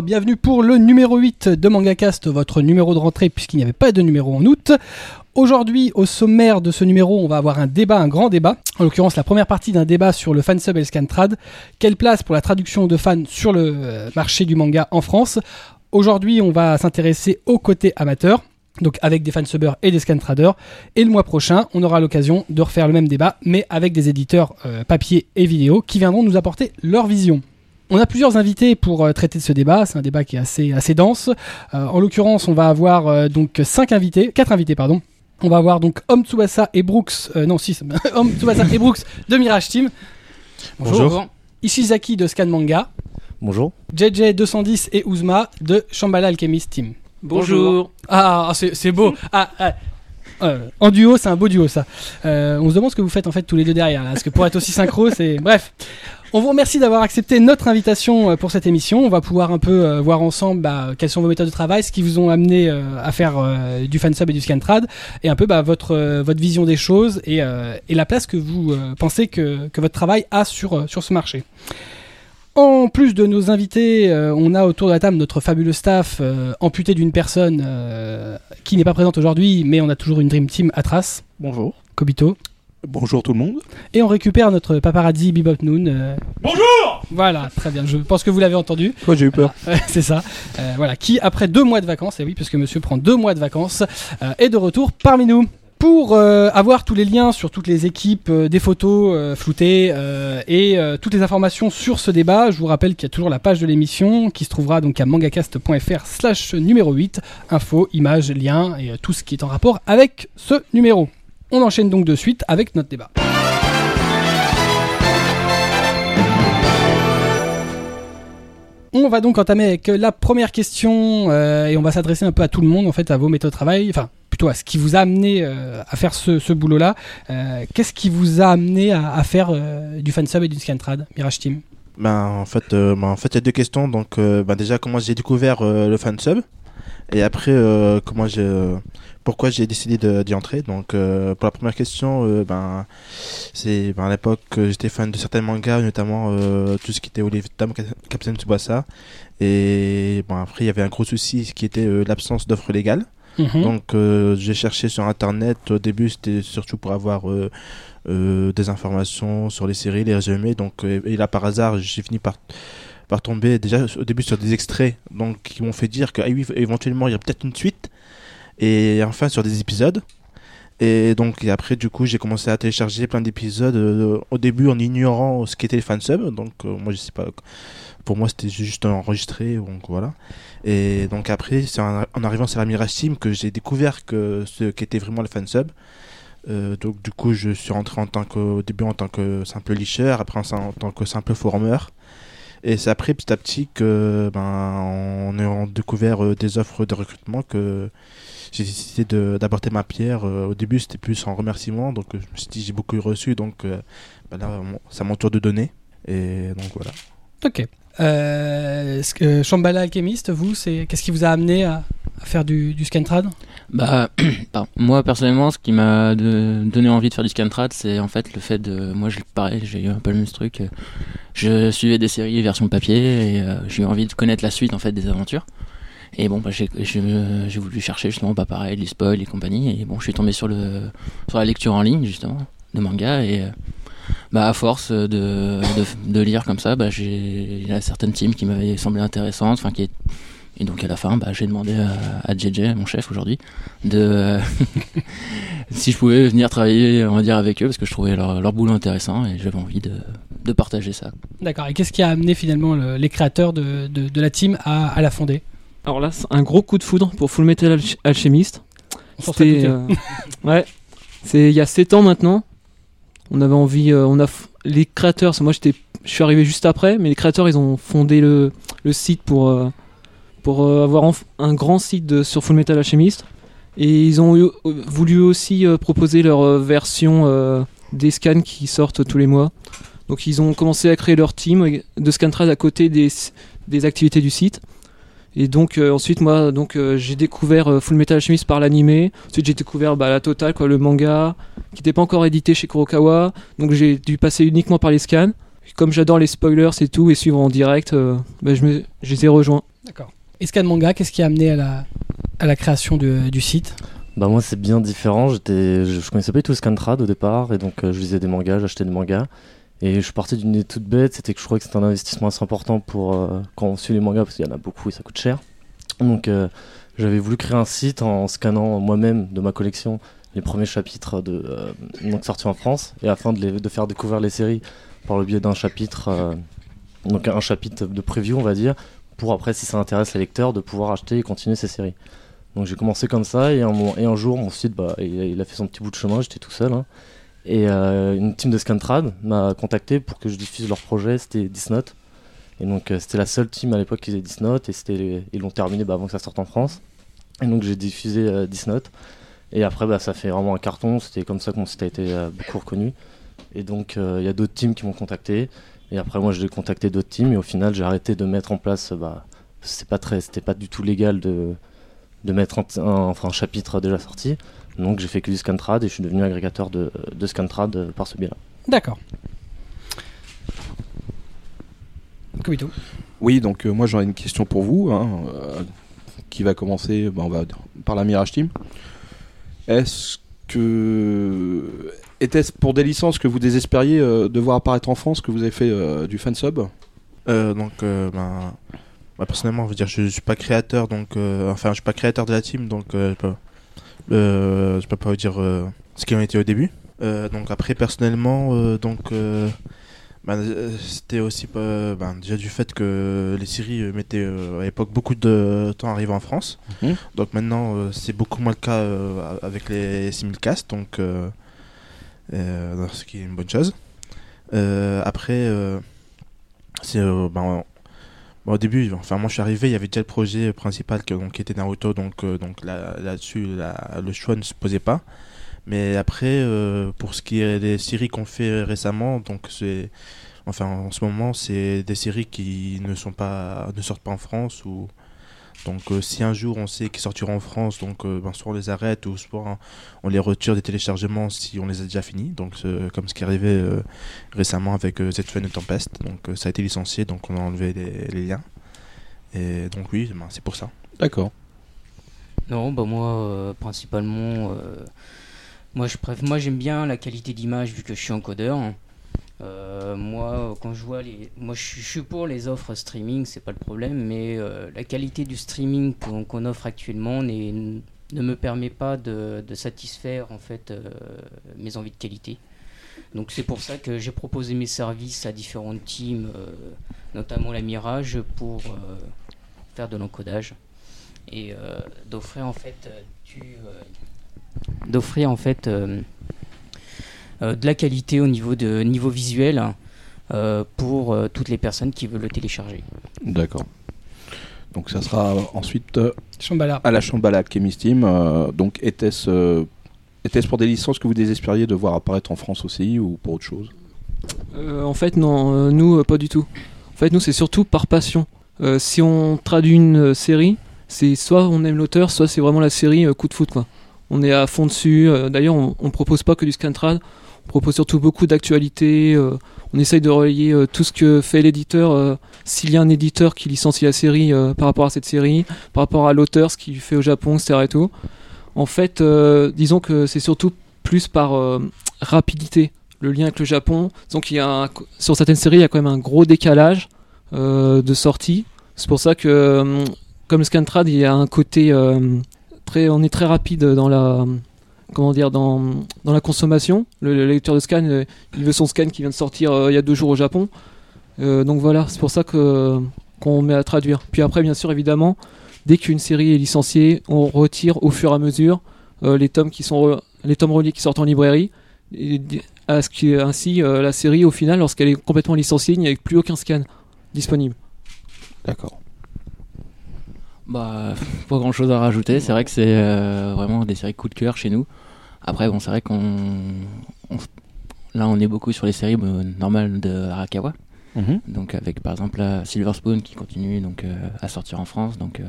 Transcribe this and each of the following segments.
Bienvenue pour le numéro 8 de MangaCast, votre numéro de rentrée puisqu'il n'y avait pas de numéro en août. Aujourd'hui, au sommaire de ce numéro, on va avoir un débat, un grand débat. En l'occurrence, la première partie d'un débat sur le fansub et le scantrad. Quelle place pour la traduction de fans sur le euh, marché du manga en France? Aujourd'hui, on va s'intéresser au côté amateur. Donc avec des fansubbers et des scantraders. Et le mois prochain, on aura l'occasion de refaire le même débat, mais avec des éditeurs euh, papier et vidéo qui viendront nous apporter leur vision. On a plusieurs invités pour euh, traiter de ce débat. C'est un débat qui est assez, assez dense. Euh, en l'occurrence, on va avoir euh, donc cinq invités, quatre invités pardon. On va avoir donc Om Tsubasa et Brooks, euh, non six, Om Tsubasa et Brooks de Mirage Team. Bonjour. Ishizaki de Scan Manga. Bonjour. JJ 210 et Uzma de Shambhala Alchemist Team. Bonjour. Ah, ah, c'est c'est beau. Ah, ah. Euh, en duo, c'est un beau duo ça. Euh, on se demande ce que vous faites en fait tous les deux derrière, là, parce que pour être aussi synchro, c'est bref. On vous remercie d'avoir accepté notre invitation euh, pour cette émission. On va pouvoir un peu euh, voir ensemble bah, quelles sont vos méthodes de travail, ce qui vous ont amené euh, à faire du fansub et du scantrad, et un peu bah, votre votre vision des choses et, et la place que vous pensez que, que votre travail a sur sur ce marché. En plus de nos invités, euh, on a autour de la table notre fabuleux staff euh, amputé d'une personne euh, qui n'est pas présente aujourd'hui, mais on a toujours une Dream Team à trace. Bonjour. Kobito. Bonjour tout le monde. Et on récupère notre paparazzi Bebop Noon. euh, Bonjour voilà, très bien. Je pense que vous l'avez entendu. Quoi, j'ai eu peur? Ouais, c'est ça. Euh, voilà, qui après deux mois de vacances, et oui, puisque Monsieur prend deux mois de vacances, euh, est de retour parmi nous. Pour euh, avoir tous les liens sur toutes les équipes, euh, des photos euh, floutées euh, et euh, toutes les informations sur ce débat, je vous rappelle qu'il y a toujours la page de l'émission qui se trouvera donc à mangacast.fr slash numéro 8, infos, images, liens et euh, tout ce qui est en rapport avec ce numéro. On enchaîne donc de suite avec notre débat. On va donc entamer avec la première question euh, et on va s'adresser un peu à tout le monde en fait à vos méthodes de travail, enfin plutôt à ce qui vous a amené euh, à faire ce, boulot-là. Euh, Qu'est-ce qui vous a amené à, faire du fansub et du scantrad, Mirage Team? Ben, en fait, ben, en fait, il y a deux questions. Donc, ben, déjà, comment j'ai découvert le fansub Et après, comment j'ai, pourquoi j'ai décidé d'y entrer. Donc, euh, pour la première question, euh, ben, c'est ben, à l'époque que j'étais fan de certains mangas, notamment euh, tout ce qui était Olive Tam, Captain Tsubasa. Et ben, après, il y avait un gros souci qui était euh, l'absence d'offres légales. Mhm. Donc euh, j'ai cherché sur internet. Au début, c'était surtout pour avoir euh, euh, des informations sur les séries, les résumés. Donc euh, et là par hasard, j'ai fini par par tomber déjà au début sur des extraits donc qui m'ont fait dire que ah oui, éventuellement il y a peut-être une suite et enfin sur des épisodes. Et donc après du coup j'ai commencé à télécharger plein d'épisodes euh, au début en ignorant ce qu'était le fansub donc euh, moi je sais pas pour moi c'était juste enregistré donc voilà et donc après, c'est en, arrivant sur la Mirage Team que j'ai découvert que ce qu'était vraiment le fansub. Euh, donc du coup, je suis rentré en tant que, au début en tant que simple licheur, après en, en tant que simple forumeur. Et c'est après petit à petit que ben on a découvert euh, des offres de recrutement que j'ai décidé d'apporter ma pierre. Euh, au début, c'était plus en remerciement, donc euh, je me suis dit j'ai beaucoup reçu, donc ben là, c'est mon tour de donner. Et donc voilà. Ok. Euh, Shambhala Alchemist, vous, c'est qu'est-ce qui vous a amené à, à faire du, du scantrad Bah, pardon. moi personnellement, ce qui m'a donné envie de faire du scantrad, c'est en fait le fait de. Moi, je- pareil, j'ai eu un peu le même truc. Je suivais des séries version papier et euh, j'ai eu envie de connaître la suite en fait des aventures. Et bon, bah, j'ai voulu chercher justement, pas pareil, les spoils et compagnie. Et bon, je suis tombé sur le sur la lecture en ligne justement de manga et euh, bah à force de, de, de lire comme ça, bah j'ai certaines teams qui m'avaient semblé intéressantes, enfin qui et donc à la fin, bah, j'ai demandé à, à JJ, mon chef aujourd'hui, de euh, si je pouvais venir travailler, on va dire, avec eux, parce que je trouvais leur, leur boulot intéressant et j'avais envie de, de partager ça. D'accord. Et qu'est-ce qui a amené finalement le- les créateurs de, de, de la team à, à la fonder? Alors là, c'est un gros coup de foudre pour Full Metal Alch- Alchemist. C'était, euh, ouais, c'est il y a 7 ans maintenant. On avait envie, euh, on a les créateurs. Moi, j'étais, je suis arrivé juste après, mais les créateurs, ils ont fondé le, le site pour euh, pour euh, avoir un grand site sur Full Metal Alchemist. Et ils ont eu- euh, voulu aussi euh, proposer leur version des scans qui sortent tous les mois. Donc ils ont commencé à créer leur team de Scantrad à côté des, des activités du site. Et donc ensuite moi donc j'ai découvert euh, Full Metal Alchemist par l'animé. Ensuite j'ai découvert bah, la totale quoi, le manga qui n'était pas encore édité chez Kurokawa. Donc j'ai dû passer uniquement par les scans. Comme j'adore les spoilers et tout, et suivre en direct, bah, je, me, je les ai rejoints. D'accord. Et Scan Manga, qu'est-ce qui a amené à la, création du site? Bah moi c'est bien différent, je, je connaissais pas du tout Scantrad au départ et donc euh, je lisais des mangas, j'achetais des mangas. Et je suis parti d'une idée toute bête, c'était que je croyais que c'était un investissement assez important pour euh, quand on suit les mangas parce qu'il y en a beaucoup et ça coûte cher. Donc euh, j'avais voulu créer un site en scannant moi-même de ma collection les premiers chapitres de euh, donc sortis en France et afin de, de faire découvrir les séries par le biais d'un chapitre donc un chapitre de preview on va dire pour après si ça intéresse les lecteurs de pouvoir acheter et continuer ces séries. Donc j'ai commencé comme ça et un, jour mon site bah, il, il a fait son petit bout de chemin, j'étais tout seul. hein. Et euh, une team de Scantrad m'a contacté pour que je diffuse leur projet, c'était Disnote. Et donc euh, c'était la seule team à l'époque qui faisait Disnote et ils l'ont terminé bah, avant que ça sorte en France. Et donc j'ai diffusé euh, Disnote. Et après bah, ça fait vraiment un carton, c'était comme ça que mon site a été euh, beaucoup reconnu. Et donc il y a d'autres teams qui m'ont contacté. Et après moi j'ai contacté d'autres teams et au final j'ai arrêté de mettre en place, bah, c'est pas très, c'était pas du tout légal de, de mettre un, un- enfin, un chapitre déjà sorti. Donc j'ai fait que du Scantrad et je suis devenu agrégateur de, de Scantrad par ce biais-là. D'accord. Kobito. Oui, donc euh, moi j'aurais une question pour vous, hein, euh, qui va commencer bah, on va, par la Mirage Team. Est-ce que était-ce pour des licences que vous désespériez euh, de voir apparaître en France que vous avez fait euh, du fansub? Euh, donc, ben, moi, personnellement, je veux dire, je, je suis pas créateur, donc, enfin, je suis pas créateur de la team, donc, je peux, je peux pas vous dire ce qu'ils ont été au début. Donc après, personnellement, donc, ben, c'était aussi ben, déjà du fait que les séries euh, mettaient euh, à l'époque beaucoup de temps à arriver en France. Mhm. Donc maintenant, euh, c'est beaucoup moins le cas avec les simulcasts, donc, ce qui est une bonne chose. Euh, après, euh, c'est euh, ben, au début, enfin moi je suis arrivé, il y avait déjà le projet principal qui était Naruto, donc euh, donc là là-dessus là, le choix ne se posait pas. Mais après, euh, pour ce qui est des séries qu'on fait récemment, donc c'est enfin en ce moment c'est des séries qui ne sortent pas en France ou donc euh, si un jour on sait qu'ils sortiront en France, donc euh, ben, soit on les arrête ou soit on- on les retire des téléchargements si on les a déjà finis. Donc euh, comme ce qui est arrivé euh, récemment avec euh, Z-Fun et Tempest. Donc euh, ça a été licencié, donc on a enlevé les, les liens. Et donc oui, ben, c'est pour ça. D'accord. Non, bah moi, euh, principalement, euh, moi je préf- moi j'aime bien la qualité d'image vu que je suis encodeur. Euh, moi, quand je vois les, moi je suis- pour les offres streaming, c'est pas le problème, mais euh, la qualité du streaming qu'on offre actuellement ne me permet pas de, satisfaire en fait euh, mes envies de qualité. Donc c'est pour ça que j'ai proposé mes services à différentes teams, notamment la Mirage, pour faire de l'encodage et d'offrir en fait d'offrir en fait de la qualité au niveau de niveau visuel euh, pour euh, toutes les personnes qui veulent le télécharger. D'accord. Donc ça sera ensuite euh, Shambhala. à la Chambalade qui est Miss Team. euh, donc était-ce euh, était-ce pour des licences que vous désespériez de voir apparaître en France aussi ou pour autre chose? Euh, en fait, non, euh, nous, euh, pas du tout. En fait, nous, c'est surtout par passion. Euh, si on traduit une euh, série, c'est soit on aime l'auteur, soit c'est vraiment la série euh, coup de foot. Quoi. On est à fond dessus. euh, D'ailleurs, on, on propose pas que du scantrad. On propose surtout beaucoup d'actualités. euh, on essaye de relier euh, tout ce que fait l'éditeur. euh, S'il y a un éditeur qui licencie la série par rapport à cette série, par rapport à l'auteur, ce qu'il fait au Japon, etc. Et. En fait, disons que c'est surtout plus par rapidité le lien avec le Japon. Donc il a sur certaines séries, il y a quand même un gros décalage de sortie. C'est pour ça que, comme Scantrad, il y a un côté on est très rapide dans la, comment dire, dans, dans la consommation. Le, le lecteur de scan, euh, il veut son scan qui vient de sortir euh, il y a deux jours au Japon. Euh, donc voilà, c'est pour ça que qu'on met à traduire. Puis après, bien sûr, évidemment, dès qu'une série est licenciée, on retire au fur et à mesure euh, les tomes qui sont re- les tomes reliés qui sortent en librairie. Et à ce qui ainsi euh, la série au final lorsqu'elle est complètement licenciée il n'y a plus aucun scan disponible D'accord. Bah, pas grand chose à rajouter. C'est vrai que c'est euh, vraiment des séries coup de cœur chez nous. Après, bon, c'est vrai qu'on. on- là, on est beaucoup sur les séries normales de Arakawa. Donc, avec par exemple la Silver Spoon qui continue donc, euh, à sortir en France. Donc, euh,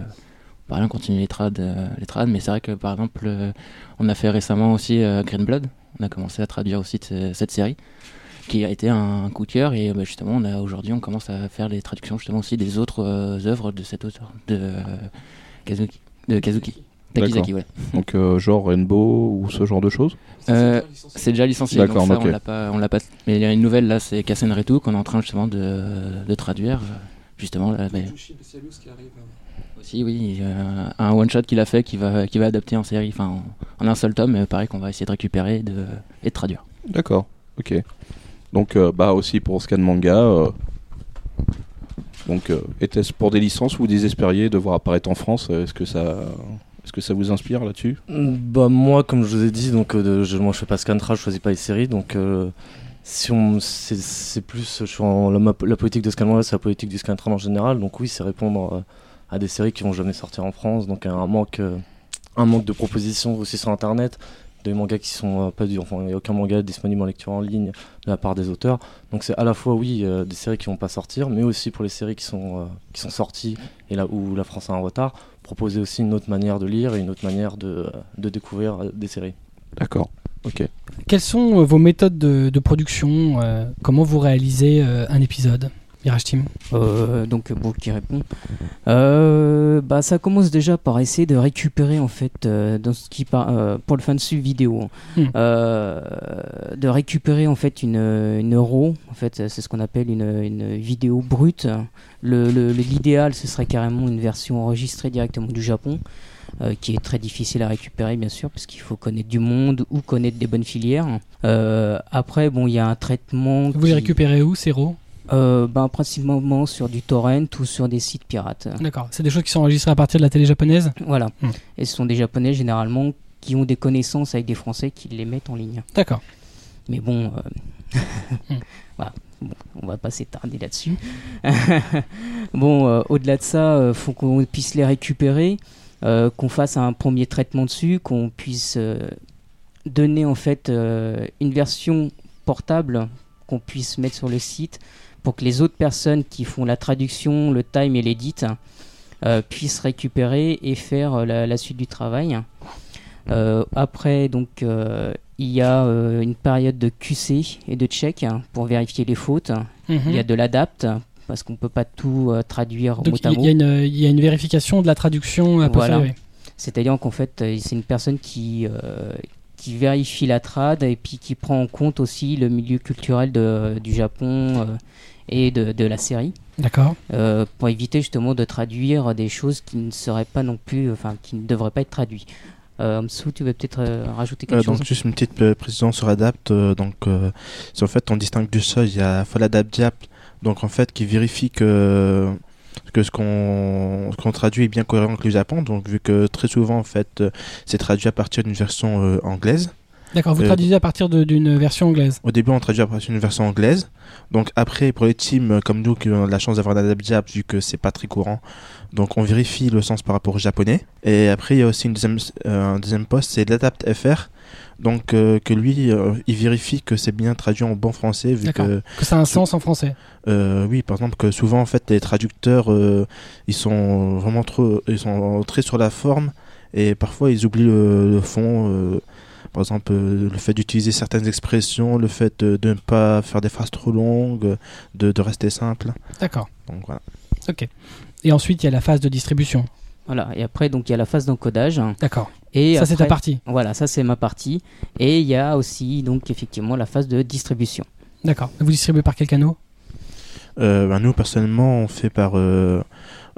pareil, on continue les trades. euh, les mais c'est vrai que par exemple, euh, on a fait récemment aussi Green Blood. On a commencé à traduire aussi cette série. qui a été un coup de cœur et bah, justement on a aujourd'hui on commence à faire les traductions justement aussi des autres œuvres de cet auteur de Kazuki de Kazuki Takizaki ouais. Donc, euh, genre Rainbow ou ce genre de choses Euh, c'est déjà licencié donc ça, ok. on l'a pas on l'a pas mais il y a une nouvelle là c'est Kassen Retu qu'on est en train justement de, de traduire euh, justement là, mais- aussi oui euh, un one shot qu'il a fait qui va qui va adapter en série enfin en, en un seul tome mais pareil qu'on va essayer de récupérer et de, et de traduire D'accord, ok. Donc, euh, bah aussi pour Scan Manga. euh, donc, euh, était-ce pour des licences ou vous désespériez de voir apparaître en France Est-ce que ça, est-ce que ça vous inspire là-dessus Bah moi, comme je vous ai dit, donc euh, je, je fais pas Scantra, je choisis pas les séries, donc euh, si c'est, plus, je suis en, la, politique de Scantra, c'est la politique du Scantra en général, donc oui, c'est répondre euh, à des séries qui vont jamais sortir en France, donc un manque, un manque de propositions aussi sur Internet, des mangas qui sont pas du, enfin il n'y a aucun manga disponible en lecture en ligne de la part des auteurs, donc c'est à la fois oui des séries qui vont pas sortir, mais aussi pour les séries qui sont, qui sont sorties et là où la France a un retard, proposer aussi une autre manière de lire et une autre manière de, de découvrir euh, des séries. D'accord, ok. Quelles sont euh, vos méthodes de, de production euh, Comment vous réalisez un épisode? Mirage Team. Euh, donc bon qui répond. Euh, bah ça commence déjà par essayer de récupérer en fait euh, dans ce qui par, euh, pour le fansub vidéo, Hmm. euh, de récupérer en fait une, une RAW, en fait c'est ce qu'on appelle une, une vidéo brute. Le le- le- l'idéal ce serait carrément une version enregistrée directement du Japon. euh, qui est très difficile à récupérer bien sûr parce qu'il faut connaître du monde ou connaître des bonnes filières. Euh, après bon il y a un traitement. Vous les qui- récupérez où, ces RAW euh, ben, principalement sur du torrent ou sur des sites pirates. D'accord. C'est des choses qui sont enregistrées à partir de la télé japonaise Voilà. Hmm. Et ce sont des Japonais généralement qui ont des connaissances avec des Français qui les mettent en ligne. D'accord. Mais bon, euh, Hmm. voilà. Bon, on va pas s'étarder là-dessus. bon, euh, au-delà de ça, euh, faut qu'on puisse les récupérer, qu'on fasse un premier traitement dessus, qu'on puisse donner en fait une version portable qu'on puisse mettre sur le site pour que les autres personnes qui font la traduction, le time et l'édit euh, puissent récupérer et faire euh, la, la suite du travail. Euh, après, donc, il y a une période de QC et de check pour vérifier les fautes. Mhm. Il y a de l'adapt parce qu'on peut pas tout euh, traduire mot à il mot. y, a une- il y a une vérification de la traduction à Voilà. posteriori. C'est-à-dire qu'en fait, euh, c'est une personne qui, qui vérifie la trad et puis qui prend en compte aussi le milieu culturel de- du Japon et de, de la série. D'accord. euh, pour éviter justement de traduire des choses qui ne seraient pas non plus, enfin, qui ne devraient pas être traduites. Euh, Msou, tu veux peut-être euh, rajouter quelque Euh, chose donc juste une petite euh, précision sur Adapt. euh, donc euh, c'est en fait on distingue du seul. Il y a Fall Adapt Diap, donc en fait qui vérifie que que ce qu'on traduit est bien cohérent avec le Japon. Donc vu que très souvent en fait euh, c'est traduit à partir d'une version euh, anglaise. D'accord. Vous Euh, traduisez à partir d'une version anglaise. Au début on traduit à partir d'une version anglaise. Donc après pour les teams euh, comme nous qui ont la chance d'avoir un Adapt Diap vu que c'est pas très courant. Donc on vérifie le sens par rapport au japonais. Et après il y a aussi une deuxième, euh, un deuxième poste, c'est l'Adapt FR. Donc euh, que lui, euh, il vérifie que c'est bien traduit en bon français, vu que Que ça a un sens en français. euh, oui, par exemple que souvent en fait les traducteurs, ils sont vraiment trop, ils sont très sur la forme et parfois ils oublient le, le fond. Par exemple, euh, le fait d'utiliser certaines expressions, le fait de, de ne pas faire des phrases trop longues, de, de rester simple. D'accord. Donc voilà. Ok. Et ensuite, il y a la phase de distribution. Voilà. Et après, donc, il y a la phase d'encodage. D'accord. Et Ça, c'est ta partie. Voilà, ça c'est ma partie. Et il y a aussi, donc, effectivement, la phase de distribution. D'accord. Vous distribuez par quel canal Euh, ben, nous personnellement, on fait par euh,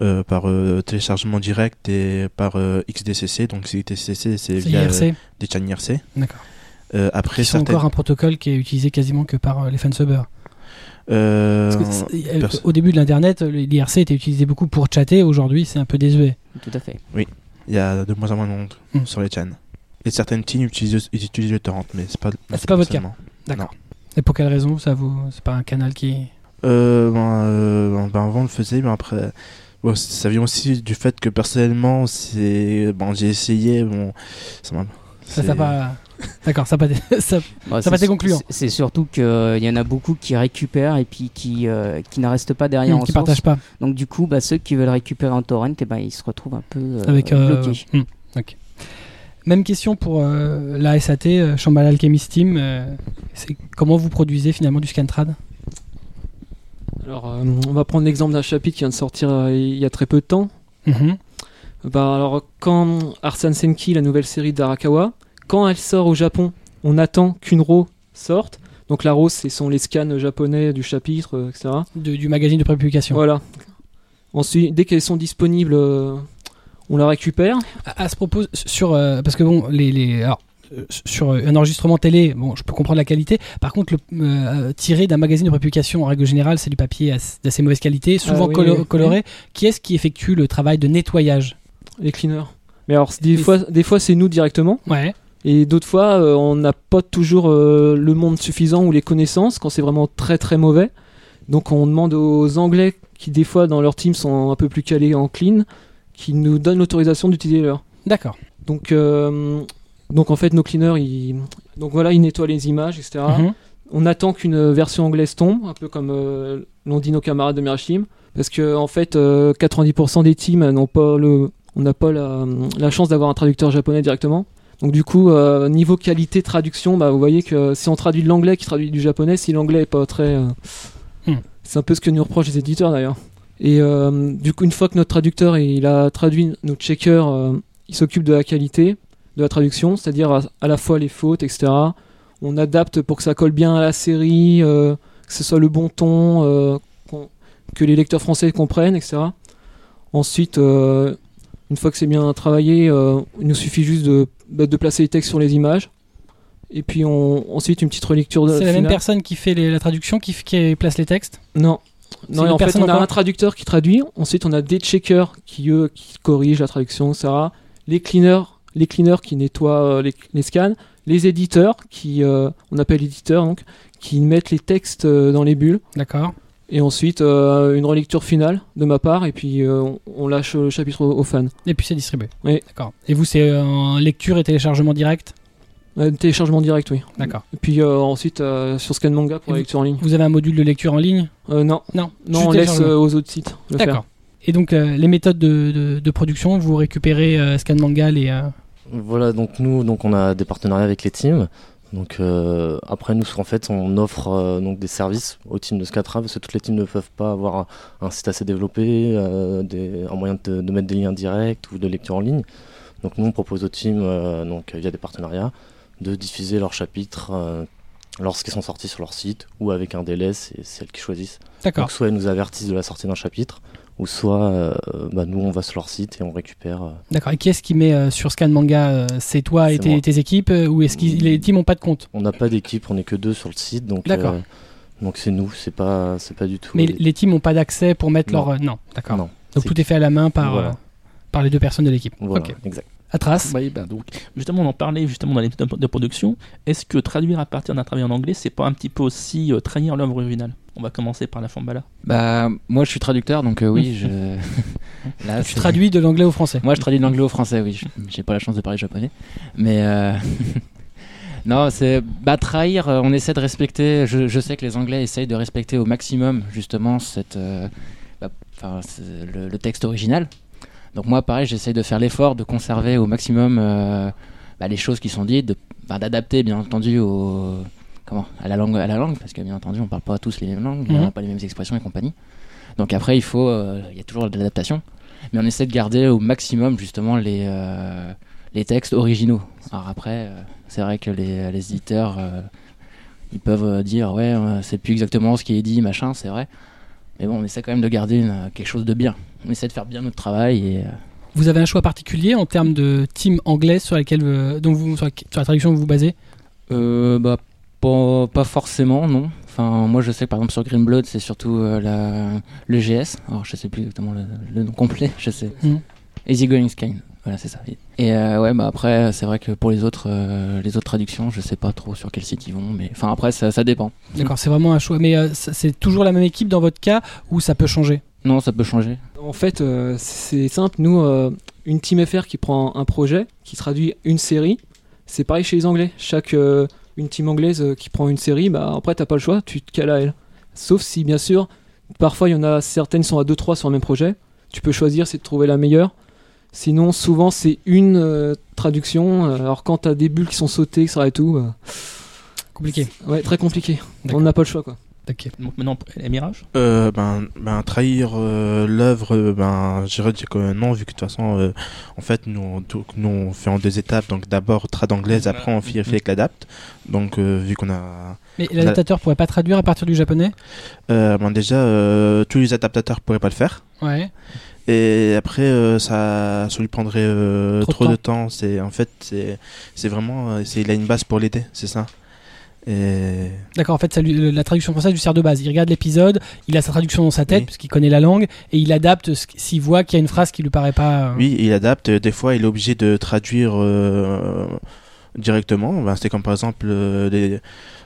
euh, par euh, téléchargement direct et par euh, XDCC. Donc XDCC, c'est C'est via euh, des channels IRC. D'accord. Euh, après certaines- encore un protocole qui est utilisé quasiment que par euh, les fansubbers. Euh, Parce que c'est- perso- Au début de l'Internet, le- l'IRC était utilisé beaucoup pour chatter. Aujourd'hui, c'est un peu désuet. Tout à fait. Il y a de moins en moins de monde Hmm. sur les channels. Et certaines teams utilisent, ils utilisent le torrent, mais c'est pas. Ah, c'est pas votre cas. D'accord. Et pour quelle raison ça vous C'est pas un canal qui. Euh, ben, euh, ben, avant on le faisait, mais après, bon, ça vient aussi du fait que personnellement, c'est, bon, j'ai essayé, bon, ça m'a. Ça t'a pas. D'accord, ça n'a pas. ça- Bah, Ça va, c'est- c'est concluant. c'est- surtout qu'il y en a beaucoup qui récupèrent et puis qui, euh, qui ne restent pas derrière en qui source. partagent pas. Donc du coup, bah, ceux qui veulent récupérer en torrent, eh ben, ils se retrouvent un peu euh, Avec. euh, bloqués. ok. Même question pour euh, la SAT, euh, Shambhala Alchemist Team. euh, c'est comment vous produisez finalement du Scantrad Alors, euh, on va prendre l'exemple d'un chapitre qui vient de sortir euh, il y a très peu de temps. Mhm. Bah, alors, quand Arsène Senki, la nouvelle série d'Arakawa, quand elle sort au Japon, on attend qu'une RAW sorte. Donc, la RAW, ce sont les scans japonais du chapitre, euh, etc. De- du magazine de prépublication. Voilà. Ensuite, dès qu'elles sont disponibles, on la récupère. À, à ce propos, sur euh, parce que bon, les, les alors, sur un enregistrement télé, bon, je peux comprendre la qualité. Par contre, le euh, tiré d'un magazine de prépublication, en règle générale, c'est du papier ass- d'assez mauvaise qualité, souvent Ah oui, colo- oui, coloré. Qui est-ce qui effectue le travail de nettoyage? Les cleaners. Mais alors, des fois, des fois c'est nous directement. Ouais. Et d'autres fois, euh, on n'a pas toujours euh, le monde suffisant ou les connaissances quand c'est vraiment très très mauvais. Donc on demande aux Anglais qui des fois dans leur team sont un peu plus calés en clean, qui nous donnent l'autorisation d'utiliser leur. D'accord. Donc, euh, donc en fait nos cleaners, ils, donc voilà, ils nettoient les images, etc. Mhm. On attend qu'une version anglaise tombe, un peu comme euh, l'ont dit nos camarades de Mirage Team, parce que en fait, euh, 90% des teams n'ont pas le, on n'a pas la, la chance d'avoir un traducteur japonais directement. Donc du coup, euh, niveau qualité traduction, bah, vous voyez que si on traduit de l'anglais qui traduit du japonais, si l'anglais est pas très, euh, Hmm. c'est un peu ce que nous reprochent les éditeurs d'ailleurs. Et euh, du coup, une fois que notre traducteur il a traduit, notre checker, euh, il s'occupe de la qualité de la traduction, c'est-à-dire à, à la fois les fautes, etc. On adapte pour que ça colle bien à la série, euh, que ce soit le bon ton, euh, que les lecteurs français comprennent, etc. Ensuite, euh, une fois que c'est bien travaillé, il nous suffit juste de, de placer les textes sur les images. Et puis on, ensuite une petite relecture de C'est la même personne qui fait les- la traduction, qui, place les textes? Non. Non, en fait, on a un traducteur qui traduit. Ensuite, on a des checkers qui, eux, qui corrigent la traduction, etc. Les cleaners, les cleaners qui nettoient euh, les, les scans. Les éditeurs, qui, euh, on appelle éditeurs, donc, qui mettent les textes euh, dans les bulles. D'accord. Et ensuite, euh, une relecture finale de ma part. Et puis, euh, on, on lâche le chapitre aux, aux fans. Et puis c'est distribué. Oui. D'accord. Et vous, c'est euh, en lecture et téléchargement direct? Téléchargement direct, oui. D'accord. Et puis ensuite, sur Scan Manga pour Et la vous- lecture en ligne. Vous avez un module de lecture en ligne? Non, Non. non on laisse aux autres sites. D'accord. Et donc les méthodes de, de- de production, vous récupérez Scan Manga les. Voilà, donc nous, donc on a des partenariats avec les teams. Donc euh, après nous, en fait, on offre euh, donc des services aux teams de Scatra parce que toutes les teams ne peuvent pas avoir un, site assez développé, euh, des, un moyen de, de mettre des liens directs ou de lecture en ligne. Donc nous, on propose aux teams, donc via des partenariats, de diffuser leurs chapitres lorsqu'ils sont sortis sur leur site ou avec un délai, c'est c'est elles qui choisissent. D'accord. Donc soit elles nous avertissent de la sortie d'un chapitre, ou soit euh, bah, nous, on va sur leur site et on récupère. euh, D'accord. Et qui est-ce qui met euh, sur Scan Manga C'est toi et tes, équipes Ou est-ce que les teams n'ont pas de compte On n'a pas d'équipe, on n'est que deux sur le site, donc D'accord. donc c'est nous, c'est pas c'est pas du tout. Mais les- les teams n'ont pas d'accès pour mettre Non. leur. Non, d'accord. Donc tout est fait à la main par, Voilà. par les deux personnes de l'équipe. Voilà, exact. Atras. Oui, ben donc, justement, on en parlait justement dans les méthodes de production. Est-ce que traduire à partir d'un travail en anglais, c'est pas un petit peu aussi euh, trahir l'œuvre originale? On va commencer par la Fambala. Bah, moi je suis traducteur, donc euh, oui, je. Là, Tu traduis de l'anglais au français. Moi je traduis de l'anglais au français, oui. Je- J'ai pas la chance de parler japonais. Mais. euh, non, c'est. Bah, trahir, euh, on essaie de respecter. Je, je sais que les Anglais essayent de respecter au maximum, justement, cette. euh, bah, le, le texte original. Donc, moi, pareil, j'essaye de faire l'effort de conserver au maximum euh, bah, les choses qui sont dites, bah, d'adapter, bien entendu, au. Comment à la, langue, à la langue, parce que bien entendu, on parle pas tous les mêmes langues, on Mhm. n'a pas les mêmes expressions et compagnie. Donc après, il faut, euh, y a toujours de l'adaptation, mais on essaie de garder au maximum justement les, euh, les textes originaux. Alors après, euh, c'est vrai que les, les éditeurs, ils peuvent dire ouais, c'est plus exactement ce qui est dit, machin, c'est vrai. Mais bon, on essaie quand même de garder une- quelque chose de bien. On essaie de faire bien notre travail et euh, Vous avez un choix particulier en termes de team anglais sur, lesquels, euh, dont vous, sur, la, sur la traduction que vous vous basez? Euh, bah, pas, pas forcément, non. Enfin, moi, je sais que par exemple sur Green Blood, c'est surtout euh, la, le GS. Alors, je sais plus exactement le, le nom complet, je sais. Mhm. Easy Going Sky. Voilà, c'est ça. Et ouais, bah après, c'est vrai que pour les autres, les autres traductions, je sais pas trop sur quel site ils vont, mais enfin après, ça, ça dépend. D'accord, c'est vraiment un choix. Mais c'est toujours la même équipe dans votre cas ou ça peut changer? Non, ça peut changer. En fait, euh, c'est simple. Nous, euh, une team FR qui prend un projet, qui traduit une série, c'est pareil chez les Anglais. Chaque euh, une team anglaise qui prend une série, bah après t'as pas le choix, tu te cales à elle. Sauf si, bien sûr, parfois il y en a certaines qui sont à 2-3 sur le même projet. Tu peux choisir, c'est de trouver la meilleure. Sinon, souvent, c'est une euh, traduction. Alors, quand t'as des bulles qui sont sautées, etc. et tout, euh, Compliqué. ouais, très compliqué. On n'a pas le choix, quoi. Ok. Donc maintenant, les mirages? Euh, ben, ben trahir euh, l'œuvre, euh, ben j'irais dire que non, vu que de toute façon, euh, en fait, nous, on, nous on fait en deux étapes, donc d'abord trad anglaise, après on fait, avec l'adapte. Donc vu qu'on a, Mais l'adaptateur pourrait pas traduire à partir du japonais? Ben déjà tous les adaptateurs pourraient pas le faire. Ouais. Et après, ça, ça lui prendrait Trop de trop, de temps. C'est en fait, c'est, vraiment, il a une base pour l'aider, c'est ça? Et D'accord, en fait, ça lui- la traduction française lui sert de base. Il regarde l'épisode, il a sa traduction dans sa tête, Oui. puisqu'il connaît la langue, et il adapte s'il voit qu'il y a une phrase qui lui paraît pas. euh, oui, il adapte. Des fois, il est obligé de traduire euh, directement. Ben, c'est comme par exemple euh, les-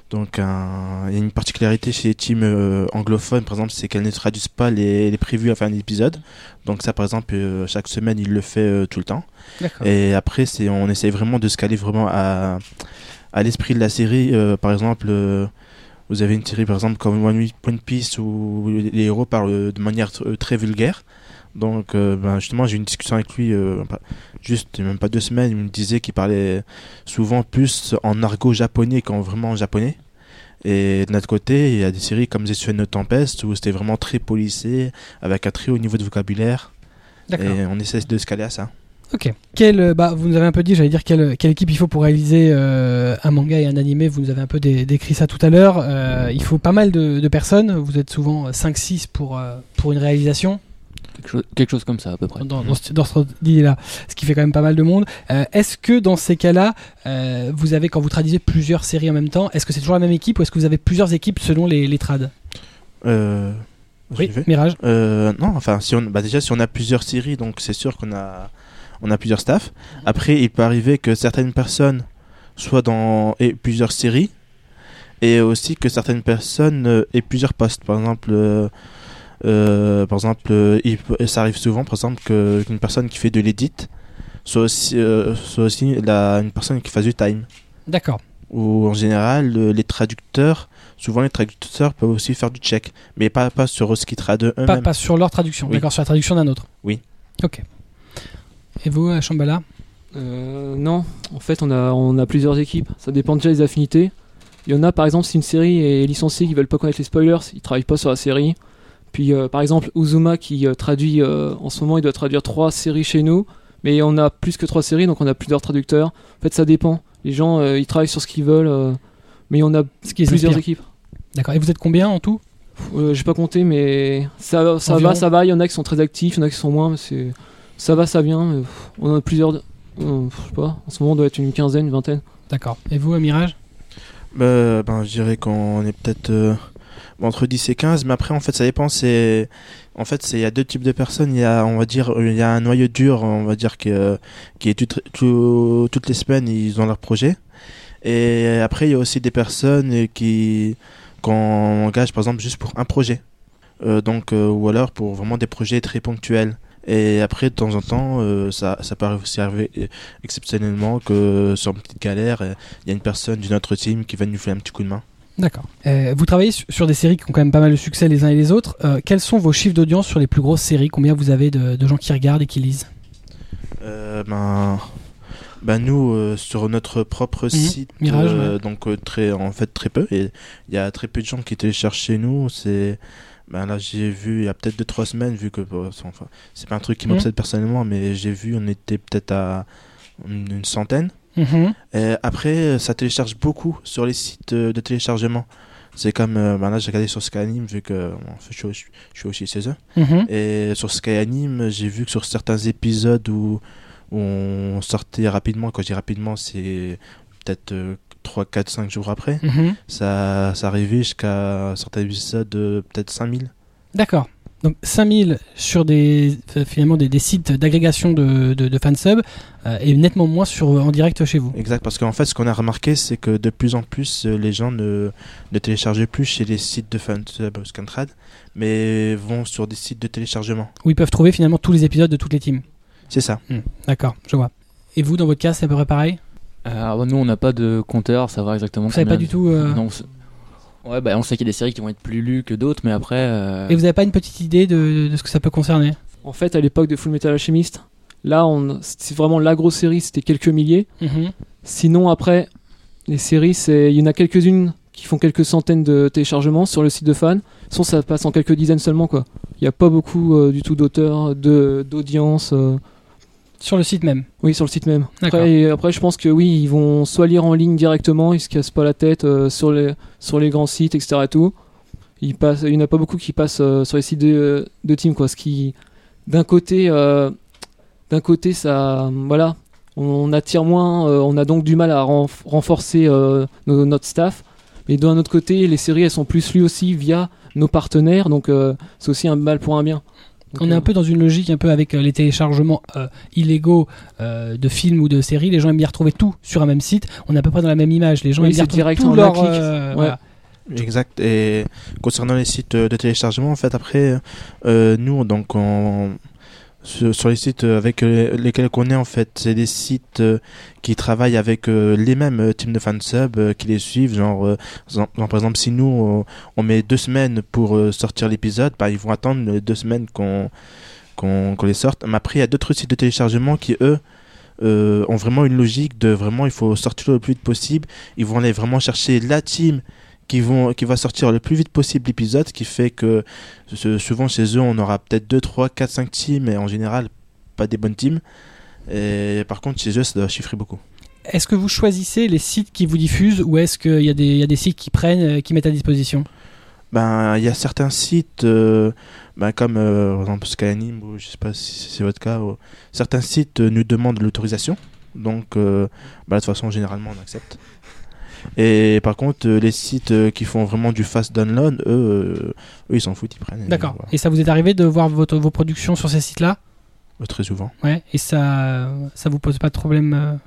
donc un- il y a une particularité chez les teams euh, anglophones, par exemple, c'est qu'elles ne traduisent pas les, les prévus à fin d'épisode. Donc ça, par exemple, euh, chaque semaine, il le fait euh, tout le temps. Et après, on essaye vraiment de se caler vraiment à, à l'esprit de la série. Euh, par exemple, euh, vous avez une série, par exemple, comme One Piece où les héros parlent de manière euh, très vulgaire. Donc, euh, ben, justement, j'ai eu une discussion avec lui, euh, pas- juste même pas deux semaines. Il me disait qu'il parlait souvent plus en argot japonais qu'en vraiment japonais. Et de notre côté, il y a des séries comme Zetsu no Tempest où c'était vraiment très policé, avec un très haut niveau de vocabulaire. Et on essaie de se caler à ça. Ok. Quelle, euh, bah, vous nous avez un peu dit, j'allais dire, quelle, quelle équipe il faut pour réaliser euh, un manga et un animé. Vous nous avez un peu dé- décrit ça tout à l'heure. Euh, il faut pas mal de, de personnes. Vous êtes souvent 5-6 pour, euh, pour une réalisation. Quelque chose, quelque chose comme ça, à peu près. dans, dans, ce- dans ce là ce qui fait quand même pas mal de monde. Euh, est-ce que dans ces cas-là, euh, vous avez, quand vous traduisez plusieurs séries en même temps, est-ce que c'est toujours la même équipe ou est-ce que vous avez plusieurs équipes selon les, les trades? Euh, Oui, Mirage. Euh, non, enfin, si on, bah déjà, si on a plusieurs séries, donc c'est sûr qu'on a, on a plusieurs staffs. Après, il peut arriver que certaines personnes soient dans aient plusieurs séries et aussi que certaines personnes euh, aient plusieurs postes. Par exemple, euh, euh, par exemple, il ça arrive souvent, par exemple, qu'une personne qui fait de l'édit soit aussi, euh, soit aussi la, une personne qui fasse du time. D'accord. Ou en général, le- les traducteurs, souvent les traducteurs peuvent aussi faire du check, mais pas, pas sur ce qu'ils traduisent eux-mêmes. Pas, pas sur leur traduction, Oui. d'accord, sur la traduction d'un autre. Oui. Ok. Et vous, à Shambhala? Euh, non, en fait, on a, on a plusieurs équipes. Ça dépend déjà des affinités. Il y en a, par exemple, si une série est licenciée, qui veulent pas connaître les spoilers, ils travaillent pas sur la série. Puis, euh, par exemple, Uzuma qui euh, traduit euh, en ce moment, il doit traduire trois séries chez nous, mais on a plus que trois séries, donc on a plusieurs traducteurs. En fait, ça dépend. Les gens, euh, ils travaillent sur ce qu'ils veulent, euh, mais on a Ce qui plusieurs inspire. équipes. D'accord. Et vous êtes combien en tout? Euh, J'ai pas compté, mais ça, ça Environ. va, ça va. Il y en a qui sont très actifs, il y en a qui sont moins, mais c'est ça va, ça vient. Euh, On en a plusieurs. euh, je sais pas. En ce moment, on doit être une quinzaine, une vingtaine. D'accord. Et vous, à Mirage Bah, ben, je dirais qu'on est peut-être euh, entre 10 et 15, mais après, en fait, ça dépend. C'est, en fait, c'est, il y a deux types de personnes. Il y a, on va dire, il y a un noyau dur, on va dire, qui, euh, qui est tout- tout- toutes les semaines, ils ont leur projet. Et après, il y a aussi des personnes qui, qu'on engage, par exemple, juste pour un projet. Euh, donc, euh, ou alors pour vraiment des projets très ponctuels. Et après, de temps en temps, euh, ça, ça peut aussi arriver euh, exceptionnellement que sur une petite galère, il y a une personne d'une autre team qui va nous faire un petit coup de main. D'accord. Euh, vous travaillez su- sur des séries qui ont quand même pas mal de succès les uns et les autres. Euh, quels sont vos chiffres d'audience sur les plus grosses séries? Combien vous avez de, de gens qui regardent et qui lisent? Euh, ben, ben nous sur notre propre site, Mhm. Mirage, ouais. donc très en fait très peu. Il y a très peu de gens qui téléchargent chez nous. C'est ben là j'ai vu il y a peut-être deux trois semaines vu que c'est- enfin c'est pas un truc qui Mhm. m'obsède personnellement, mais j'ai vu on était peut-être à une, centaine. Mhm. Et après ça télécharge beaucoup sur les sites de téléchargement. C'est comme euh, ben là j'ai regardé sur Skyrim vu que bon, je, suis- je suis aussi chez eux. Mhm. Et sur Skyrim, j'ai vu que sur certains épisodes où, où on sortait rapidement, quand je dis rapidement, c'est peut-être euh, 3, 4, 5 jours après, Mhm. ça, ça arrivait jusqu'à certains épisodes de peut-être 5000. D'accord. Donc 5000 sur des euh, finalement des, des sites d'agrégation de, de, de fansub euh, et nettement moins sur en direct chez vous. Exact, parce qu'en fait, ce qu'on a remarqué, c'est que de plus en plus, euh, les gens ne, ne téléchargent plus chez les sites de fansub ou Scantrad, mais vont sur des sites de téléchargement. Où ils peuvent trouver finalement tous les épisodes de toutes les teams. C'est ça. Hmm, D'accord, je vois. Et vous, dans votre cas, c'est à peu près pareil? Euh, alors, nous, on n'a pas de compteur, savoir exactement. Vous savez combien pas du de- tout euh, Non, on sait- Ouais, bah, on sait qu'il y a des séries qui vont être plus lues que d'autres, mais après. euh, Et vous avez pas une petite idée de, de ce que ça peut concerner? En fait, à l'époque de Full Metal Alchemist, Là, on, c'est vraiment la grosse série, c'était quelques milliers. Mhm. Sinon, après, les séries, c'est, il y en a quelques-unes qui font quelques centaines de téléchargements sur le site de fans. Sinon, ça passe en quelques dizaines seulement, quoi. Il n'y a pas beaucoup euh, du tout d'auteurs, de, d'audience. euh, Sur le site même. oui, sur le site même. Après, après, je pense que oui, ils vont soit lire en ligne directement, ils se cassent pas la tête euh, sur, les, sur les grands sites, etc. Et tout. Ils passent, il n'y en a pas beaucoup qui passent euh, sur les sites de, de team, quoi. Ce qui, d'un côté, euh, d'un côté, ça, voilà, on attire moins, on a donc du mal à renf- renforcer nos- notre staff. Mais d'un autre côté, les séries, elles sont plus lues aussi via nos partenaires, donc c'est aussi un mal pour un bien. Donc, On est euh, un peu dans une logique un peu avec euh, les téléchargements euh, illégaux euh, de films ou de séries. Les gens aiment bien retrouver tout sur un même site. On est à peu près dans la même image. Les gens Oui, aiment bien retrouver tout en un leur. clic. euh, Ouais. voilà. Exact. Et concernant les sites euh, de téléchargement, en fait, après, euh, nous, donc, on, sur, les sites euh, avec euh, lesquels on est, en fait, c'est des sites euh, qui travaillent avec les mêmes teams de fansub qui les suivent. Genre, par exemple, si nous, on, met deux semaines pour sortir l'épisode, bah, ils vont attendre deux semaines qu'on qu'on les sorte. Mais après, il y a d'autres sites de téléchargement qui, eux, ont vraiment une logique de vraiment, il faut sortir le plus vite possible. Ils vont aller vraiment chercher la team qui, vont, qui va sortir le plus vite possible l'épisode, ce qui fait que souvent chez eux, on aura peut-être 2, 3, 4, 5 teams, et en général, pas des bonnes teams. Et par contre, chez eux, ça doit chiffrer beaucoup. Est-ce que vous choisissez les sites qui vous diffusent ou est-ce qu'il y, a des- il y a des sites qui prennent, euh, qui mettent à disposition? Ben, il y a certains sites, euh, ben, comme euh, par exemple Skyrim, ou je sais pas si c'est votre cas, ou- certains sites euh, nous demandent l'autorisation. Donc, ben, de toute façon, généralement, on accepte. Et par contre, euh, les sites euh, qui font vraiment du fast download, eux, euh, eux ils s'en foutent, ils prennent. et D'accord. voilà. Et ça vous est arrivé de voir votre, vos productions sur ces sites-là? Très souvent. Ouais. Et ça, ça vous pose pas de problème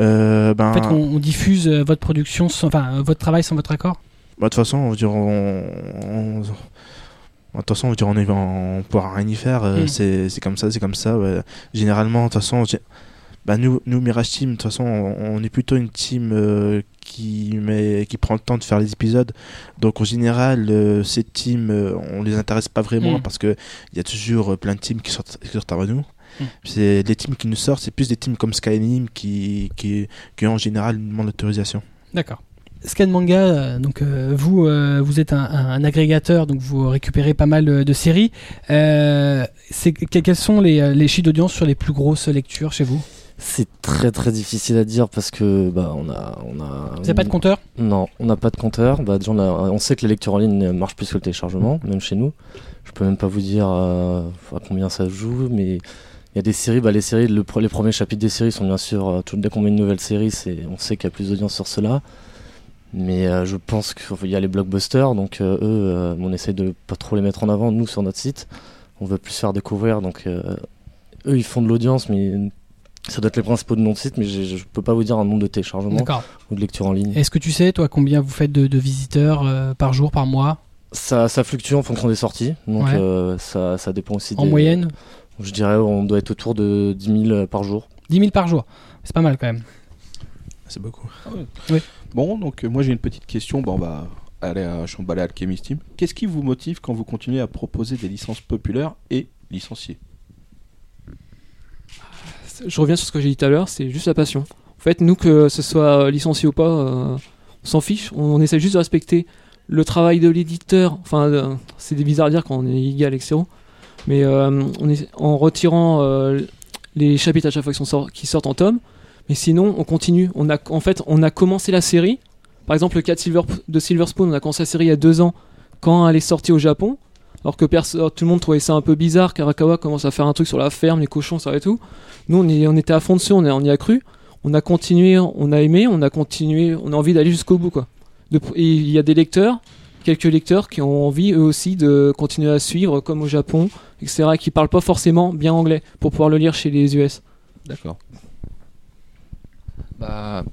euh, ben, En fait, on, on diffuse votre production, sans, enfin votre travail sans votre accord? Bah, de toute façon, on, dire, on, on- de toute façon, on, dire, on, est, on pourra rien y faire. euh, Mm. c'est, comme ça, c'est comme ça. ouais. Généralement, de toute façon, bah, nous, nous, Mirage Team, de toute façon, on, est plutôt une team euh, qui, met, qui prend le temps de faire les épisodes. Donc, en général, euh, ces teams, euh, on les intéresse pas vraiment Mm. parce qu'il y a toujours euh, plein de teams qui sortent, qui sortent avant nous. Mm. C'est les teams qui nous sortent, c'est plus des teams comme Skyrim qui, qui, qui en général nous demandent l'autorisation. D'accord. Scan Manga, donc euh, vous, euh, vous êtes un, un- agrégateur, donc vous récupérez pas mal de, de séries. Euh, quels sont les, les chiffres d'audience sur les plus grosses lectures chez vous? C'est très très difficile à dire parce que bah on a on a. Vous n'avez pas de compteur? Non, on n'a pas de compteur. Bah, déjà, on, a- on sait que la lecture en ligne marche plus que le téléchargement, même chez nous. Je peux même pas vous dire euh, à combien ça joue, mais il y a des séries. Bah, les séries, le les premiers chapitres des séries sont bien sûr. euh, tout, dès qu'on met une nouvelle série, c'est, on sait qu'il y a plus d'audience sur cela. Mais euh, je pense qu'il y a les blockbusters, donc euh, eux, on essaie de pas trop les mettre en avant, nous, sur notre site. On veut plus faire découvrir, donc eux, ils font de l'audience, mais ça doit être les principaux de notre site, mais je peux pas vous dire un nombre de téléchargements ou de lecture en ligne. Est-ce que tu sais, toi, combien vous faites de, de visiteurs euh, par jour, par mois? Ça, ça fluctue en fonction des sorties, donc Ouais. euh, ça, ça dépend aussi En des- moyenne? Je dirais on doit être autour de 10 000 par jour. 10 000 par jour. C'est pas mal quand même. C'est beaucoup. Bon, donc euh, moi j'ai une petite question. Bon, on va aller à Chambalet Alchemist Team. Qu'est-ce qui vous motive quand vous continuez à proposer des licences populaires et licenciées? Je reviens sur ce que j'ai dit tout à l'heure, c'est juste la passion. En fait, nous, que ce soit euh, licencié ou pas, euh, on s'en fiche. On, on essaie juste de respecter le travail de l'éditeur. Enfin, euh, c'est bizarre à dire quand on est égal zéro. Mais euh, on est, en retirant les chapitres à chaque fois qui, sont sort- qui sortent en tome. Mais sinon, on continue. On a, en fait, on a commencé la série. Par exemple, le cas Silver, de Silver Spoon, on a commencé la série il y a deux ans quand elle est sortie au Japon. Alors que tout le monde trouvait ça un peu bizarre. Karakawa commence à faire un truc sur la ferme, les cochons, ça et tout. Nous, on, était à fond dessus, on, y a cru. On a continué, on a aimé, on a continué, on a envie d'aller jusqu'au bout. Quoi. De- et il y a des lecteurs, quelques lecteurs qui ont envie eux aussi de continuer à suivre, comme au Japon, etc., et qui parlent pas forcément bien anglais pour pouvoir le lire chez les US. D'accord. Bah,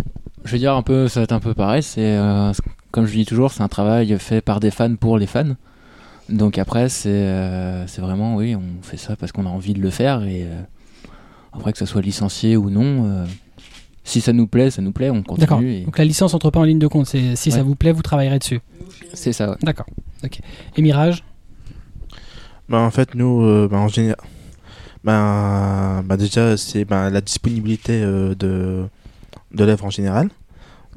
je veux dire un peu, ça va être un peu pareil. C'est euh, comme je dis toujours, c'est un travail fait par des fans pour les fans. Donc après, c'est euh, c'est vraiment oui, on fait ça parce qu'on a envie de le faire et euh, après que ça soit licencié ou non, euh, si ça nous plaît, ça nous plaît, on continue. et- Donc la licence entre pas en ligne de compte. C'est, si ça vous plaît, vous travaillerez dessus. C'est ça. ouais. D'accord. Ok. Et Mirage? Bah, en fait, nous, euh, bah, en général. ben, ben déjà c'est ben, la disponibilité euh, de de l'œuvre en général.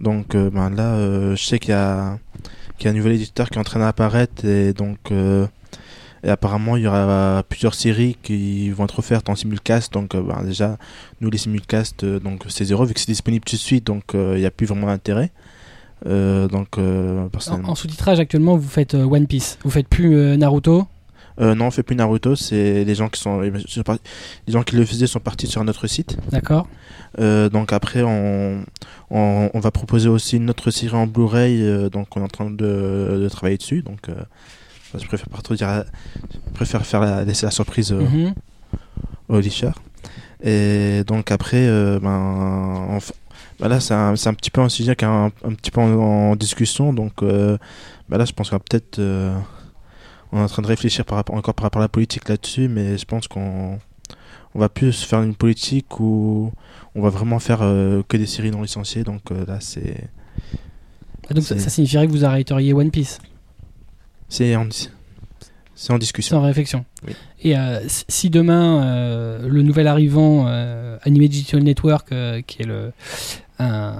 Donc là, euh, je sais qu'il y a qu'il y a un nouvel éditeur qui est en train d'apparaître et donc euh, et apparemment il y aura plusieurs séries qui vont être offertes en simulcast. Donc euh, ben, déjà nous les simulcasts euh, donc c'est zéro vu que c'est disponible tout de suite donc euh, il n'y a plus vraiment d'intérêt. Donc En, en sous-titrage actuellement, vous faites One Piece. Vous faites plus Naruto. Euh, non, on fait plus Naruto, c'est les gens qui sont les gens qui le faisaient sont partis sur notre site. D'accord. Euh, donc après, on, on, on va proposer aussi une autre série en Blu-ray, euh, donc on est en train de, de travailler dessus. Donc, je préfère pas trop dire, je préfère faire la, laisser la surprise euh, Mhm. au licheur. Et donc après, ben, ben là, c'est un, un petit peu un sujet qui est un, un petit peu en, en discussion. Donc ben là, je pense qu'on va peut-être, on est en train de réfléchir par rapport, encore par rapport à la politique là-dessus, mais je pense qu'on on va plus faire une politique où on va vraiment faire euh, que des séries non licenciées. Donc euh, là, c'est Ah, Donc ça, signifierait que vous arrêteriez One Piece? c'est en, en C'est discussion. en réflexion. Oui. Et euh, si- demain le nouvel arrivant Anime Digital Network, qui est le un,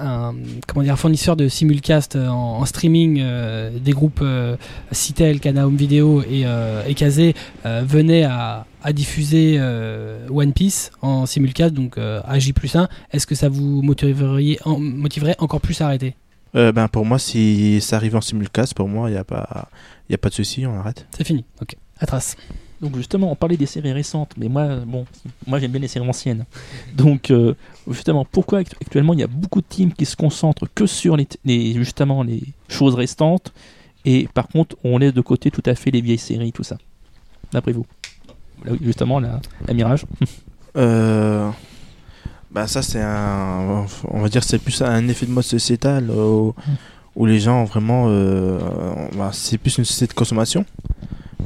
un- comment dire fournisseur de simulcast euh, en, en streaming euh, des groupes euh, Citel, Kana Home Video et, euh, et Kazé euh, venait à, à diffuser euh, One Piece en simulcast, donc euh, à J plus 1, est-ce que ça vous motiverait, en- motiverait encore plus à arrêter? Euh, ben pour moi, si ça arrive en simulcast, pour moi, il n'y a pas, y a pas de souci, on arrête. C'est fini. Ok. Atras. Donc justement, on parlait des séries récentes, mais moi, bon, moi j'aime bien les séries anciennes. Donc euh, justement, pourquoi actu- actuellement il y a beaucoup de teams qui se concentrent que sur les, justement les choses restantes, et par contre on laisse de côté tout à fait les vieilles séries, tout ça. D'après vous? Là, Justement, la, la Mirage. Euh, bah ça c'est un, on va dire c'est plus un effet de mode sociétal euh, où, où les gens vraiment, euh, bah, c'est plus une société de consommation.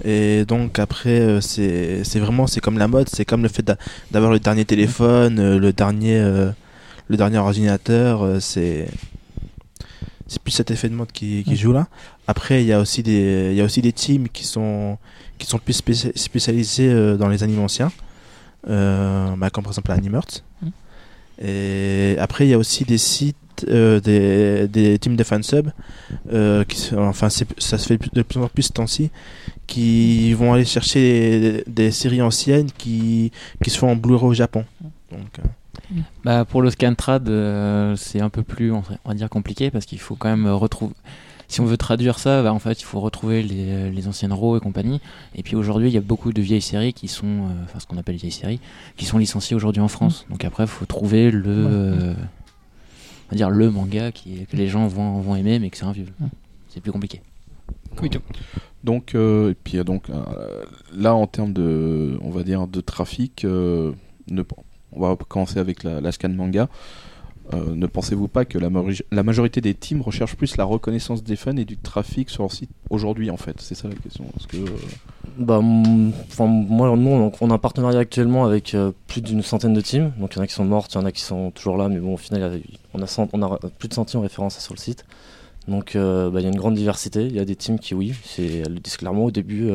Et donc après euh, c'est c'est vraiment c'est comme la mode, c'est comme le fait d'a- d'avoir le dernier téléphone, euh, le dernier euh, le dernier ordinateur, c'est c'est plus cet effet de mode qui, qui joue là. Après il y a aussi des il y a aussi des teams qui sont qui sont plus spéci- spécialisés dans les animes anciens. Euh, bah, comme par exemple Animearts. Mm. Et après, il y a aussi des sites, euh, des, des teams de fansub, euh, qui, enfin, ça se fait de plus en plus ce temps-ci, qui vont aller chercher des, des séries anciennes qui, qui se font en Blu-ray au Japon. Donc, euh, Bah, pour le Scantrad, euh, c'est un peu plus, on va dire, compliqué parce qu'il faut quand même retrouver. Si on veut traduire ça, bah, en fait, il faut retrouver les, les anciennes RAW et compagnie. Et puis aujourd'hui, il y a beaucoup de vieilles séries qui sont, euh, enfin, ce qu'on appelle vieilles séries, qui sont licenciées aujourd'hui en France. Donc après, il faut trouver le, euh, va dire, le manga qui, que les gens vont, vont aimer, mais que c'est un vieux. C'est plus compliqué. Donc, euh, et puis donc euh, là en termes de, on va dire de trafic, euh, ne- on va commencer avec la, la scan manga. Euh, ne pensez-vous pas que la, majorité des teams recherchent plus la reconnaissance des fans et du trafic sur leur site aujourd'hui en fait? C'est ça la question. Euh, Bah, mm, moi, nous, on, on a un partenariat actuellement avec euh, plus d'une centaine de teams. Donc, il y en a qui sont mortes, il y en a qui sont toujours là, mais bon, au final, on a, cent- on a plus de 100 teams référencés sur le site. Donc, bah, il y a une grande diversité. Il y a des teams qui, oui, elles le disent clairement au début.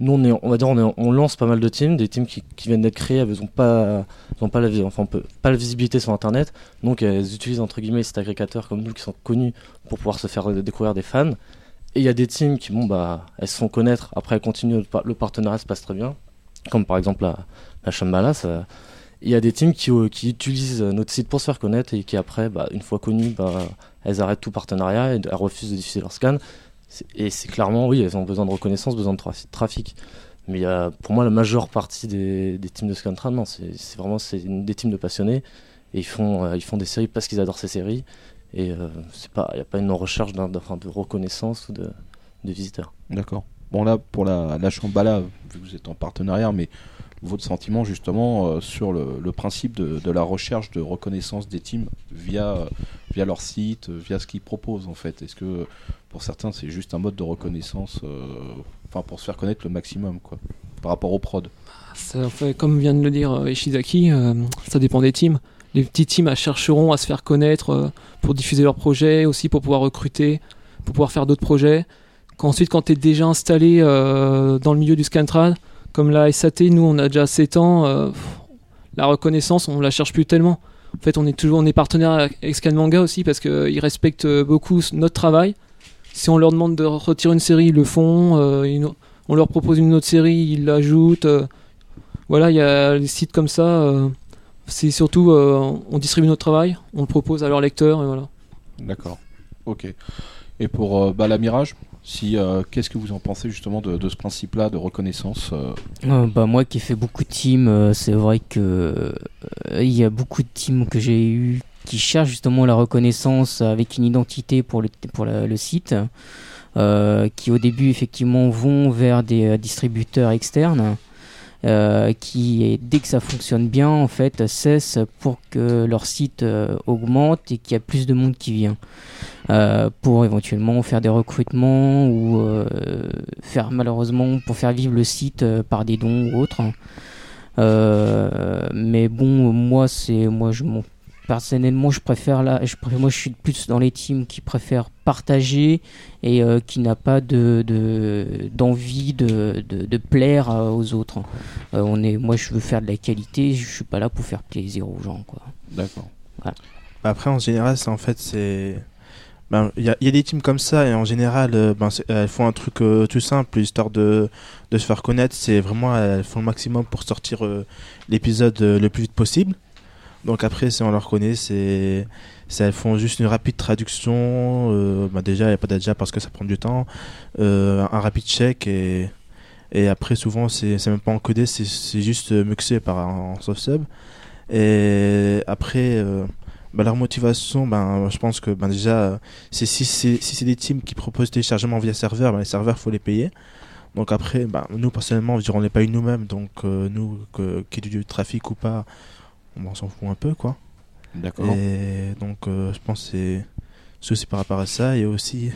Euh, nous, on, on lance pas mal de teams, des teams qui, viennent d'être créés, elles n'ont pas, pas, la, visibilité sur Internet. Donc, elles utilisent, entre guillemets, cet agrégateur comme nous qui sont connus pour pouvoir se faire euh, découvrir des fans. Et il y a des teams qui, bon, bah, elles se font connaître. Après, elles continuent, le par- le partenariat se passe très bien. Comme par exemple la, la Il y a des teams qui, euh, utilisent notre site pour se faire connaître et qui, après, bah, une fois connues, bah, elles arrêtent tout partenariat et elles refusent de diffuser leur scan. Et c'est clairement, oui, elles ont besoin de reconnaissance, besoin de trafi- trafic. Mais pour moi, la majeure partie des, des teams de Scantrad, non, c'est vraiment des teams de passionnés. Et ils font, euh, ils font des séries parce qu'ils adorent ces séries. Et euh, il n'y a pas une recherche enfin, de reconnaissance ou de, de visiteurs. D'accord. Bon là pour la, la Shambhala, vu que vous êtes en partenariat, mais votre sentiment justement euh, sur le, principe de, la recherche de reconnaissance des teams via, euh, leur site, euh, via ce qu'ils proposent en fait? Est-ce que pour certains c'est juste un mode de reconnaissance, enfin pour se faire connaître le maximum quoi, par rapport au prod? Comme vient de le dire Ishizaki, ça dépend des teams. Les petits teams chercheront à se faire connaître pour diffuser leurs projets, aussi pour pouvoir recruter, pour pouvoir faire d'autres projets. Qu'ensuite, quand tu es déjà installé dans le milieu du Scantrad, comme la SAT, nous on a déjà 7 ans, euh, la reconnaissance on la cherche plus tellement. En fait, on est toujours on est partenaire avec Scan Manga aussi parce qu'ils respectent euh, beaucoup notre travail. Si on leur demande de retirer une série, ils le font. euh, on leur propose une autre série, ils l'ajoutent. euh. voilà, il y a des sites comme ça. euh, c'est surtout, euh, on distribue notre travail, on le propose à leurs lecteurs et voilà. D'accord. Ok. Et pour euh, bah, la Mirage, si, euh, qu'est-ce que vous en pensez justement de, ce principe-là de reconnaissance euh, Euh, bah, moi qui ai fait beaucoup de teams, c'est vrai que il y a beaucoup de teams que j'ai eu qui cherchent justement la reconnaissance avec une identité pour le, pour le site, qui au début effectivement vont vers des distributeurs externes. Euh, qui dès que ça fonctionne bien en fait cessent pour que leur site euh, augmente et qu'il y a plus de monde qui vient euh, pour éventuellement faire des recrutements ou faire malheureusement pour faire vivre le site par des dons ou autres. Euh, mais bon, moi c'est moi je mon- personnellement je préfère là, je préfère, moi je suis plus dans les teams qui préfèrent partager et euh, qui n'a pas de de- d'envie de, de, de plaire euh, aux autres. Euh, on est, moi je veux faire de la qualité, je suis pas là pour faire plaisir aux gens quoi. D'accord. Bah, Après, en général, c'est en fait, c'est. Ben, Il y, a, il y a des teams comme ça, et en général, ben, elles font un truc euh, tout simple, histoire de, de se faire connaître. C'est vraiment, elles font le maximum pour sortir euh, l'épisode euh, le plus vite possible. Donc après, si on leur connaît, c'est. Elles font juste une rapide traduction. euh, ben, déjà, il n'y a pas déjà parce que ça prend du temps. euh, un rapide check, et. Et après, souvent, c'est même pas encodé, c'est juste muxé par en soft sub. Et après, euh, bah, leur motivation, ben, je pense que ben, déjà, si c'est si c'est des teams qui proposent téléchargement via serveur, ben, les serveurs, faut les payer. Donc après, ben, nous, personnellement, on les paye nous-mêmes. Donc nous, qu'il y ait du trafic ou pas, on s'en fout un peu, quoi. D'accord. Et donc, euh, je pense que c'est par rapport à ça. Et aussi,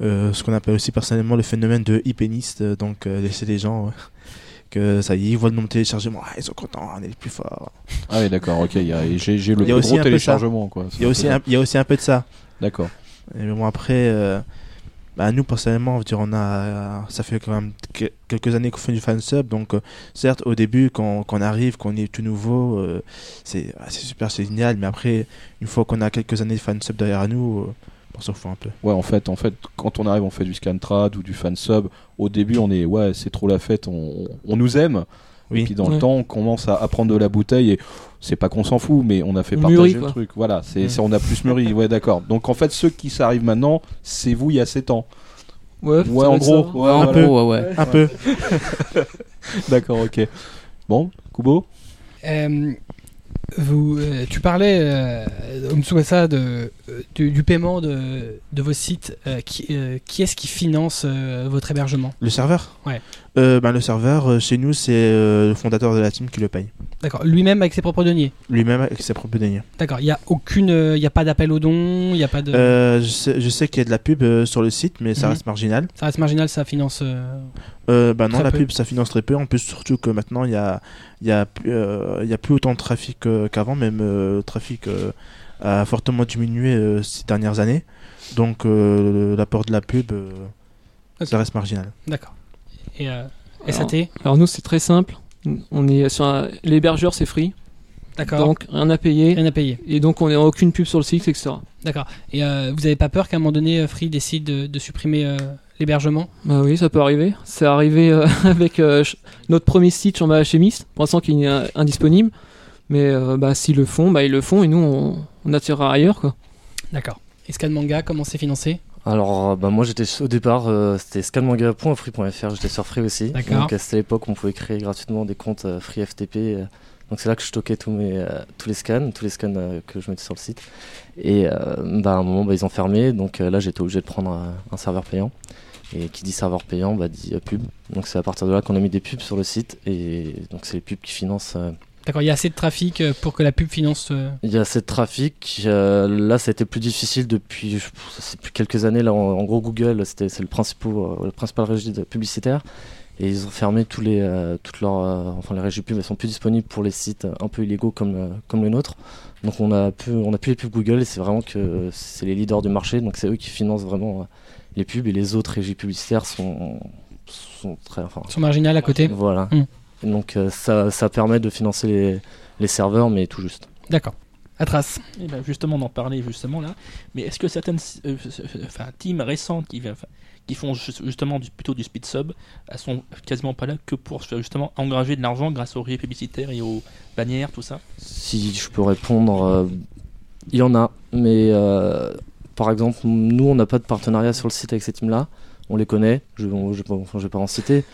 euh, ce qu'on appelle aussi personnellement le phénomène de hypéniste. euh, Donc, laisser les gens, que ça y est, ils voient le nombre de téléchargements, ah, ils sont contents, on est les plus forts. Ah oui, d'accord, ok. il y a- J'ai le plus gros téléchargement. quoi. Il y a aussi un, peu de ça. D'accord. Et bon, après, euh, bah, nous, personnellement, on, veut dire, on a, ça fait quand même que- quelques années qu'on fait du fansub. Donc, euh, certes, au début, quand, quand on arrive, qu'on est tout nouveau, euh, c'est ah, c'est super, c'est génial. Mais après, une fois qu'on a quelques années de fansub derrière nous, euh, on s'en fout un peu. Ouais, en fait, en fait, quand on arrive, on fait du scantrad ou du fansub. Au début, on est, ouais, c'est trop la fête, on, on nous aime. Oui. Et puis dans le temps, on commence à, à prendre de la bouteille et c'est pas qu'on s'en fout, mais on a fait partager mûrit, le quoi. truc. Voilà, c'est, on a plus mûri. Ouais, d'accord. Donc en fait, ceux qui s'arrivent maintenant, c'est vous il y a 7 ans. Ouais, Ouais, en gros. Ouais, voilà. gros, ouais, ouais. Un peu. D'accord, ok. Bon, Kubo? Euh, vous, euh, tu parlais, euh, Umsuasa, de, euh, du, du paiement de, de vos sites. Euh, qui qui est-ce qui finance votre hébergement? Le serveur? Ouais. Ben, le serveur, chez nous, c'est le fondateur de la team qui le paye. D'accord. Lui-même avec ses propres deniers? Lui-même avec ses propres deniers. D'accord. Il n'y a aucune, il y a pas d'appel aux dons, n'y a pas de. Je sais, qu'il y a de la pub sur le site, mais ça Mhm. reste marginal. Ça reste marginal, ça finance. euh, bah non, la peu. pub ça finance très peu. En plus, surtout que maintenant il y a, y a, plus- euh, y a plus autant de trafic qu'avant, même euh, le trafic euh, a fortement diminué euh, ces dernières années. Donc euh, l'apport de la pub, euh, ça reste marginal. D'accord. Et euh, Alors, SAT Alors nous c'est très simple. On est sur un- l'hébergeur c'est free, D'accord. donc rien à payer. Rien à payer. Et donc on n'a aucune pub sur le site, etc. D'accord. Et euh, vous n'avez pas peur qu'à un moment donné, euh, Free décide de, de supprimer euh, l'hébergement? Bah oui, ça peut arriver. C'est arrivé euh, avec euh, notre premier site Chamba Chimiste, pour l'instant qui est euh, indisponible. Mais euh, bah, s'ils le font, bah, ils le font et nous on, on attirera ailleurs. Quoi. D'accord. Et Scan Manga, comment c'est financé? Alors, euh, bah, moi j'étais au départ, euh, c'était scanmanga.free.fr, j'étais sur Free aussi. D'accord. Donc, c'était l'époque où on pouvait créer gratuitement des comptes euh, Free FTP. euh, donc, c'est là que je stockais tous, mes, euh, tous les scans, tous les scans euh, que je mettais sur le site. Et euh, bah, à un moment, bah, ils ont fermé. Donc euh, là, j'étais obligé de prendre un, un serveur payant. Et qui dit serveur payant, bah, dit euh, pub. Donc, c'est à partir de là qu'on a mis des pubs sur le site. Et donc, c'est les pubs qui financent. D'accord, il y a assez de trafic euh, pour que la pub finance. euh, il y a assez de trafic. euh, là, ça a été plus difficile depuis, quelques années. Là, en, en gros, Google, c'était c'est le principal, le principal régie publicitaire, et ils ont fermé tous les, euh, toutes leurs, euh, enfin les régies pub, elles sont plus disponibles pour les sites un peu illégaux comme comme le nôtre. Donc, on a pu, on a plus les pubs Google, et c'est vraiment que c'est les leaders du marché. Donc, c'est eux qui financent vraiment les pubs, et les autres régies publicitaires sont sont très. Enfin, Sur Marginal à côté. voilà. Mm. Et donc euh, ça, ça permet de financer les, les serveurs, mais tout juste. D'accord. Atras. Eh ben, justement, on en parlait justement là. Mais est-ce que certaines euh, enfin, teams récentes qui, enfin, qui font ju- justement du, plutôt du speed sub, elles sont quasiment pas là que pour justement engranger de l'argent grâce aux rayés publicitaires et aux bannières, tout ça? Si je peux répondre, euh, il y en a, mais euh, par exemple, nous, on n'a pas de partenariat sur le site avec ces teams-là. On les connaît, je ne vais pas en citer,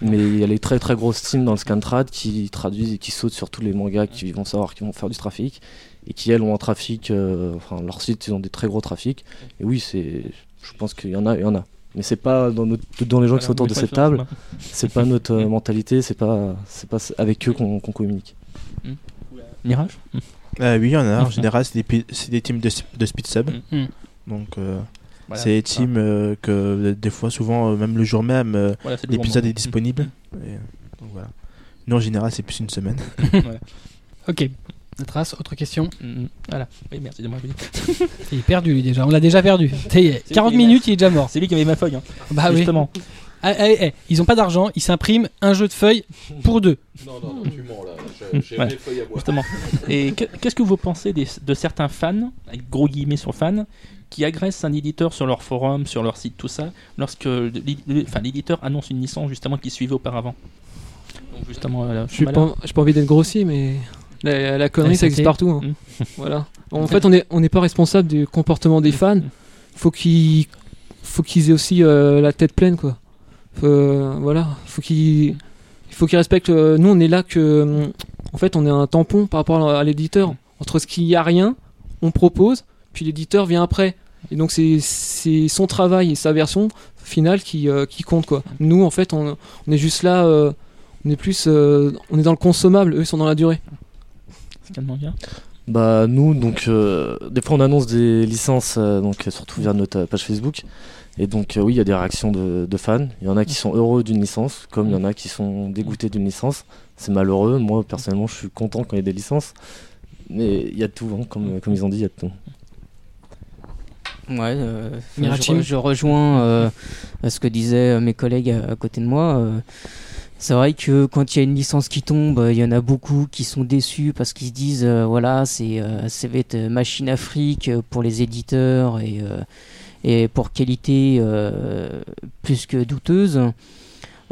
mais il y a les très très grosses teams dans le Scantrad qui traduisent et qui sautent sur tous les mangas qui vont savoir qu'ils vont faire du trafic et qui, elles, ont un trafic, euh, enfin, leur site, ils ont des très gros trafics. Et oui, c'est, je pense qu'il y en a, il y en a. Mais c'est pas dans, notre- dans les gens qui sont autour de cette table, c'est pas notre euh, mentalité, c'est pas, c'est pas avec eux qu'on qu'on communique. Mirage? Euh, oui, il y en a. En général, c'est des, des teams de, de speed sub. Mhm. Donc, euh, Voilà. c'est des teams euh, que euh, des fois, souvent, euh, même le jour même, euh, Voilà, l'épisode est disponible. Et, donc voilà. Nous, en général, c'est plus une semaine. Ok. Atras, autre question. Mhm. Voilà. Oui, merci de moi. Il est perdu lui déjà. On l'a déjà perdu. T'es- C'est 40 lui qui est minutes, il est déjà mort. C'est lui qui avait ma feuille. Hein. Bah oui. Justement. Ah, ah, eh, ils ont pas d'argent, ils s'impriment un jeu de feuilles pour deux. Non, non, non, tu mens là. J'ai Ouais. feuilles à boire. Justement. Et que- qu'est-ce que vous pensez des- de certains fans, avec gros guillemets sur fans, qui agressent un éditeur sur leur forum, sur leur site, tout ça, lorsque l'éditeur annonce une licence justement qu'il suivait auparavant Donc justement, J'ai voilà. pas, envie d'être grossier, mais la, la connerie, ça existe partout. hein. Mm. Voilà. En fait, on n'est on n'est pas responsable du comportement des fans. Faut qu'ils faut qu'ils aient aussi euh, la tête pleine, quoi. Faut, euh, voilà. Faut qu'ils il faut qu'ils respectent. euh, nous, on est là que. En fait, on est un tampon par rapport à l'éditeur. Entre ce qu'il y a rien, on propose, puis l'éditeur vient après. Et donc, c'est c'est son travail et sa version finale qui, euh, qui compte, quoi. Nous, en fait, on, on est juste là. euh, on est plus. euh, on est dans le consommable, eux, ils sont dans la durée. C'est calmement bien. Bah nous donc euh, des fois on annonce des licences euh, donc surtout via notre page Facebook et donc euh, oui il y a des réactions de, de fans il y en a qui sont heureux d'une licence comme il y en a qui sont dégoûtés d'une licence c'est malheureux moi personnellement je suis content quand il y a des licences mais il y a de tout hein, comme, comme ils ont dit il y a de tout Ouais, euh, je, je rejoins euh, ce que disaient euh, mes collègues à, à côté de moi. euh, c'est vrai que quand il y a une licence qui tombe, euh, il y en a beaucoup qui sont déçus parce qu'ils se disent voilà, c'est euh, ça va être machine euh, pour les éditeurs et, euh, et pour qualité euh, plus que douteuse.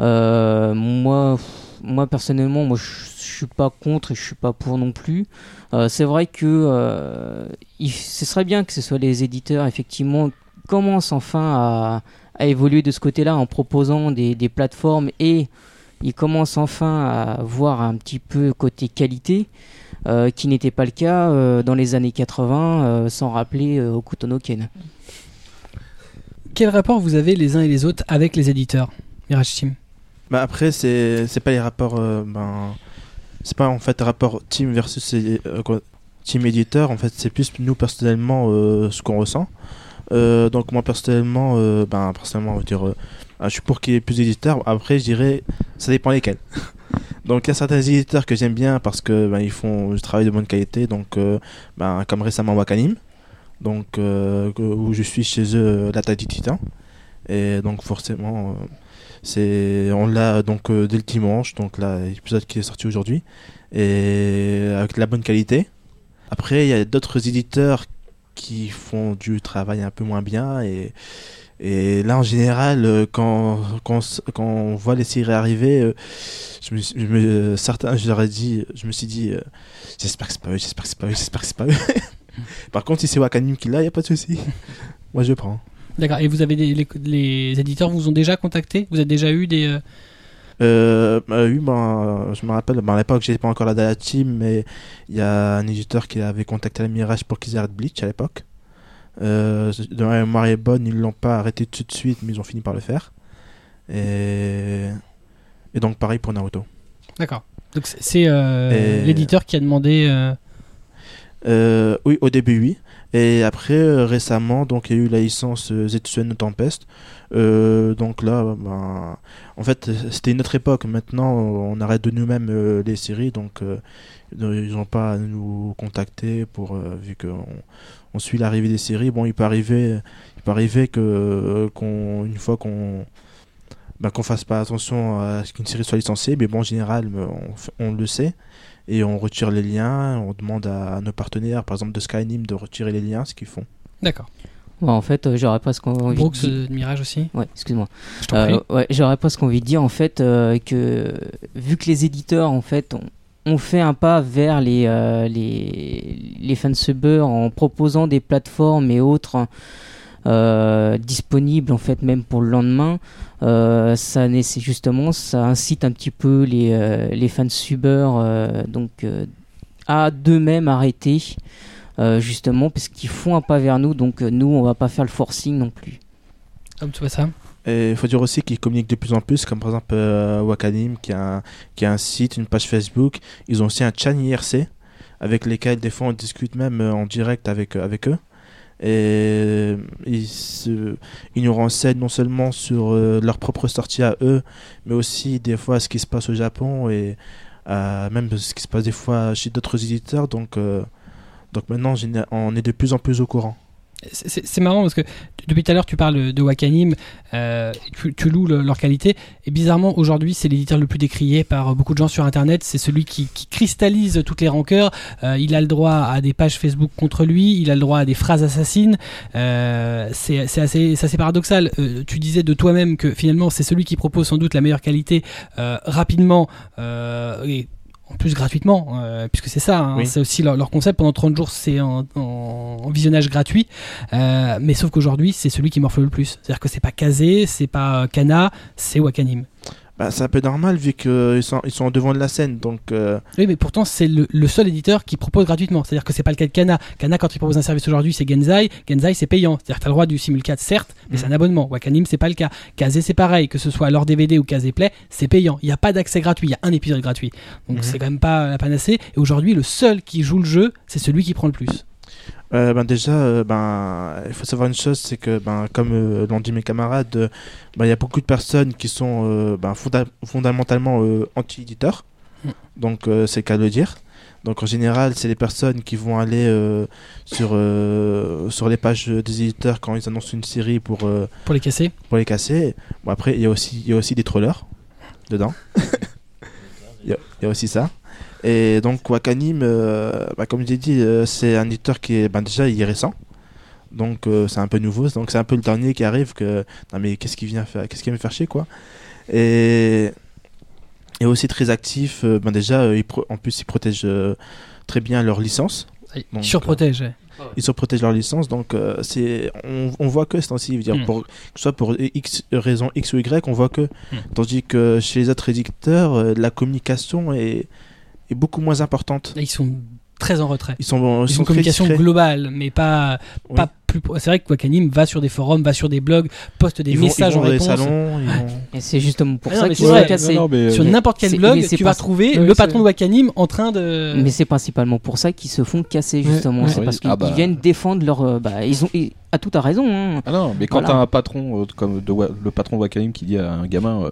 Euh, moi, moi personnellement, moi je, suis pas contre et je suis pas pour non plus. Euh, c'est vrai que euh, ce serait bien que ce soit les éditeurs effectivement commencent enfin à, évoluer de ce côté-là en proposant des, plateformes et ils commencent enfin à voir un petit peu côté qualité euh, qui n'était pas le cas dans les années 80 euh, sans rappeler euh, Hokuto Ken. Quel rapport vous avez les uns et les autres avec les éditeurs Mirage Team? Bah après, c'est pas les rapports. euh, ben, c'est pas en fait rapport team versus euh, team éditeur. En fait, c'est plus nous personnellement euh, ce qu'on ressent. Donc moi personnellement, ben personnellement, on va dire, je suis pour qu'il y ait plus d'éditeurs. Après, je dirais, ça dépend lesquels. donc il y a certains éditeurs que j'aime bien parce que ben, ils font du travail de bonne qualité. Donc ben, comme récemment Wakanim, donc où je suis chez eux, l'attaque du Titan. Et donc forcément. C'est, on l'a donc euh, dès le dimanche, donc là, l'épisode qui est sorti aujourd'hui, et avec de la bonne qualité. Après, il y a d'autres éditeurs qui font du travail un peu moins bien, et, et là, en général, euh, quand, quand, quand on voit les séries arriver, euh, je me, suis- je me- certains, je leur ai dit, je me suis dit, euh, j'espère que c'est pas eux, j'espère que c'est pas eux, j'espère que c'est pas eux. Par contre, si c'est Wakanim qui l'a, il n'y a pas de souci. Moi, je prends. D'accord. Et vous avez des, les, les éditeurs vous ont déjà contacté? Vous avez déjà eu des. euh, Euh, bah oui, ben, je me rappelle, ben, à l'époque, j'étais pas encore là dans la team, mais il y a un éditeur qui avait contacté la Mirage pour qu'ils arrêtent Bleach à l'époque. Euh, de ma mémoire est bonne, ils l'ont pas arrêté tout de suite, mais ils ont fini par le faire. Et, et donc, pareil pour Naruto. D'accord. Donc c'est- euh, Et- l'éditeur qui a demandé. euh, Euh, oui, au début, oui. Et après, euh, récemment, donc il y a eu la licence euh, Zetsuen no Tempest. Euh, donc là, ben, en fait, c'était une autre époque. Maintenant, on arrête de nous-mêmes les séries, donc ils n'ont pas à nous contacter pour vu qu'on on suit l'arrivée des séries. Bon, il peut arriver, il peut arriver que qu'on une fois qu'on bah, qu'on fasse pas attention à ce qu'une série soit licenciée. Mais bon, en général, f- on le sait. Et on retire les liens, on demande à, nos partenaires, par exemple de Skynim, de retirer les liens, ce qu'ils font. D'accord. Ouais, en fait, euh, j'aurais presque envie Brooks de dire... euh, de Mirage aussi. Ouais, excuse-moi. Euh, ouais, j'aurais presque envie de dire en fait euh, que vu que les éditeurs en fait ont, fait un pas vers les euh, les les fansubbers en proposant des plateformes et autres euh, disponibles en fait même pour le lendemain, euh, ça justement ça incite un petit peu les euh, les fansubbers euh, donc euh, à d'eux-mêmes arrêter euh, justement parce qu'ils font un pas vers nous donc nous on va pas faire le forcing non plus. Comme tu vois ça. Il faut dire aussi qu'ils communiquent de plus en plus, comme par exemple euh, Wakanim, qui a, un, qui a un site, une page Facebook. Ils ont aussi un chat IRC, avec lesquels des fois on discute même en direct avec, avec eux. Et euh, ils, nous renseignent non seulement sur euh, leur propre sortie à eux, mais aussi des fois ce qui se passe au Japon et euh, même ce qui se passe des fois chez d'autres éditeurs. Donc, donc maintenant, on est de plus en plus au courant. C'est- marrant parce que depuis tout à l'heure tu parles de Wakanim, euh, tu, loues le- leur qualité. Et bizarrement aujourd'hui c'est l'éditeur le plus décrié par beaucoup de gens sur internet, c'est celui qui, cristallise toutes les rancœurs, Euh, il a le droit à des pages Facebook contre lui, il a le droit à des phrases assassines, Euh, c'est assez, assez paradoxal. Tu disais de toi-même que finalement c'est celui qui propose sans doute la meilleure qualité rapidement et en plus gratuitement, euh, puisque c'est ça, hein, Oui. c'est aussi leur, leur concept. Pendant 30 jours, c'est en, en- en visionnage gratuit. Euh, mais sauf qu'aujourd'hui, c'est celui qui morfle le plus. C'est-à-dire que c'est pas Kazé, c'est pas euh, Kana, c'est Wakanim. Bah, c'est un peu normal vu qu'ils sont, ils sont au devant de la scène. Donc, euh, Oui, mais pourtant, c'est le, le seul éditeur qui propose gratuitement. C'est-à-dire que c'est pas le cas de Kana. Kana, quand il propose un service aujourd'hui, c'est Genzai. Genzai, c'est payant. C'est-à-dire que tu as le droit du simulcast, certes, mais c'est un abonnement. Wakanim, c'est pas le cas. Kazé, c'est pareil. Que ce soit leur DVD ou Kazé Play, c'est payant. Il n'y a pas d'accès gratuit. Il y a un épisode gratuit. Donc, Mhm. c'est quand même pas la panacée. Et aujourd'hui, le seul qui joue le jeu, c'est celui qui prend le plus. Euh, ben déjà, euh, ben, il faut savoir une chose, c'est que, ben, comme euh, l'ont dit mes camarades, ben, il y a beaucoup de personnes qui sont ben, fonda- fondamentalement anti-éditeurs. Mm. Donc, c'est le cas de le dire. Donc, en général, c'est les personnes qui vont aller sur, sur les pages des éditeurs quand ils annoncent une série pour, Pour les casser. pour les casser. Bon, après, il y, a aussi- y a aussi des trollers dedans. Il y, a- il y a aussi ça. Et donc, Wakanim, euh, bah, comme j'ai dit, euh, c'est un éditeur qui est ben, déjà il est récent. Donc, euh, c'est un peu nouveau. Donc, c'est un peu le dernier qui arrive. que Non, mais qu'est-ce qu'il vient faire Qu'est-ce qu'il vient me faire chier, quoi Et. Et aussi très actif. euh, ben, déjà, euh, il pro- en plus, ils protègent euh, très bien leur licence. Ils Donc, surprotègent. ouais. Ils surprotègent leur licence, donc euh, c'est on, on voit que c'est ainsi, dire Mm. pour que ce soit pour X raison X ou Y, on voit que Mm. tandis que chez les autres éditeurs, euh, la communication est, est beaucoup moins importante. Là, ils sont très en retrait. Ils sont Ils sont une communication discrets. globale, mais pas, Oui. pas plus. C'est vrai que Wakanim va sur des forums, va sur des blogs, poste des Ils vont, messages ils vont en dans les réponse. salons, ils vont- Et c'est justement pour Ah ça qu'ils non, mais, Sur n'importe quel blog, tu vas pas- trouver Ouais, le patron de Wakanim en train de. Mais c'est principalement pour ça qu'ils se font casser Ouais, justement. ouais. C'est Oui. parce qu'ils Ah bah. ils viennent défendre leur. euh, bah, ils ont. ils- à tout à raison. hein. Ah non, mais quand Voilà. t'as un patron euh, comme de le patron de Wakanim qui dit à un gamin euh,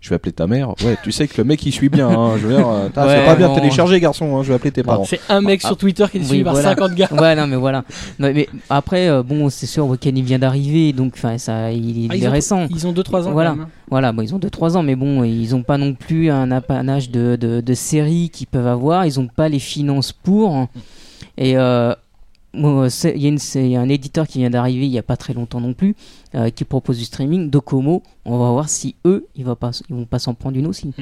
je vais appeler ta mère, ouais, tu sais que le mec il suit bien. Hein, je veux dire, euh, Ouais, c'est pas bien de télécharger garçon, hein, je vais appeler tes parents. C'est un mec Ah. sur Twitter qui est Oui, suivi par voilà. 50 gars. Ouais, non, mais voilà. Non, mais après, euh, bon, c'est sûr, Wakanim vient d'arriver, donc enfin, ça, il, il Ah, est ont, récent. ils ont 2-3 ans. Voilà. même, hein. Voilà, bon, ils ont 2-3 ans, mais bon, ils ont pas non plus un apanage de, de, de séries qu'ils peuvent avoir, ils ont pas les finances pour. Et euh, il y, a une- c'est- il y a un éditeur qui vient d'arriver il y a pas très longtemps non plus, euh, qui propose du streaming, Docomo. On va voir si eux, ils, vont pas, ils vont pas s'en prendre une aussi.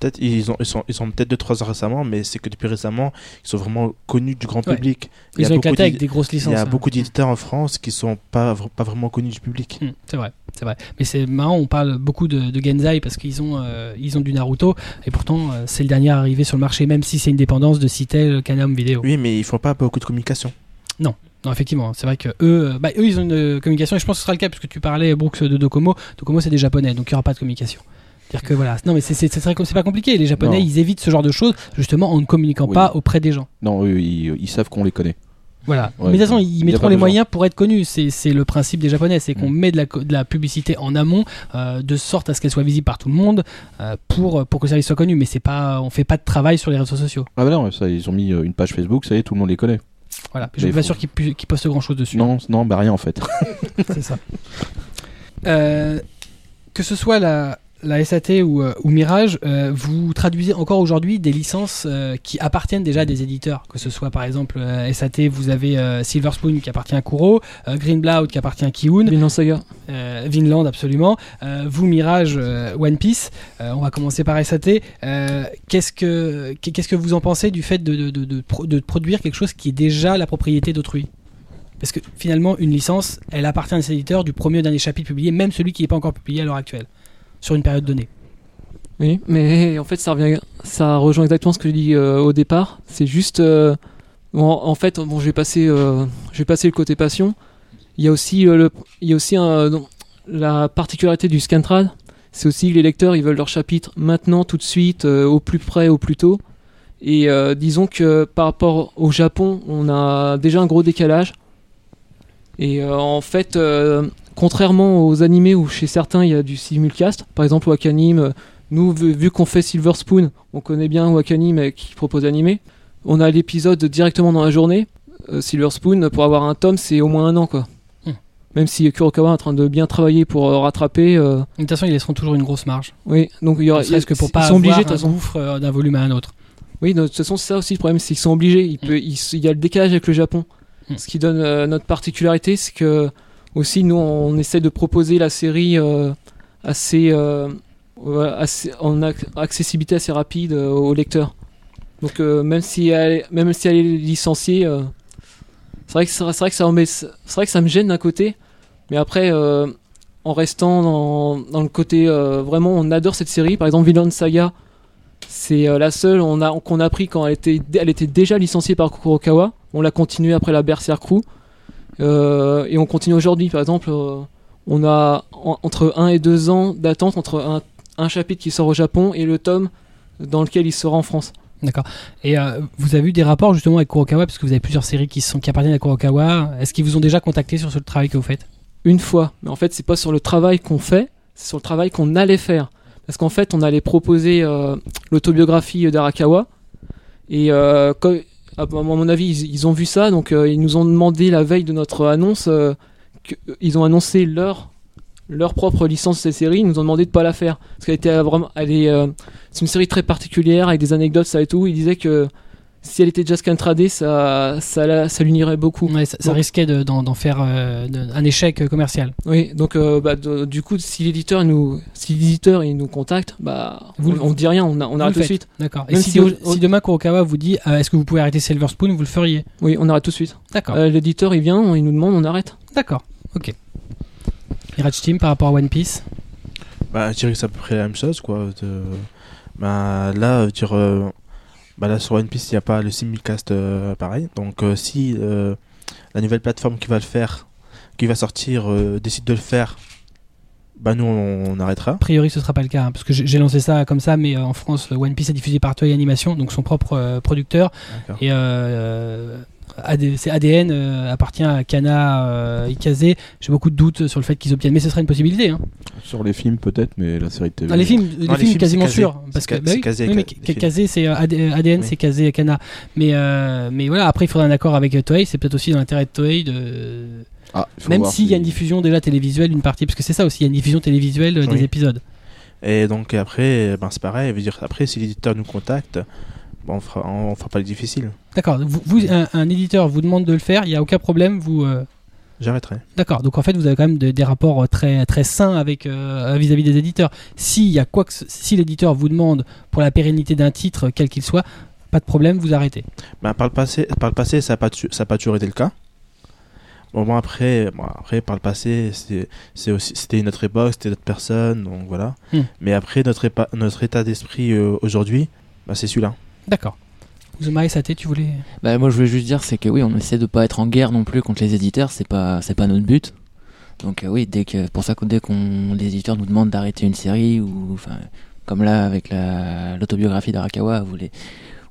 peut-être ils ont ils sont ils sont peut-être deux trois ans récemment, mais c'est que depuis récemment ils sont vraiment connus du grand Ouais. public. Il y Ils a ont beaucoup éclaté avec des grosses il licences. y a hein. beaucoup d'éditeurs en France qui sont pas pas vraiment connus du public. Hmm, c'est vrai, c'est vrai. Mais c'est marrant, on parle beaucoup de, de Genzai parce qu'ils ont, euh, ils ont du Naruto et pourtant euh, c'est le dernier arrivé sur le marché, même si c'est une dépendance de Citel, Canam Vidéo. Oui, mais ils font pas beaucoup de communication. Non, effectivement, c'est vrai que eux, euh, bah, eux, ils ont une euh, communication et je pense que ce sera le cas puisque tu parlais Brooks de Docomo. Docomo, c'est des japonais, donc il n'y aura pas de communication. C'est-à-dire que voilà, non mais c'est pas compliqué. Les japonais, Non. ils évitent ce genre de choses justement en ne communiquant Oui. pas auprès des gens. Non, eux, ils, ils savent qu'on les connaît. Voilà. Ouais, mais de toute façon, ils mettront les besoin. moyens pour être connus. C'est c'est le principe des Japonais, c'est qu'on Mm. met de la, de la publicité en amont, euh, de sorte à ce qu'elle soit visible par tout le monde, euh, pour pour que le service soit connu. Mais c'est pas, on fait pas de travail sur les réseaux sociaux. Ah bah non, ça, ils ont mis une page Facebook, ça y est, tout le monde les connaît. Voilà. Je suis Mais pas sûr qu'ils postent grand chose dessus. Non, non, bah rien en fait. c'est ça. Euh, que ce soit la, la SAT ou, euh, ou Mirage, euh, vous traduisez encore aujourd'hui des licences euh, qui appartiennent déjà à des éditeurs. Que ce soit par exemple euh, SAT, vous avez Silver Spoon qui appartient à Kuro, euh, Greenblood qui appartient à Kiun, Vinland Saga. Vinland absolument, vous Mirage, One Piece. On va commencer par SAT. Qu'est-ce que qu'est-ce que vous en pensez du fait de, de, de, de pro- de produire quelque chose qui est déjà la propriété d'autrui? Parce que finalement, une licence, elle appartient à ses éditeurs du premier au dernier chapitre publié, même celui qui n'est pas encore publié à l'heure actuelle, sur une période donnée. Oui, mais en fait, ça revient, ça rejoint exactement ce que je dis euh, au départ. C'est juste, euh, bon, en fait, bon, euh, je vais passer le côté passion. Il y a aussi, euh, le, il y a aussi la particularité du Scantrad, c'est aussi que les lecteurs, ils veulent leur chapitre maintenant, tout de suite, euh, au plus près, au plus tôt. Et euh, disons que par rapport au Japon, on a déjà un gros décalage. Et euh, en fait, euh, contrairement aux animés où chez certains il y a du simulcast, par exemple Wakanim, euh, nous vu, vu qu'on fait Silver Spoon, on connaît bien Wakanim euh, qui propose animé, on a l'épisode directement dans la journée. Euh, Silver Spoon, pour avoir un tome, c'est au moins un an quoi. Hmm. Même si Kurokawa est en train de bien travailler pour euh, rattraper, euh, De toute façon, ils laisseront toujours une grosse marge. oui, donc il y aura, que pour ils pas sont obligés de gouffre d'un volume à un autre. Oui, de toute façon, c'est ça aussi le problème, c'est qu'ils sont obligés. Il, peut, il, il y a le décalage avec le Japon. Mm. Ce qui donne notre particularité, c'est que aussi nous, on essaie de proposer la série euh, assez, euh, assez en ac- accessibilité assez rapide euh, aux lecteurs. Donc même si elle, même si elle est licenciée, c'est vrai que vrai que ça me gêne d'un côté, mais après. en restant dans, le côté vraiment on adore cette série par exemple Villain Saga c'est la seule qu'on a pris quand elle était elle était déjà licenciée par Kurokawa on l'a continué après la Berserk Crew et on continue aujourd'hui par exemple euh, on a en- entre 1 et 2 ans d'attente entre un, un chapitre qui sort au Japon et le tome dans lequel il sera en France D'accord. Et euh, vous avez eu des rapports justement avec Kurokawa, parce que vous avez plusieurs séries qui, sont, qui appartiennent à Kurokawa. Est-ce qu'ils vous ont déjà contacté sur ce travail que vous faites? Une fois. Mais en fait, c'est pas sur le travail qu'on fait, c'est sur le travail qu'on allait faire. Parce qu'en fait, on allait proposer euh, l'autobiographie d'Arakawa. Et euh, comme- à mon avis, ils, ont vu ça, donc euh, ils nous ont demandé la veille de notre annonce, euh, que- ils ont annoncé leur leur propre licence de cette série, ils nous ont demandé de pas la faire parce qu'elle était euh, vraiment, euh, c'est une série très particulière avec des anecdotes ça et tout. Ils disaient que si elle était déjà scantradée, ça ça, ça l'unirait beaucoup. Ouais, ça, risquait de- d'en faire euh, de- un échec euh, commercial. Oui, donc euh, bah, de- du coup, si l'éditeur nous, si l'éditeur il nous contacte, bah, Vous on, on dit rien, on, arrête tout de suite. D'accord. Et si, si de- au- si demain Kurokawa vous dit euh, est-ce que vous pouvez arrêter Silver Spoon, vous le feriez? Oui, on arrête tout de suite. D'accord. Euh, l'éditeur il vient, il nous demande, on arrête. D'accord. Ok. Mirage Team par rapport à One Piece? Bah, je dirais que c'est à peu près la même chose, quoi. De... Bah, là, dire, euh, bah, là, sur One Piece, il n'y a pas le simulcast euh, pareil. Donc, euh, si euh, la nouvelle plateforme qui va le faire, qui va sortir, décide de le faire, bah, nous, on, on arrêtera. A priori, ce sera pas le cas, hein, parce que j'ai lancé ça comme ça, mais en France, One Piece est diffusé par Toei Animation, donc son propre producteur. Et AD c'est ADN euh, appartient à Kana euh, Ikaze. J'ai beaucoup de doutes sur le fait qu'ils obtiennent, mais ce serait une possibilité. Hein. Sur les films, peut-être, mais la série de TV. Ah, les films, les les films, films, quasiment sûr, parce que C'est bah oui, Kazé, oui, mais les. Kazé, c'est euh, AD- ADN, Oui. c'est Kazé et Kana. Mais euh, mais voilà, après il faudra un accord avec euh, Toei. C'est peut-être aussi dans l'intérêt de Toei de Ah, même s'il y a si- une diffusion déjà télévisuelle d'une partie, parce que c'est ça aussi, il y a une diffusion télévisuelle euh, des épisodes. Et donc, après, ben, c'est pareil. Dire, après, si l'éditeur nous contacte, on fera, on, fera pas le difficile. D'accord. Vous, vous- un, un éditeur vous demande de le faire, il y a aucun problème. Vous euh, J'arrêterai. D'accord, donc en fait vous avez quand même de- des rapports euh, très très sains avec euh, vis-à-vis des éditeurs. S'il y a quoi que si l'éditeur vous demande pour la pérennité d'un titre quel qu'il soit, pas de problème, vous arrêtez. Ben, par, le passé, par le passé, ça n'a pas, ça a pas toujours été le cas. Bon, bon, après, bon, après, par le passé, c'est c'est aussi- c'était une autre époque, c'était d'autres personnes, donc voilà. Hmm. Mais après, notre, épa- notre état d'esprit euh, aujourd'hui, bah, c'est celui-là. D'accord. Uzuma Sate, tu voulais Bah, moi, je voulais juste dire, c'est que oui, on essaie de pas être en guerre non plus contre les éditeurs, c'est pas, c'est pas notre but. Donc, euh, oui, dès que, pour ça que dès qu'on, les éditeurs nous demandent d'arrêter une série, ou, enfin, comme là, avec la, l'autobiographie d'Arakawa, on voulait,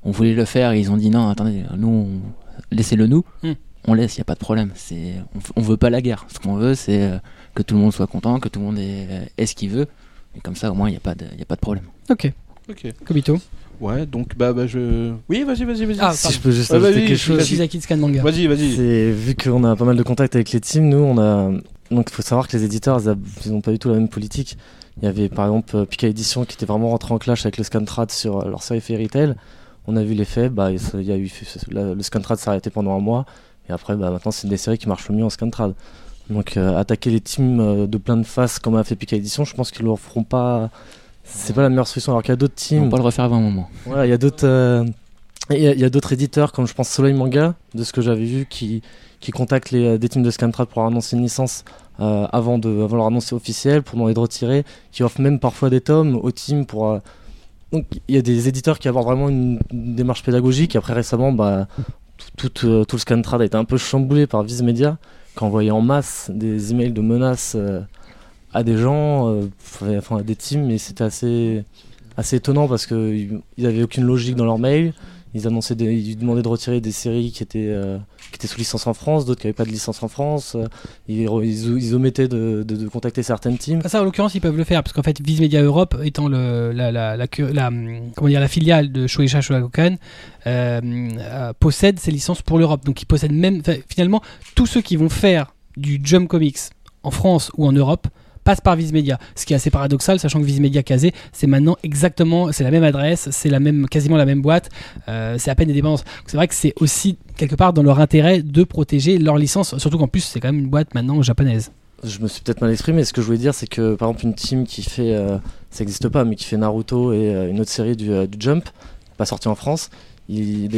on voulait le faire, et ils ont dit non, attendez, nous, on- laissez-le nous. Hmm. On laisse, y a pas de problème. C'est, on, on veut pas la guerre. Ce qu'on veut, c'est euh, que tout le monde soit content, que tout le monde ait, ait ce qu'il veut. Et comme ça, au moins, il y a pas de, y a pas de problème. Ok. Ok. Kobito. Ouais, donc bah, bah je. Oui, vas-y, vas-y, vas-y. Ah, Si je peux juste Ouais, ajouter vas-y, quelque je- chose. vas-y. Shizaki de Scan Manga. Vas-y, vas-y. C'est vu qu'on a pas mal de contacts avec les teams, nous on a Donc il faut savoir que les éditeurs, ils n'ont pas du tout la même politique. Il y avait par exemple euh, Pika Edition qui était vraiment rentré en clash avec le Scantrad sur euh, leur série Fairy Tail. On a vu l'effet, bah, il y a eu, la- le Scantrad s'est arrêté pendant un mois, et après bah, maintenant c'est une des séries qui marchent le mieux en Scantrad. Donc euh, attaquer les teams de plein de faces comme a fait Pika Edition, je pense qu'ils ne le feront pas. C'est pas la meilleure solution, alors qu'il y a d'autres On teams. va pas le refaire avant un moment. Voilà, il y a d'autres euh, il y a- d'autres éditeurs comme je pense Soleil Manga de ce que j'avais vu qui qui contactent les, des teams de Scantrad pour annoncer une licence euh, avant de avant leur annoncer officielle pour demander de retirer qui offrent même parfois des tomes aux teams pour euh, donc il y a des éditeurs qui abordent vraiment une, une démarche pédagogique après récemment bah tout, tout, euh, tout le Scantrad a été un peu chamboulé par Viz Media qui envoyait en masse des emails de menaces à des gens euh, enfin à des teams et c'était assez assez étonnant parce que ils ils avaient aucune logique dans leurs mails. Ils annonçaient, ils demandaient de retirer des séries qui étaient euh, qui étaient sous licence en France, d'autres qui n'avaient pas de licence en France. Euh, Ils, omettaient de, de- contacter certaines teams. Ça, en l'occurrence, ils peuvent le faire parce qu'en fait, Viz Media Europe étant la, la, comment dire, la filiale de Shueisha Shogakukan, euh, possède ses licences pour l'Europe. Donc, ils possèdent même, finalement, tous ceux qui vont faire du Jump Comics en France ou en Europe passent par Viz Media. Ce qui est assez paradoxal, sachant que Viz Media Kazé, c'est maintenant exactement, c'est la même adresse, c'est la même, quasiment la même boîte, euh, c'est à peine des dépendances. C'est vrai que c'est aussi quelque part dans leur intérêt de protéger leur licence, surtout qu'en plus, c'est quand même une boîte maintenant japonaise. Je me suis peut-être mal exprimé. Ce que je voulais dire, c'est que par exemple une team qui fait, euh, ça n'existe pas, mais qui fait Naruto et euh, une autre série du, du Jump, pas sortie en France.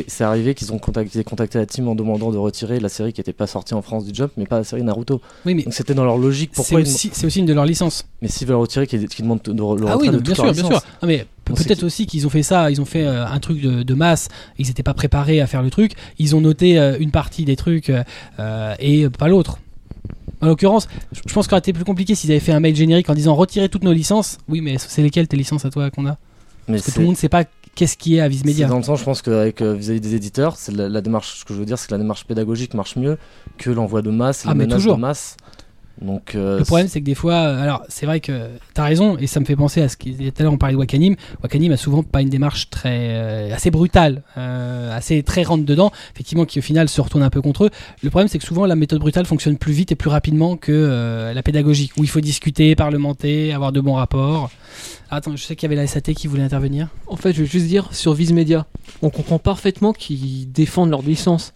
C'est arrivé qu'ils ont contacté, contacté la team en demandant de retirer la série qui n'était pas sortie en France du Jump, mais pas la série Naruto. Oui, mais Donc c'était dans leur logique. c'est Pourquoi aussi, c'est aussi une de leurs licences. Mais s'ils veulent retirer, qu'ils demandent de, le Ah oui, bien sûr, bien sûr. Non, mais peut-être aussi qu'ils ont fait ça, ils ont fait euh, un truc de, de masse, ils n'étaient pas préparés à faire le truc, ils ont noté euh, une partie des trucs euh, et pas l'autre. En l'occurrence, je pense qu'il aurait été plus compliqué s'ils avaient fait un mail générique en disant retirez toutes nos licences. Oui, mais c'est lesquelles tes licences à toi qu'on a? Mais Parce que tout le monde ne sait pas qu'est-ce qui est C'est Media. dans le sens, je pense qu'avec euh, vis-à-vis des éditeurs, c'est la, la démarche. Ce que je veux dire, c'est que la démarche pédagogique marche mieux que l'envoi de masse et Ah, les mais menaces toujours. de masse. Donc, euh, Le problème, c'est que des fois, euh, alors c'est vrai que t'as raison, et ça me fait penser à ce qu'il tout à l'heure on parlait de Wakanim. Wakanim a souvent pas une démarche très euh, assez brutale, euh, assez très rentre dedans, effectivement, qui au final se retourne un peu contre eux. Le problème, c'est que souvent la méthode brutale fonctionne plus vite et plus rapidement que euh, la pédagogique, où il faut discuter, parlementer, avoir de bons rapports. Attends, je sais qu'il y avait la SAT qui voulait intervenir. En fait, je vais juste dire sur Viz Media, on comprend parfaitement qu'ils défendent leur licence.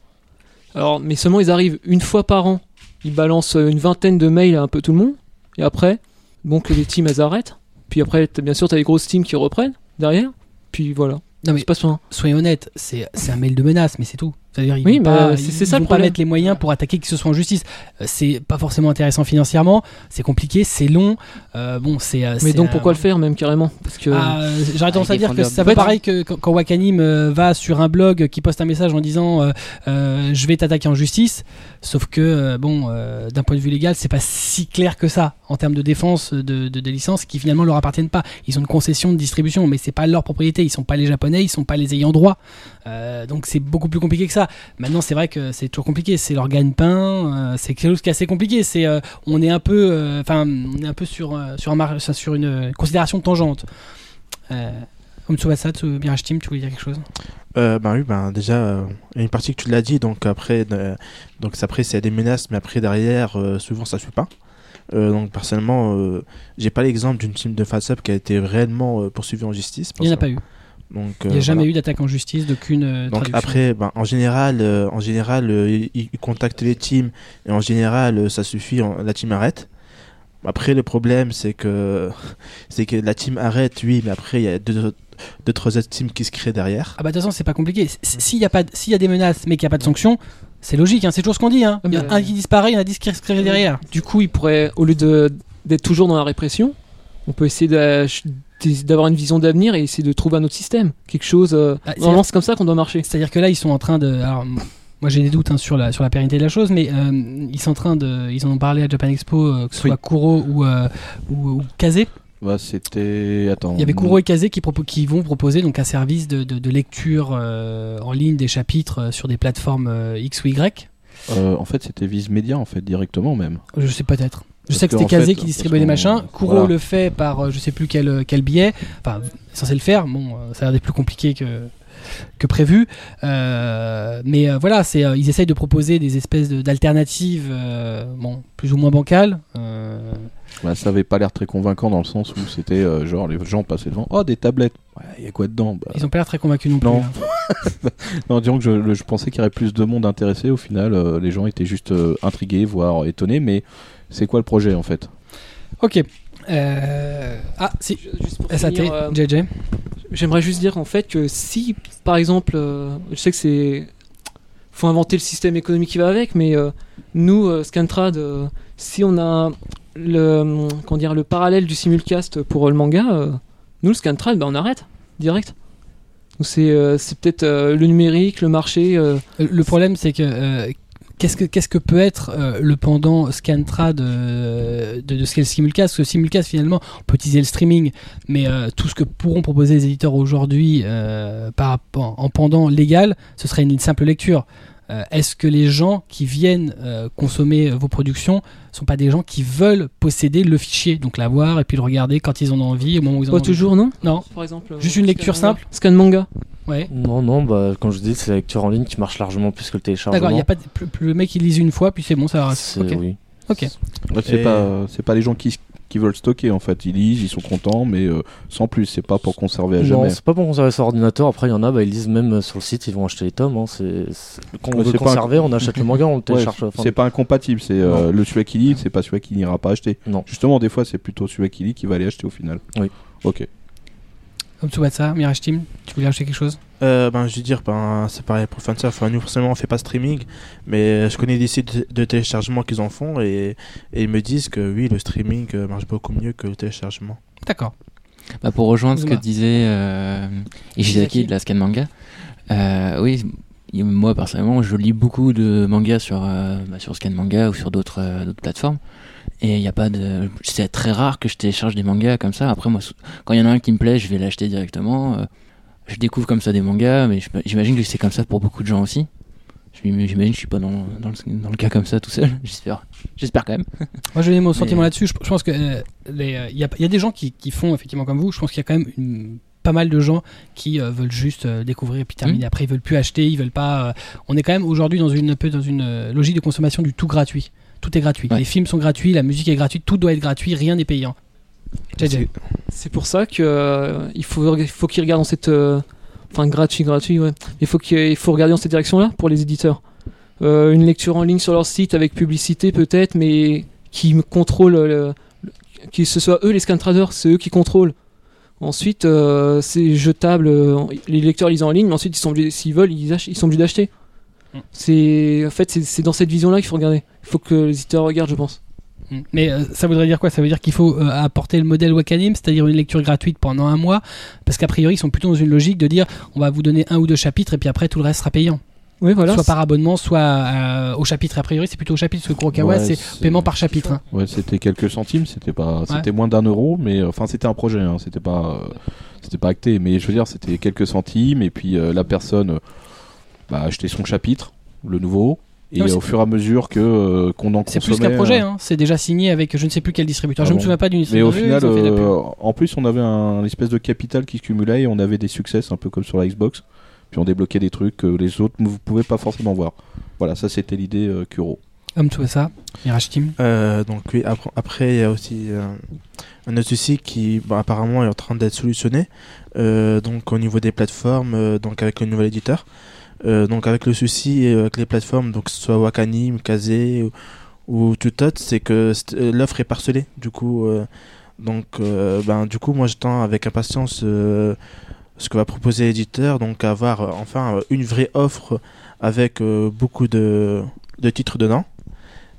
Alors, mais seulement ils arrivent une fois par an, ils balancent une vingtaine de mails à un peu tout le monde, et après, donc les teams elles arrêtent. Puis après, bien sûr, t'as les grosses teams qui reprennent derrière. Puis voilà. Non mais C'est pas ça. soyons honnêtes, c'est un mail de menace, mais c'est tout. C'est-à-dire ils Oui, vont bah, pas, c'est- ils c'est ça le vont pas mettre les moyens pour attaquer qui que ce soit en justice. Euh, C'est pas forcément intéressant financièrement, c'est compliqué, c'est long. Euh, bon, c'est. euh, Mais donc un- pourquoi le faire même carrément? Parce que Ah, euh, J'aurais tendance à ils dire que défendent c'est un leur- peu En fait, pareil que quand, quand Wakanim euh, va sur un blog qui poste un message en disant euh, euh, je vais t'attaquer en justice, sauf que euh, bon, euh, d'un point de vue légal, c'est pas si clair que ça en termes de défense de, de, des licences qui finalement leur appartiennent pas. Ils ont une concession de distribution, mais c'est pas leur propriété. Ils sont pas les japonais, ils sont pas les ayants droit. Euh, donc c'est beaucoup plus compliqué que ça. Maintenant, c'est vrai que c'est toujours compliqué. C'est leur gagne-pain. euh, c'est quelque chose qui est assez compliqué. C'est euh, on est un peu, euh, enfin, on est un peu sur sur un mar- sur une considération tangente. Euh, Tsubasa, Team, tu voulais dire quelque chose? Euh, ben oui, ben déjà, euh, il y a une partie que tu l'as dit, donc après, euh, donc après c'est des menaces, mais après derrière, souvent ça suit pas. Donc personnellement, j'ai pas l'exemple d'une team de FASUP qui a été réellement poursuivie en justice. Il n'y en a pas eu. Donc, Il n'y euh, a jamais voilà. eu d'attaque en justice d'aucune euh, Donc traduction. après, ben, en général, euh, en général, euh, ils, ils contactent les teams et en général, euh, ça suffit, on- la team arrête. Après, le problème, c'est que c'est que la team arrête, oui, mais après, il y a deux, deux, trois autres teams qui se créent derrière. Ah bah de toute façon, c'est pas compliqué. S'il y a pas, de- s'il y a des menaces, mais qu'il n'y a pas de sanctions, c'est logique. hein, c'est toujours ce qu'on dit. Hein. Il y a un qui disparaît, il y en a dix qui se créent derrière. du coup, ils pourraient, au lieu de- d'être toujours dans la répression, on peut essayer d'ach- d'avoir une vision d'avenir et essayer de trouver un autre système. Quelque chose. euh, Ah, c'est- comme ça qu'on doit marcher. C'est-à-dire que là, ils sont en train de. Alors, moi, j'ai des doutes hein, sur la sur la pérennité de la chose, mais euh, ils sont en train de. Ils en ont parlé à Japan Expo, euh, que ce Oui. soit Kuro ou euh, ou, ou Kaze. Bah, c'était. Attends. Il y avait Kuro et Kaze qui, qui vont proposer donc un service de, de, de lecture euh, en ligne des chapitres euh, sur des plateformes euh, X ou Y. Euh, en fait, c'était Viz Media, en fait, directement même. Je sais peut-être. Je sais que c'était Kazé qui distribuait qu'on- machins. Kuro voilà. le fait par euh, je sais plus quel, quel biais. Enfin, censé le faire. Bon, euh, ça a l'air d'être plus compliqué que, que prévu. Euh, mais euh, voilà, c'est euh, ils essayent de proposer des espèces de- d'alternatives, euh, bon, plus ou moins bancales. Euh, Bah, ça avait pas l'air très convaincant dans le sens où c'était euh, genre les gens passaient devant. Oh, des tablettes. Ouais, il y a quoi dedans? Bah, ils ont pas l'air très convaincus non plus. Non. hein. Non, disons que je, pensais qu'il y aurait plus de monde intéressé. Au final, euh, les gens étaient juste euh, intrigués, voire étonnés. Mais c'est quoi le projet en fait? Ok. Euh, Ah, si. Juste pour SAT, finir, euh, JJ. J'aimerais juste dire en fait que si, par exemple, euh, je sais que c'est. faut inventer le système économique qui va avec, mais euh, nous, euh, Scantrad, euh, si on a le, comment dire, le parallèle du simulcast pour euh, le manga, euh, nous, le Scantrad, ben, on arrête, direct. Donc c'est euh, c'est peut-être euh, le numérique, le marché. euh, Euh, Le problème, c'est que euh, qu'est-ce que qu'est-ce que peut être euh, le pendant Scantrad euh, de, de ce qu'est le simulcast? Parce que simulcast, finalement, on peut utiliser le streaming, mais euh, tout ce que pourront proposer les éditeurs aujourd'hui euh, par en pendant légal, ce serait une simple lecture. Euh, Est-ce que les gens qui viennent euh, consommer euh, vos productions sont pas des gens qui veulent posséder le fichier, donc l'avoir et puis le regarder quand ils en ont envie, au moment où ils en ont pas envie? toujours, non? Non. Par exemple. Juste une lecture simple? Scan manga? Ouais. Non, non, bah, comme je vous dis, c'est la lecture en ligne qui marche largement plus que le téléchargement. D'accord, il y a pas de- plus- plus le mec il lise une fois, puis c'est bon, ça va. C'est- Ok. oui. Ok. C'est Et- pas, c'est pas les gens qui, qui veulent stocker en fait. Ils lisent, ils sont contents, mais euh, sans plus. C'est pas pour conserver à Non, jamais. c'est pas pour conserver sur ordinateur. Après, il y en a, bah, ils lisent même euh, sur le site, ils vont acheter les tomes. Hein. C'est, c'est- Quand on Ouais, veut conserver, on achète le manga, on le Ouais, télécharge. enfin, c'est pas incompatible. C'est euh, le celui qui lit, c'est pas celui qui n'ira pas acheter. Non. Justement, des fois, c'est plutôt celui qui lit qui va aller acheter au final. Oui. Ok. Comme Tsubasa, Mirage Team, tu voulais acheter quelque chose? Euh, ben, je veux dire, ben, c'est pareil pour FanSurf. Enfin, nous, personnellement, on fait pas streaming, mais je connais des sites de- téléchargement qu'ils en font et, et ils me disent que oui, le streaming euh, marche beaucoup mieux que le téléchargement. D'accord. Bah, pour rejoindre ce que disait euh, Ishizaki de la Scan Manga, euh, oui, moi personnellement, je lis beaucoup de mangas sur, euh, bah, sur Scan Manga ou sur d'autres euh, d'autres plateformes. Et il y a pas de. C'est très rare que je télécharge des mangas comme ça. Après, moi, quand il y en a un qui me plaît, je vais l'acheter directement. euh, je découvre comme ça des mangas, mais j'imagine que c'est comme ça pour beaucoup de gens aussi. J'imagine que je suis pas dans, dans, le, dans le cas comme ça tout seul. J'espère. J'espère quand même. Moi, je vais donner mon sentiment Mais- là-dessus. Je, je pense que euh, les, euh, il y, a, il y a des gens qui, qui font effectivement comme vous. Je pense qu'il y a quand même une- pas mal de gens qui euh, veulent juste euh, découvrir et puis terminer. Après, ils veulent plus acheter, ils veulent pas. euh, on est quand même aujourd'hui dans une un peu dans une euh, logique de consommation du tout gratuit. Tout est gratuit. Ouais. Les films sont gratuits, la musique est gratuite, tout doit être gratuit, rien n'est payant. C'est pour ça que euh, il faut faut qu'ils regardent dans cette euh, enfin gratuit gratuit ouais. Il faut qu'il il faut regarder dans cette direction-là pour les éditeurs. Euh, une lecture en ligne sur leur site avec publicité peut-être, mais qui contrôle le, le- que ce soit eux les scan traders, c'est eux qui contrôlent. Ensuite, euh, c'est jetable. euh, les lecteurs lisent en ligne, mais ensuite ils sont obligés- s'ils veulent, ils, ach- ils sont obligés d'acheter. C'est en fait c'est- c'est dans cette vision-là qu'il faut regarder. Il faut que les éditeurs regardent, je pense. Mm. Mais euh, ça voudrait dire quoi? Ça veut dire qu'il faut euh, apporter le modèle Wakanim, c'est-à-dire une lecture gratuite pendant un mois, parce qu'a priori ils sont plutôt dans une logique de dire on va vous donner un ou deux chapitres et puis après tout le reste sera payant. Oui, voilà. soit par abonnement, soit euh, au chapitre. A priori c'est plutôt au chapitre, parce que Kurokawa Ouais, c'est paiement par chapitre. hein. Ouais, c'était quelques centimes, c'était pas, c'était moins d'un euro, mais enfin c'était un projet, hein, c'était pas, euh, c'était pas acté, mais je veux dire c'était quelques centimes et puis euh, la personne euh, bah, achetait son chapitre, le nouveau, et Non, mais au fur et à mesure que euh, qu'on en C'est plus qu'un projet, euh, hein. c'est déjà signé avec je ne sais plus quel distributeur. Ah je me bon. souviens pas du Mais distributeur. au final, euh, en plus, on avait un une espèce de capital qui se cumulait et on avait des succès, un peu comme sur la Xbox. Puis on débloquait des trucs que les autres ne pouvaient pas forcément voir. Voilà, ça c'était l'idée euh, Kuro. Homme tout ça, Mirage Team. Euh, donc oui, après, après il y a aussi euh, un autre souci qui bon, apparemment est en train d'être solutionné. euh, donc au niveau des plateformes, euh, donc avec le nouvel éditeur. Euh, donc avec le souci avec les plateformes, donc que ce soit Wakanim, Kazé ou, ou autre, c'est que euh, l'offre est parcelée. Du coup, euh, donc ben du coup moi j'attends avec impatience ce que va proposer l'éditeur, donc avoir enfin une vraie offre avec beaucoup de, de titres dedans.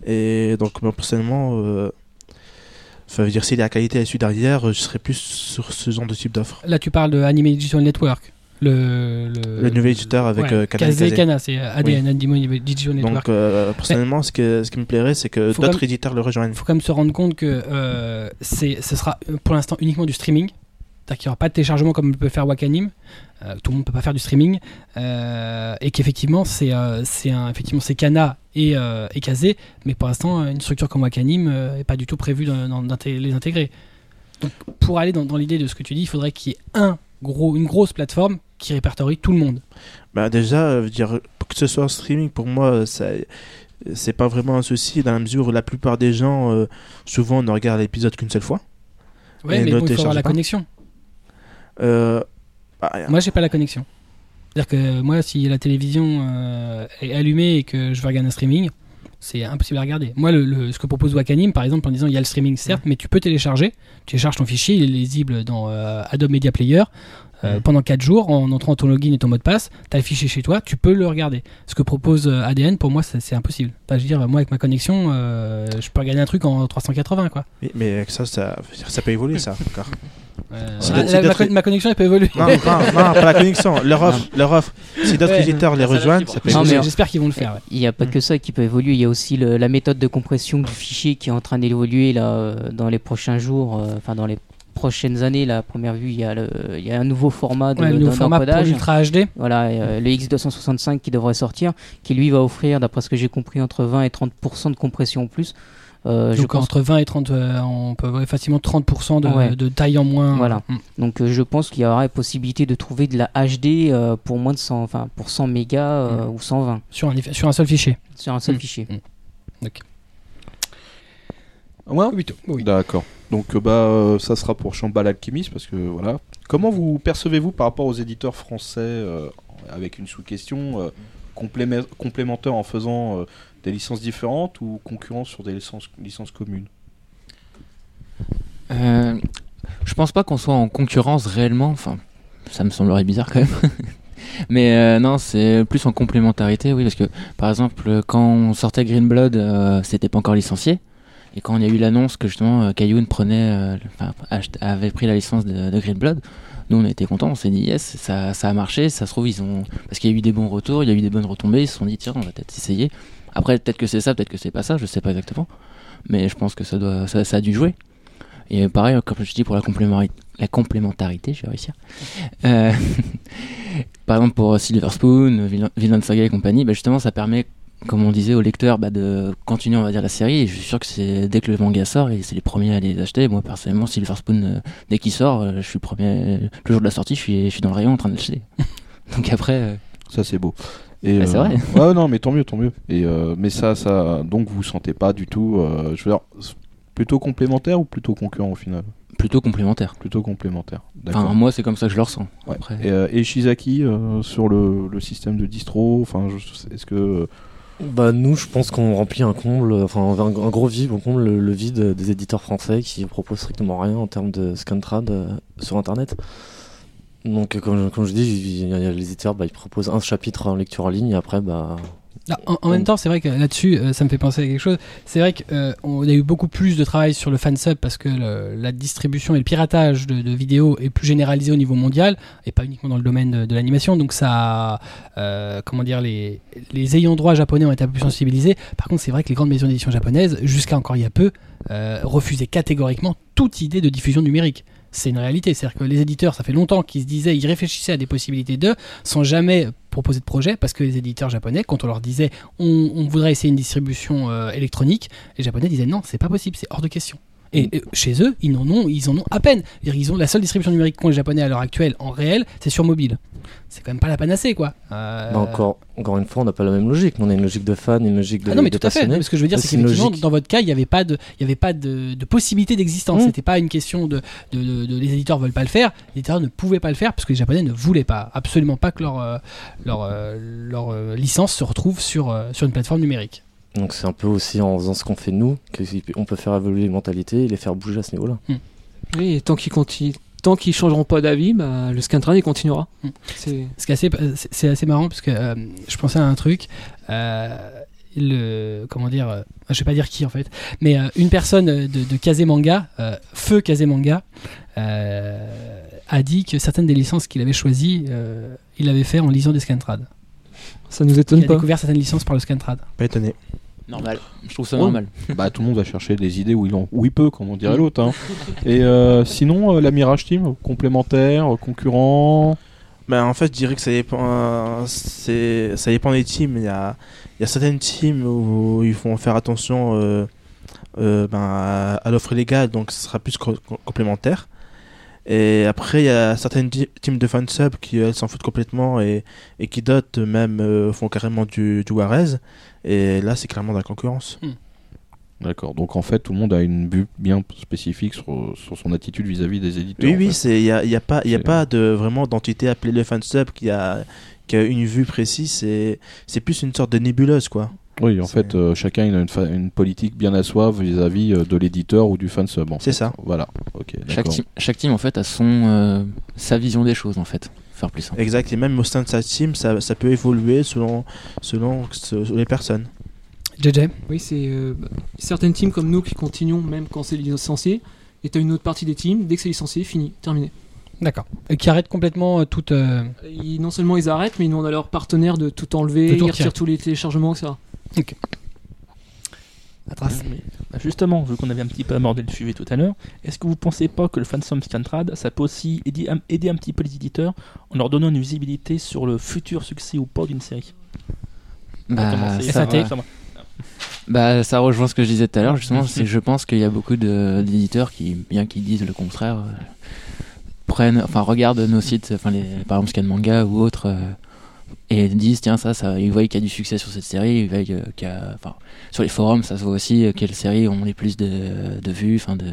Et donc, moi, personnellement, euh, ça veut dire si la qualité est suit derrière, je serais plus sur ce genre de type d'offre. Là tu parles de Anime Digital Network. Le, le, Le nouvel éditeur avec ouais, euh, Kazé. Kana, c'est ADN, Anime Digital Network. Donc, euh, personnellement, ce, que, ce qui me plairait, c'est que d'autres éditeurs le rejoignent. Il faut quand même se rendre compte que euh, ce sera euh, pour l'instant uniquement du streaming. C'est-à-dire qu'il n'y aura pas de téléchargement comme le peut faire Wakanim. Euh, tout le monde ne peut pas faire du streaming. Euh, et qu'effectivement, c'est, euh, effectivement, c'est Kana et, euh, et Kazé. Mais pour l'instant, une structure comme Wakanim n'est pas du tout prévue de les intégrer. Donc, pour aller dans, dans l'idée de ce que tu dis, il faudrait qu'il y ait un gros, une grosse plateforme qui répertorie tout le monde. Bah déjà, euh, dire, que ce soit en streaming, pour moi, ça, c'est pas vraiment un souci dans la mesure où la plupart des gens, euh, souvent, ne regardent l'épisode qu'une seule fois. Ouais, mais bon, il faut avoir la pas. connexion. Euh, bah, Moi, j'ai pas la connexion. C'est-à-dire que moi, si la télévision euh, est allumée et que je veux regarder un streaming, c'est impossible à regarder. Moi, le, le- ce que propose Wakanim, par exemple, en disant il y a le streaming, certes, mais tu peux télécharger. Tu télécharges ton fichier, il est lisible dans euh, Adobe Media Player. Euh, Mhm. Pendant 4 jours, en entrant ton login et ton mot de passe, tu as le fichier chez toi, tu peux le regarder. Ce que propose euh, ADN, pour moi, c'est impossible. Enfin, je veux dire, moi, avec ma connexion, euh, je peux regarder un truc en 380, quoi. mais, mais avec ça, ça, ça peut évoluer, ça. encore. Euh, ah, la- ma, d'être- con- ma connexion, elle peut évoluer. non, non, non, pas la connexion, leur offre, leur offre. Si d'autres Ouais. éditeurs les rejoignent, ça peut Non, évoluer. mais- J'espère qu'ils vont le faire. ouais. Il n'y a pas Mm. que ça qui peut évoluer, il y a aussi le- la méthode de compression du fichier qui est en train d'évoluer là dans les prochains jours, euh, enfin dans les prochaines années. À première vue, il y a, le, il y a un nouveau format de, Ouais, le nouveau format pour encodage. l'Ultra HD. Voilà, euh, le X265 qui devrait sortir, qui lui va offrir, d'après ce que j'ai compris, entre 20 et 30% de compression en plus. Euh, je Donc pense entre 20 et 30, euh, on peut avoir facilement 30% de, Ouais. de taille en moins. Voilà. Mm. Donc euh, je pense qu'il y aura possibilité de trouver de la HD euh, pour moins de 100, enfin pour 100 mégas euh, ou 120 Sur, un, sur un seul fichier. sur un seul Mm. fichier. Ouais. Oui. oui. D'accord. Donc euh, bah euh, ça sera pour Chambal Alchimiste parce que voilà. Comment vous percevez-vous par rapport aux éditeurs français euh, avec une sous-question euh, complémentaire en faisant des licences différentes ou concurrence sur des licences, communes? Je pense pas qu'on soit en concurrence réellement. Enfin, ça me semblerait bizarre quand même. Mais non, c'est plus en complémentarité, oui, parce que par exemple, quand on sortait Green Blood, euh, c'était pas encore licencié. Et quand il y a eu l'annonce que justement euh, Kayun prenait, euh, avait pris la licence de, de Green Blood, nous on était contents, on s'est dit yes, ça, a marché, ça se trouve ils ont, parce qu'il y a eu des bons retours, il y a eu des bonnes retombées, ils se sont dit tiens on va peut-être essayer. Après peut-être que c'est ça, peut-être que c'est pas ça, je sais pas exactement, mais je pense que ça doit, ça, a dû jouer. Et pareil, comme je dis pour la, complémentarité, je vais réussir. Euh, par exemple pour Silver Spoon, Villain Saga et compagnie, bah justement ça permet, comme on disait au lecteur, bah de continuer on va dire la série. Et je suis sûr que c'est dès que le manga sort, et c'est les premiers à les acheter. Moi personnellement, Silver Spoon, euh, dès qu'il sort, euh, je suis le premier, le jour de la sortie, je suis, je suis dans le rayon en train de l'acheter. Donc après, euh, Ça c'est beau. Et, Ah, c'est vrai. Ouais non mais tant mieux tant mieux. Et euh, mais ça ça donc vous sentez pas du tout. euh, je veux dire plutôt complémentaire ou plutôt concurrent au final? Plutôt complémentaire. Plutôt complémentaire. Enfin moi c'est comme ça que je le ressens. Ouais. Après. Et, euh, et Shizaki euh, sur le, le système de distro, enfin, est-ce que euh, Bah nous, je pense qu'on remplit un comble, enfin un, gros vide, on comble le, vide des éditeurs français qui proposent strictement rien en termes de scantrad euh, sur Internet. Donc euh, comme, je dis, les éditeurs, bah, ils proposent un chapitre en lecture en ligne et après, bah, Ah, en, même temps, c'est vrai que là-dessus, euh, ça me fait penser à quelque chose. C'est vrai qu'on a eu beaucoup plus de travail sur le fansub parce que la distribution et le piratage de, vidéos est plus généralisé au niveau mondial et pas uniquement dans le domaine de, l'animation. Donc ça, euh, comment dire, les, les ayants droit japonais ont été un peu plus sensibilisés. Par contre, c'est vrai que les grandes maisons d'édition japonaises, jusqu'à encore il y a peu, euh, refusaient catégoriquement toute idée de diffusion numérique. C'est une réalité, c'est-à-dire que les éditeurs, ça fait longtemps qu'ils se disaient, ils réfléchissaient à des possibilités d'eux, sans jamais proposer de projet, parce que les éditeurs japonais, quand on leur disait, on, on voudrait essayer une distribution euh, électronique, les japonais disaient non, c'est pas possible, c'est hors de question. Et, et chez eux, ils en ont, ils en ont à peine. C'est-à-dire, Ils ont la seule distribution numérique qu'ont les japonais à l'heure actuelle, en réel, c'est sur mobile. C'est quand même pas la panacée, quoi. Euh, bah, encore, encore une fois, on n'a pas la même logique. Nous, on a une logique de fan, une logique de, ah non mais de tout à fait. Mais ce que je veux dire, c'est qu'effectivement, logique. dans votre cas, il n'y avait pas de, il y avait pas de, de possibilité d'existence. Mm. C'était pas une question de, de, de- de- les éditeurs veulent pas le faire. Les éditeurs ne pouvaient pas le faire parce que les Japonais ne voulaient pas, absolument pas que leur euh, leur euh, leur licence se retrouve sur sur une plateforme numérique. Donc c'est un peu aussi en faisant ce qu'on fait nous qu'on peut faire évoluer les mentalités et les faire bouger à ce niveau-là. Oui, et tant qu'ils continuent, tant qu'ils changeront pas d'avis, bah, le Scantrad il continuera. Mm. C'est Ce assez, c'est- c'est assez marrant parce que euh, je pensais à un truc. euh, le comment dire, euh, je vais pas dire qui en fait, mais euh, une personne de, de Kazemanga, euh, Feu Kazemanga, euh, a dit que certaines des licences qu'il avait choisies, euh, il avait fait en lisant des Scantrad. ça nous Il étonne a pas. découvert certaines licences par le Scantrad. Pas étonné. Normal. Je trouve ça Ouais. normal. bah, tout le monde va chercher des idées où il, en, où il peut, comme on dirait l'autre. hein. Et euh, sinon, euh, la Mirage Team, complémentaire, euh, concurrent? Ben, en fait, je dirais que ça dépend, euh, c'est, ça dépend des teams. Il y a, il y a certaines teams où ils vont faire attention euh, euh, ben, à, à l'offre légale, donc ce sera plus co- co- complémentaire. Et après, il y a certaines teams de fansub qui elles s'en foutent complètement et, et qui dotent même euh, font carrément du, du Warez. Et là, c'est clairement de la concurrence. D'accord. Donc en fait, tout le monde a une vue bien spécifique sur, sur son attitude vis-à-vis des éditeurs. Oui, oui, il y a, il y a pas il y a pas de vraiment d'entité appelée le fansub qui a qui a une vue précise. C'est c'est plus une sorte de nébuleuse quoi. Oui, en fait, euh, chacun a une, fa- une politique bien à soi vis-à-vis euh, de l'éditeur ou du fansub. en C'est ça. Voilà. Ok. Chaque d'accord. team, chaque team en fait a son euh, sa vision des choses en fait. Faire plus simple. Exact. Et même au sein de sa team, ça, ça peut évoluer selon selon les personnes. JJ Oui, c'est euh, certaines teams comme nous qui continuons même quand c'est licencié. Et t'as une autre partie des teams, dès que c'est licencié, fini, terminé. D'accord. Et qui arrête complètement euh, toute. euh, non seulement ils arrêtent, mais ils demandent à leurs partenaires de tout enlever, De tout ils retirent tous les téléchargements, etc. Mais, bah, justement, vu qu'on avait un petit peu abordé le sujet tout à l'heure, est-ce que vous pensez pas que le fansum Scantrad, ça peut aussi aider, un- aider un petit peu les éditeurs en leur donnant une visibilité sur le futur succès ou pas d'une série? Bah, ça, bah, ça rejoint ce que je disais tout à l'heure justement. c'est que je pense qu'il y a beaucoup d'éditeurs qui, bien qu'ils disent le contraire, euh, prennent, enfin regardent nos sites, enfin les, par exemple Scan Manga ou autres. euh, et disent tiens ça ils voient qu'il y a du succès sur cette série ils voient qu'il y a enfin sur les forums ça se voit aussi quelles séries ont les plus de, de vues enfin de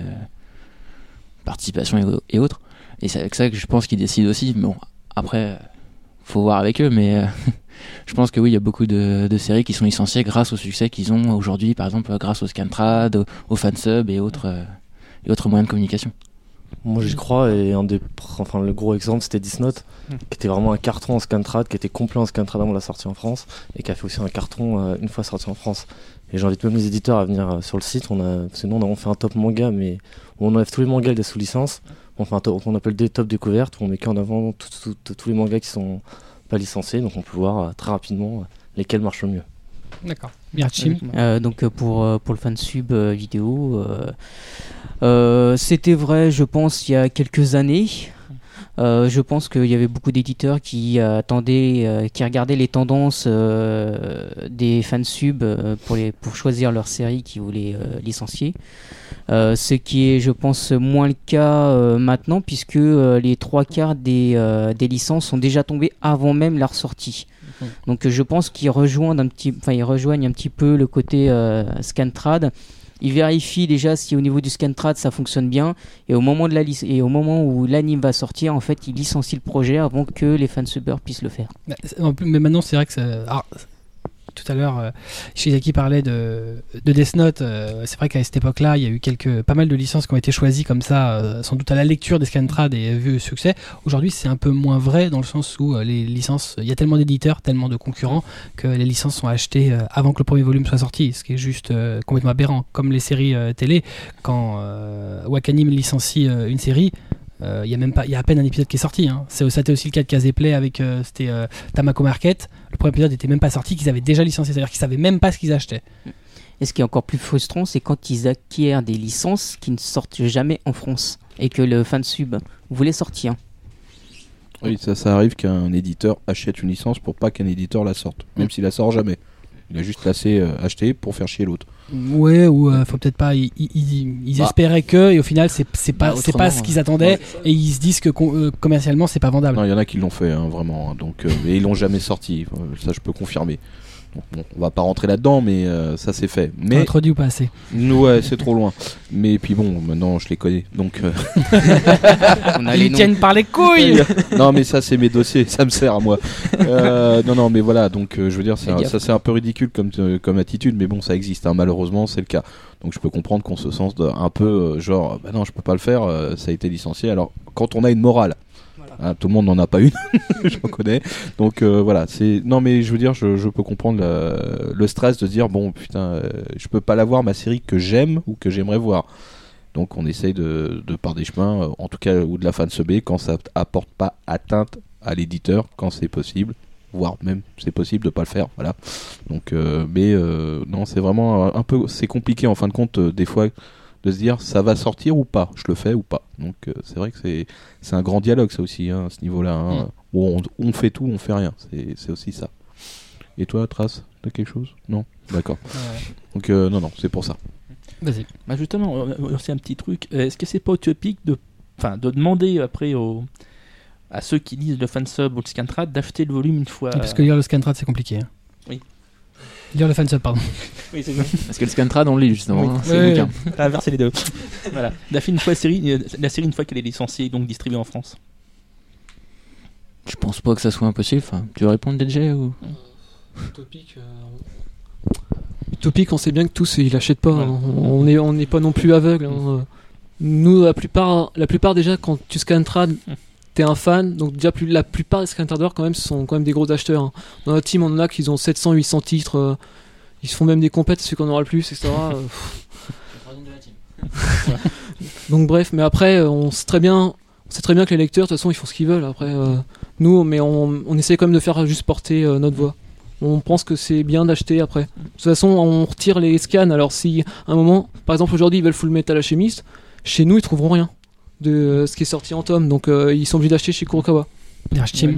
participation et, autres. Et c'est avec ça que je pense qu'ils décident aussi bon après faut voir avec eux mais euh, je pense que oui il y a beaucoup de, de séries qui sont licenciées grâce au succès qu'ils ont aujourd'hui par exemple grâce au Scantrad au, au fansub et autres euh, et autres moyens de communication Moi j'y crois et un des enfin le gros exemple c'était Disnote Hmm. qui était vraiment un carton en Scantrad qui était complet en Scantrad avant la sortie en France et qui a fait aussi un carton euh, une fois sorti en France. Et j'invite même les éditeurs à venir euh, sur le site. On a sinon on a on fait un top manga mais où on enlève tous les mangas des sous licence on fait un top qu'on appelle des top découvertes où on met qu'en avant tous les mangas qui sont pas licenciés. Donc on peut voir euh, très rapidement lesquels marchent le mieux D'accord. Bien, Chim. Euh, donc euh, pour, euh, pour le fansub euh, vidéo, euh, euh, c'était vrai, je pense, il y a quelques années. Euh, je pense qu'il y avait beaucoup d'éditeurs qui attendaient, euh, qui regardaient les tendances euh, des fansub euh, pour, les, pour choisir leur série qu'ils voulaient euh, licencier. Euh, ce qui est, je pense, moins le cas euh, maintenant, puisque euh, les trois quarts des, euh, des licences sont déjà tombées avant même leur sortie. Donc euh, je pense qu'ils rejoignent un petit, enfin un petit peu le côté euh, Scantrad. Ils vérifient déjà si au niveau du Scantrad ça fonctionne bien et au moment de la et au moment où l'anime va sortir, en fait ils licencient le projet avant que les fansubers puissent le faire. Bah, Mais maintenant, c'est vrai que ça. alors, tout à l'heure, euh, Shizaki parlait de, de Death Note. euh, c'est vrai qu'à cette époque-là, il y a eu quelques, pas mal de licences qui ont été choisies comme ça, euh, sans doute à la lecture des Scantrad et vu le succès. Aujourd'hui, c'est un peu moins vrai dans le sens où les licences, il y a tellement d'éditeurs, tellement de concurrents que les licences sont achetées avant que le premier volume soit sorti, ce qui est juste complètement aberrant. Comme les séries télé, quand Wakanim licencie une série. Euh, Il y a même pas, il y a à peine un épisode qui est sorti. Hein. C'est, ça a été aussi le cas de Caseplay avec euh, c'était euh, Tamako Market. Le premier épisode n'était même pas sorti, qu'ils avaient déjà licencié, c'est-à-dire qu'ils savaient même pas ce qu'ils achetaient. Et ce qui est encore plus frustrant, c'est quand ils acquièrent des licences qui ne sortent jamais en France et que le fansub voulait sortir. Oui, ça, ça arrive qu'un éditeur achète une licence pour pas qu'un éditeur la sorte, même s'il la sort jamais. Il a juste assez euh, acheté pour faire chier l'autre. Ouais, ou euh, faut peut-être pas. Ils, ils- ils- ils Bah. espéraient que, et au final, c'est, c'est pas, Bah, c'est pas ce qu'ils attendaient, et ils se disent que com- euh, commercialement, c'est pas vendable. Non, il y en a qui l'ont fait, hein, vraiment. hein, donc, euh, et ils l'ont jamais sorti. euh, ça, je peux confirmer. Bon, on va pas rentrer là-dedans, mais euh, ça c'est fait. On Mais introduit ou pas assez. ouais, c'est trop loin. Mais puis bon, maintenant je les connais. Donc euh, On a les Ils noms. tiennent par les couilles non, mais ça c'est mes dossiers, ça me sert à moi. Euh, non, non, mais voilà. Donc euh, je veux dire, un- ça c'est un peu ridicule comme euh, comme attitude, mais bon, ça existe. hein, malheureusement, c'est le cas. Donc je peux comprendre qu'on se sente un peu euh, genre, bah non, je peux pas le faire. euh, ça a été licencié. Alors quand on a une morale. Hein, tout le monde n'en a pas une, je reconnais. Donc euh, voilà, c'est non mais je veux dire, je, peux comprendre le, stress de dire bon putain, euh, je peux pas la voir ma série que j'aime ou que j'aimerais voir. Donc on essaye de, de par des chemins, euh, en tout cas ou de la fan B quand ça apporte pas atteinte à l'éditeur quand c'est possible, voire même c'est possible de pas le faire. Voilà. Donc mais non c'est vraiment un, peu c'est compliqué en fin de compte des fois de se dire ça va sortir ou pas, je le fais ou pas? Donc euh, c'est vrai que c'est c'est un grand dialogue ça aussi hein, à ce niveau-là. hein, Mm. où on, on fait tout, on fait rien. C'est c'est aussi ça. Et toi, Trace, t'as quelque chose? Non? D'accord. Donc euh, non, non, c'est pour ça. Vas-y. Bah justement, c'est un petit truc. Euh, Est-ce que c'est pas utopique de enfin, de demander après aux, à ceux qui lisent le fansub ou le scantrad d'acheter le volume une fois. Parce que lire le scantrad, c'est compliqué. hein. Oui. Lire le fansub, pardon. Oui, c'est. Parce que le Scantrad, on le lit justement. Oui. hein, c'est Oui, le oui. T'as inversé les deux. voilà. D'acheter une fois la série, euh, la série une fois qu'elle est licenciée et donc distribuée en France. Je pense pas que ça soit impossible. Enfin, tu veux répondre, DJ ou... Utopique, euh, Utopique, on sait bien que tous ils l'achètent pas. Ouais. hein. On n'est on n'est pas non plus aveugle. hein. Nous, la plupart, la plupart déjà, quand tu scannes trad, t'es un fan. Donc déjà, plus, la plupart des scanners quand même sont quand même des gros acheteurs. hein. Dans notre team, on en a qui ont 700, 800 titres. euh, ils se font même des compètes, ceux qu'on aura le plus, etc. euh, Donc bref, mais après, euh, on sait très bien, on sait très bien que les lecteurs, de toute façon, ils font ce qu'ils veulent. Après, euh, nous, mais on, on essaie quand même de faire juste porter euh, notre voix. On pense que c'est bien d'acheter après. De toute façon, on retire les scans. Alors si à un moment, par exemple aujourd'hui, ils veulent Full Metal Alchemist, chez nous, ils trouveront rien de euh, ce qui est sorti en tome. Donc euh, ils sont obligés d'acheter chez Kurokawa.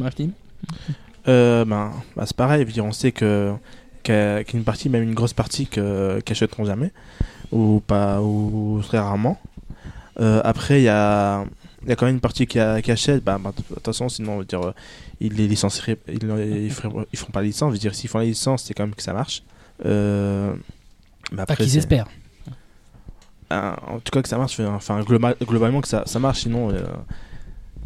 Ouais, Team. Euh, ben, bah, c'est pareil, on sait que qu'il y a qu'il y a une partie, même une grosse partie qu'achèteront jamais ou pas ou très rarement. Euh, après, il y a il y a quand même une partie qui, a- qui achète. Bah, bah, de toute façon, sinon, on veut dire, euh, ils les licencieraient, ils, ils, feront, ils feront pas la licence. Je veux dire, s'ils font la licence, c'est quand même que ça marche. Euh, Pas qu'ils espèrent. En tout cas que ça marche enfin globa- globalement que ça, ça marche sinon euh,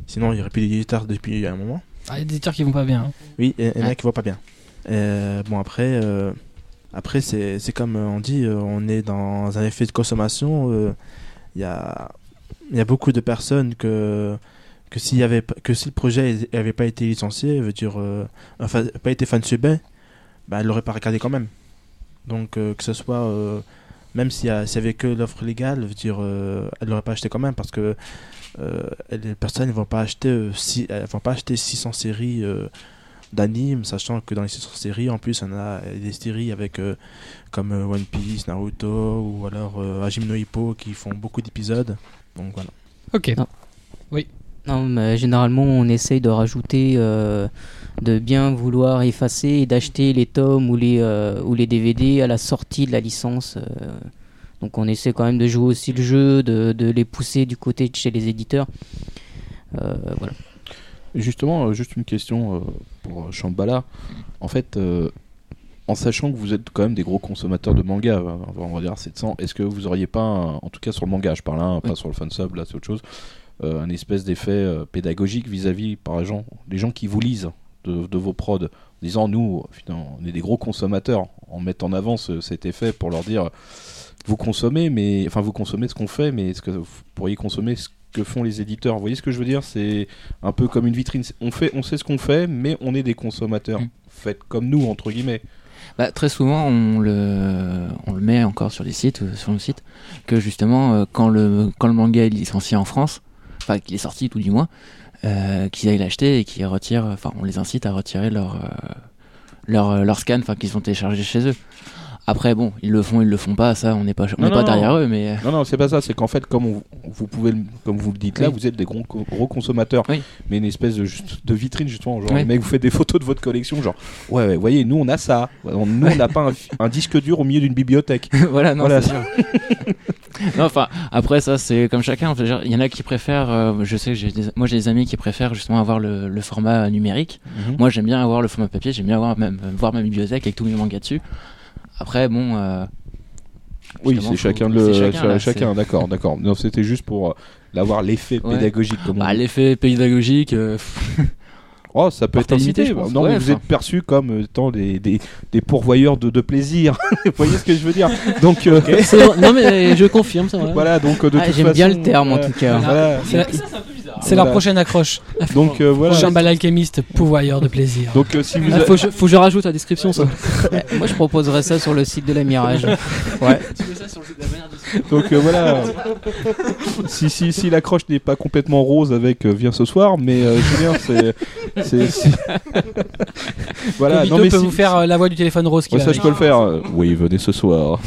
sinon il y aurait plus d'éditeurs depuis un moment Ah, il y a des éditeurs qui vont pas bien. hein. oui il y en a Ouais. qui voient pas bien Euh, bon après euh, après c'est comme on dit on est dans un effet de consommation euh, il y a il y a beaucoup de personnes que que s'il y avait que si le projet avait pas été licencié veut dire enfin pas été fan subé bah elle l'aurait pas regardé quand même donc que ce soit même s'il a- s'il y avait que l'offre légale, je veux dire, euh, elle l'aurait pas acheté quand même parce que euh, les personnes ne vont pas acheter, euh, si, elles vont pas acheter 600 séries euh, d'animes, sachant que dans les 600 séries, en plus, on a des séries avec euh, comme euh, One Piece, Naruto ou alors euh, Hajime no Hippo qui font beaucoup d'épisodes. Donc voilà. Ok. Non. Non, mais généralement, on essaye de rajouter, euh, de bien vouloir effacer et d'acheter les tomes ou les, euh, ou les DVD à la sortie de la licence. euh. donc, on essaie quand même de jouer aussi le jeu, de, de les pousser du côté de chez les éditeurs. Euh, voilà. Justement, euh, juste une question euh, pour euh, Shambhala. En fait, euh, en sachant que vous êtes quand même des gros consommateurs de manga, euh, on va dire 700, est-ce que vous auriez pas, un- en tout cas sur le manga, je parle, hein, pas sur le fansub, là c'est autre chose, euh, un espèce d'effet euh, pédagogique vis-à-vis, par exemple, des gens qui vous lisent de, de vos prods, en disant nous, on est des gros consommateurs, en mettant en avant ce- cet effet pour leur dire vous consommez, mais enfin vous consommez ce qu'on fait, mais est-ce que vous pourriez consommer ce que font les éditeurs Vous voyez ce que je veux dire? C'est un peu comme une vitrine. On fait, on sait ce qu'on fait, mais on est des consommateurs. Mm. Faites comme nous entre guillemets. Bah, très souvent, on le, on le met encore sur les sites, euh, sur nos sites, que justement, euh, quand le, quand le manga est licencié en France, enfin, qu'il est sorti tout du moins, euh, qu'ils aillent l'acheter et qu'ils retirent, enfin, on les incite à retirer leur, euh, leur, euh, leur scan, enfin, qu'ils ont téléchargé chez eux. Après, bon, ils le font, ils le font pas, ça, on n'est pas, on Non, n'est pas non. derrière eux, mais. Non, non, c'est pas ça. C'est qu'en fait, comme on- vous pouvez, le- comme vous le dites là, vous êtes des gros, gros consommateurs, Oui. mais une espèce de, juste- de vitrine justement. Genre, Oui. les mecs, vous faites des photos de votre collection, genre, ouais, ouais, voyez, nous on a ça. Nous, on n'a pas un disque dur au milieu d'une bibliothèque. voilà, non, Voilà. c'est sûr. Non, enfin, après ça, c'est comme chacun. Il y en a qui préfèrent. euh, je sais que j'ai des, moi j'ai des amis qui préfèrent justement avoir le, le format numérique. Moi, j'aime bien avoir le format papier. J'aime bien avoir même voir ma bibliothèque avec tous mes mangas dessus. Après, bon. euh, Oui, c'est chacun le, chacun, d'accord, d'accord. Non, c'était juste pour euh, l'avoir l'effet Ouais. pédagogique comme on Bah, l'effet pédagogique. euh, Oh, ça peut être pense. Non, mais Ouais, vous enfin. êtes perçus comme étant des, des, des pourvoyeurs de, de plaisir. vous voyez ce que je veux dire? Donc, euh, vrai- non mais je confirme, c'est vrai. voilà, donc euh, de Ah, toute J'aime bien le terme en euh, tout cas. Voilà. C'est leur prochaine accroche. Donc, euh, voilà. Chambal alchimiste, pouvoyeur de plaisir. Donc, euh, si vous Ah, faut, que je- faut que je rajoute la description ça. Moi, je proposerais ça sur le site de la Mirage. Ouais. Donc euh, voilà. si si si l'accroche n'est pas complètement rose avec euh, viens ce soir, mais euh, dire c'est voilà. Kobito Non mais peut si- vous faire la voix du téléphone rose qui Ouais, va ça avec. je peux le faire. Oui, venez ce soir.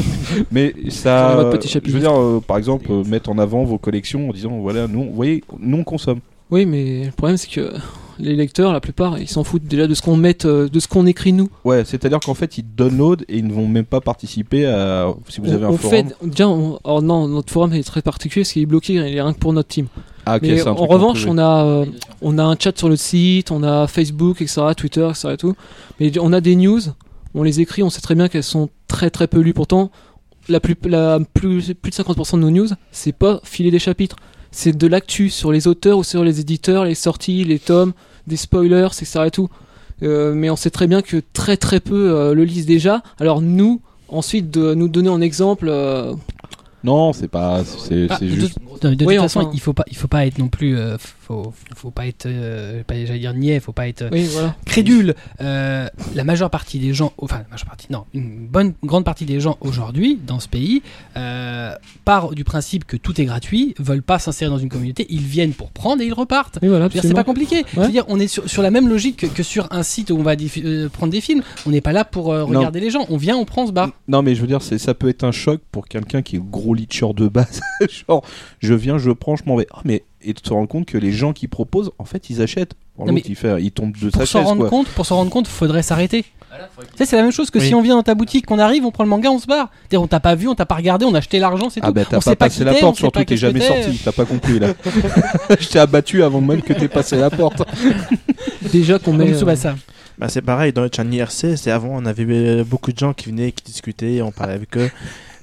mais ça, je veux dire euh, par exemple euh, mettre en avant vos collections en disant voilà nous, vous voyez, nous on consomme. Oui, mais le problème c'est que les lecteurs, la plupart, ils s'en foutent déjà de ce qu'on met, euh, de ce qu'on écrit nous. Ouais, c'est-à-dire qu'en fait ils download et ils ne vont même pas participer à si vous on, avez un on forum. fait déjà, on- alors non, notre forum est très particulier parce qu'il est bloqué, il est rien que pour notre team. Ah, ok, Mais un en revanche, on a, euh, on a un chat sur le site, on a Facebook, etc., Twitter, etc. Et tout. Mais on a des news, on les écrit, on sait très bien qu'elles sont très très peu lues. Pourtant, la plus, la plus, plus de 50% de nos news, c'est pas filer des chapitres. C'est de l'actu sur les auteurs ou sur les éditeurs, les sorties, les tomes, des spoilers, etc. Et tout. Euh, mais on sait très bien que très très peu euh, le lisent déjà. Alors nous, ensuite, de nous donner en exemple, euh, Non, c'est pas. C'est Ah, de- juste. de, de Oui, toute façon, enfin. il faut pas, il faut pas être non plus, euh, faut, faut pas être, euh, pas, j'allais dire niais, faut pas être euh, oui, voilà. crédule. Euh, la majeure partie des gens, enfin la majeure partie, non, une bonne grande partie des gens aujourd'hui dans ce pays euh, part du principe que tout est gratuit, veulent pas s'insérer dans une communauté, ils viennent pour prendre et ils repartent. Oui, voilà, C'est pas compliqué. Je veux dire, on est sur, sur la même logique que, que sur un site où on va euh, prendre des films. On n'est pas là pour euh, Non. regarder les gens. On vient, on prend, on se barre. Non, mais je veux dire, ça peut être un choc pour quelqu'un qui est gros leacher de base. Genre, je viens, je prends, je m'en vais. Ah, mais et tu te rends compte que les gens qui proposent, en fait, ils achètent. Pour Non, mais il, fait, il tombe de Pour sa chaise, rendre quoi. compte, pour s'en rendre compte, faudrait s'arrêter. Tu sais, c'est la même chose que si on vient dans ta boutique, qu'on arrive, on prend le manga, on se barre. On t'a pas vu, on t'a pas regardé, on a acheté l'argent, c'est Ah tout. bah t'as on pas passé la porte, surtout t'es jamais sorti, t'as pas compris là. je t'ai abattu avant même que t'aies passé la porte. Déjà qu'on met. euh, Tsubasa. Bah, c'est pareil, dans le channel IRC, c'est avant, on avait euh, beaucoup de gens qui venaient, qui discutaient, on parlait avec eux.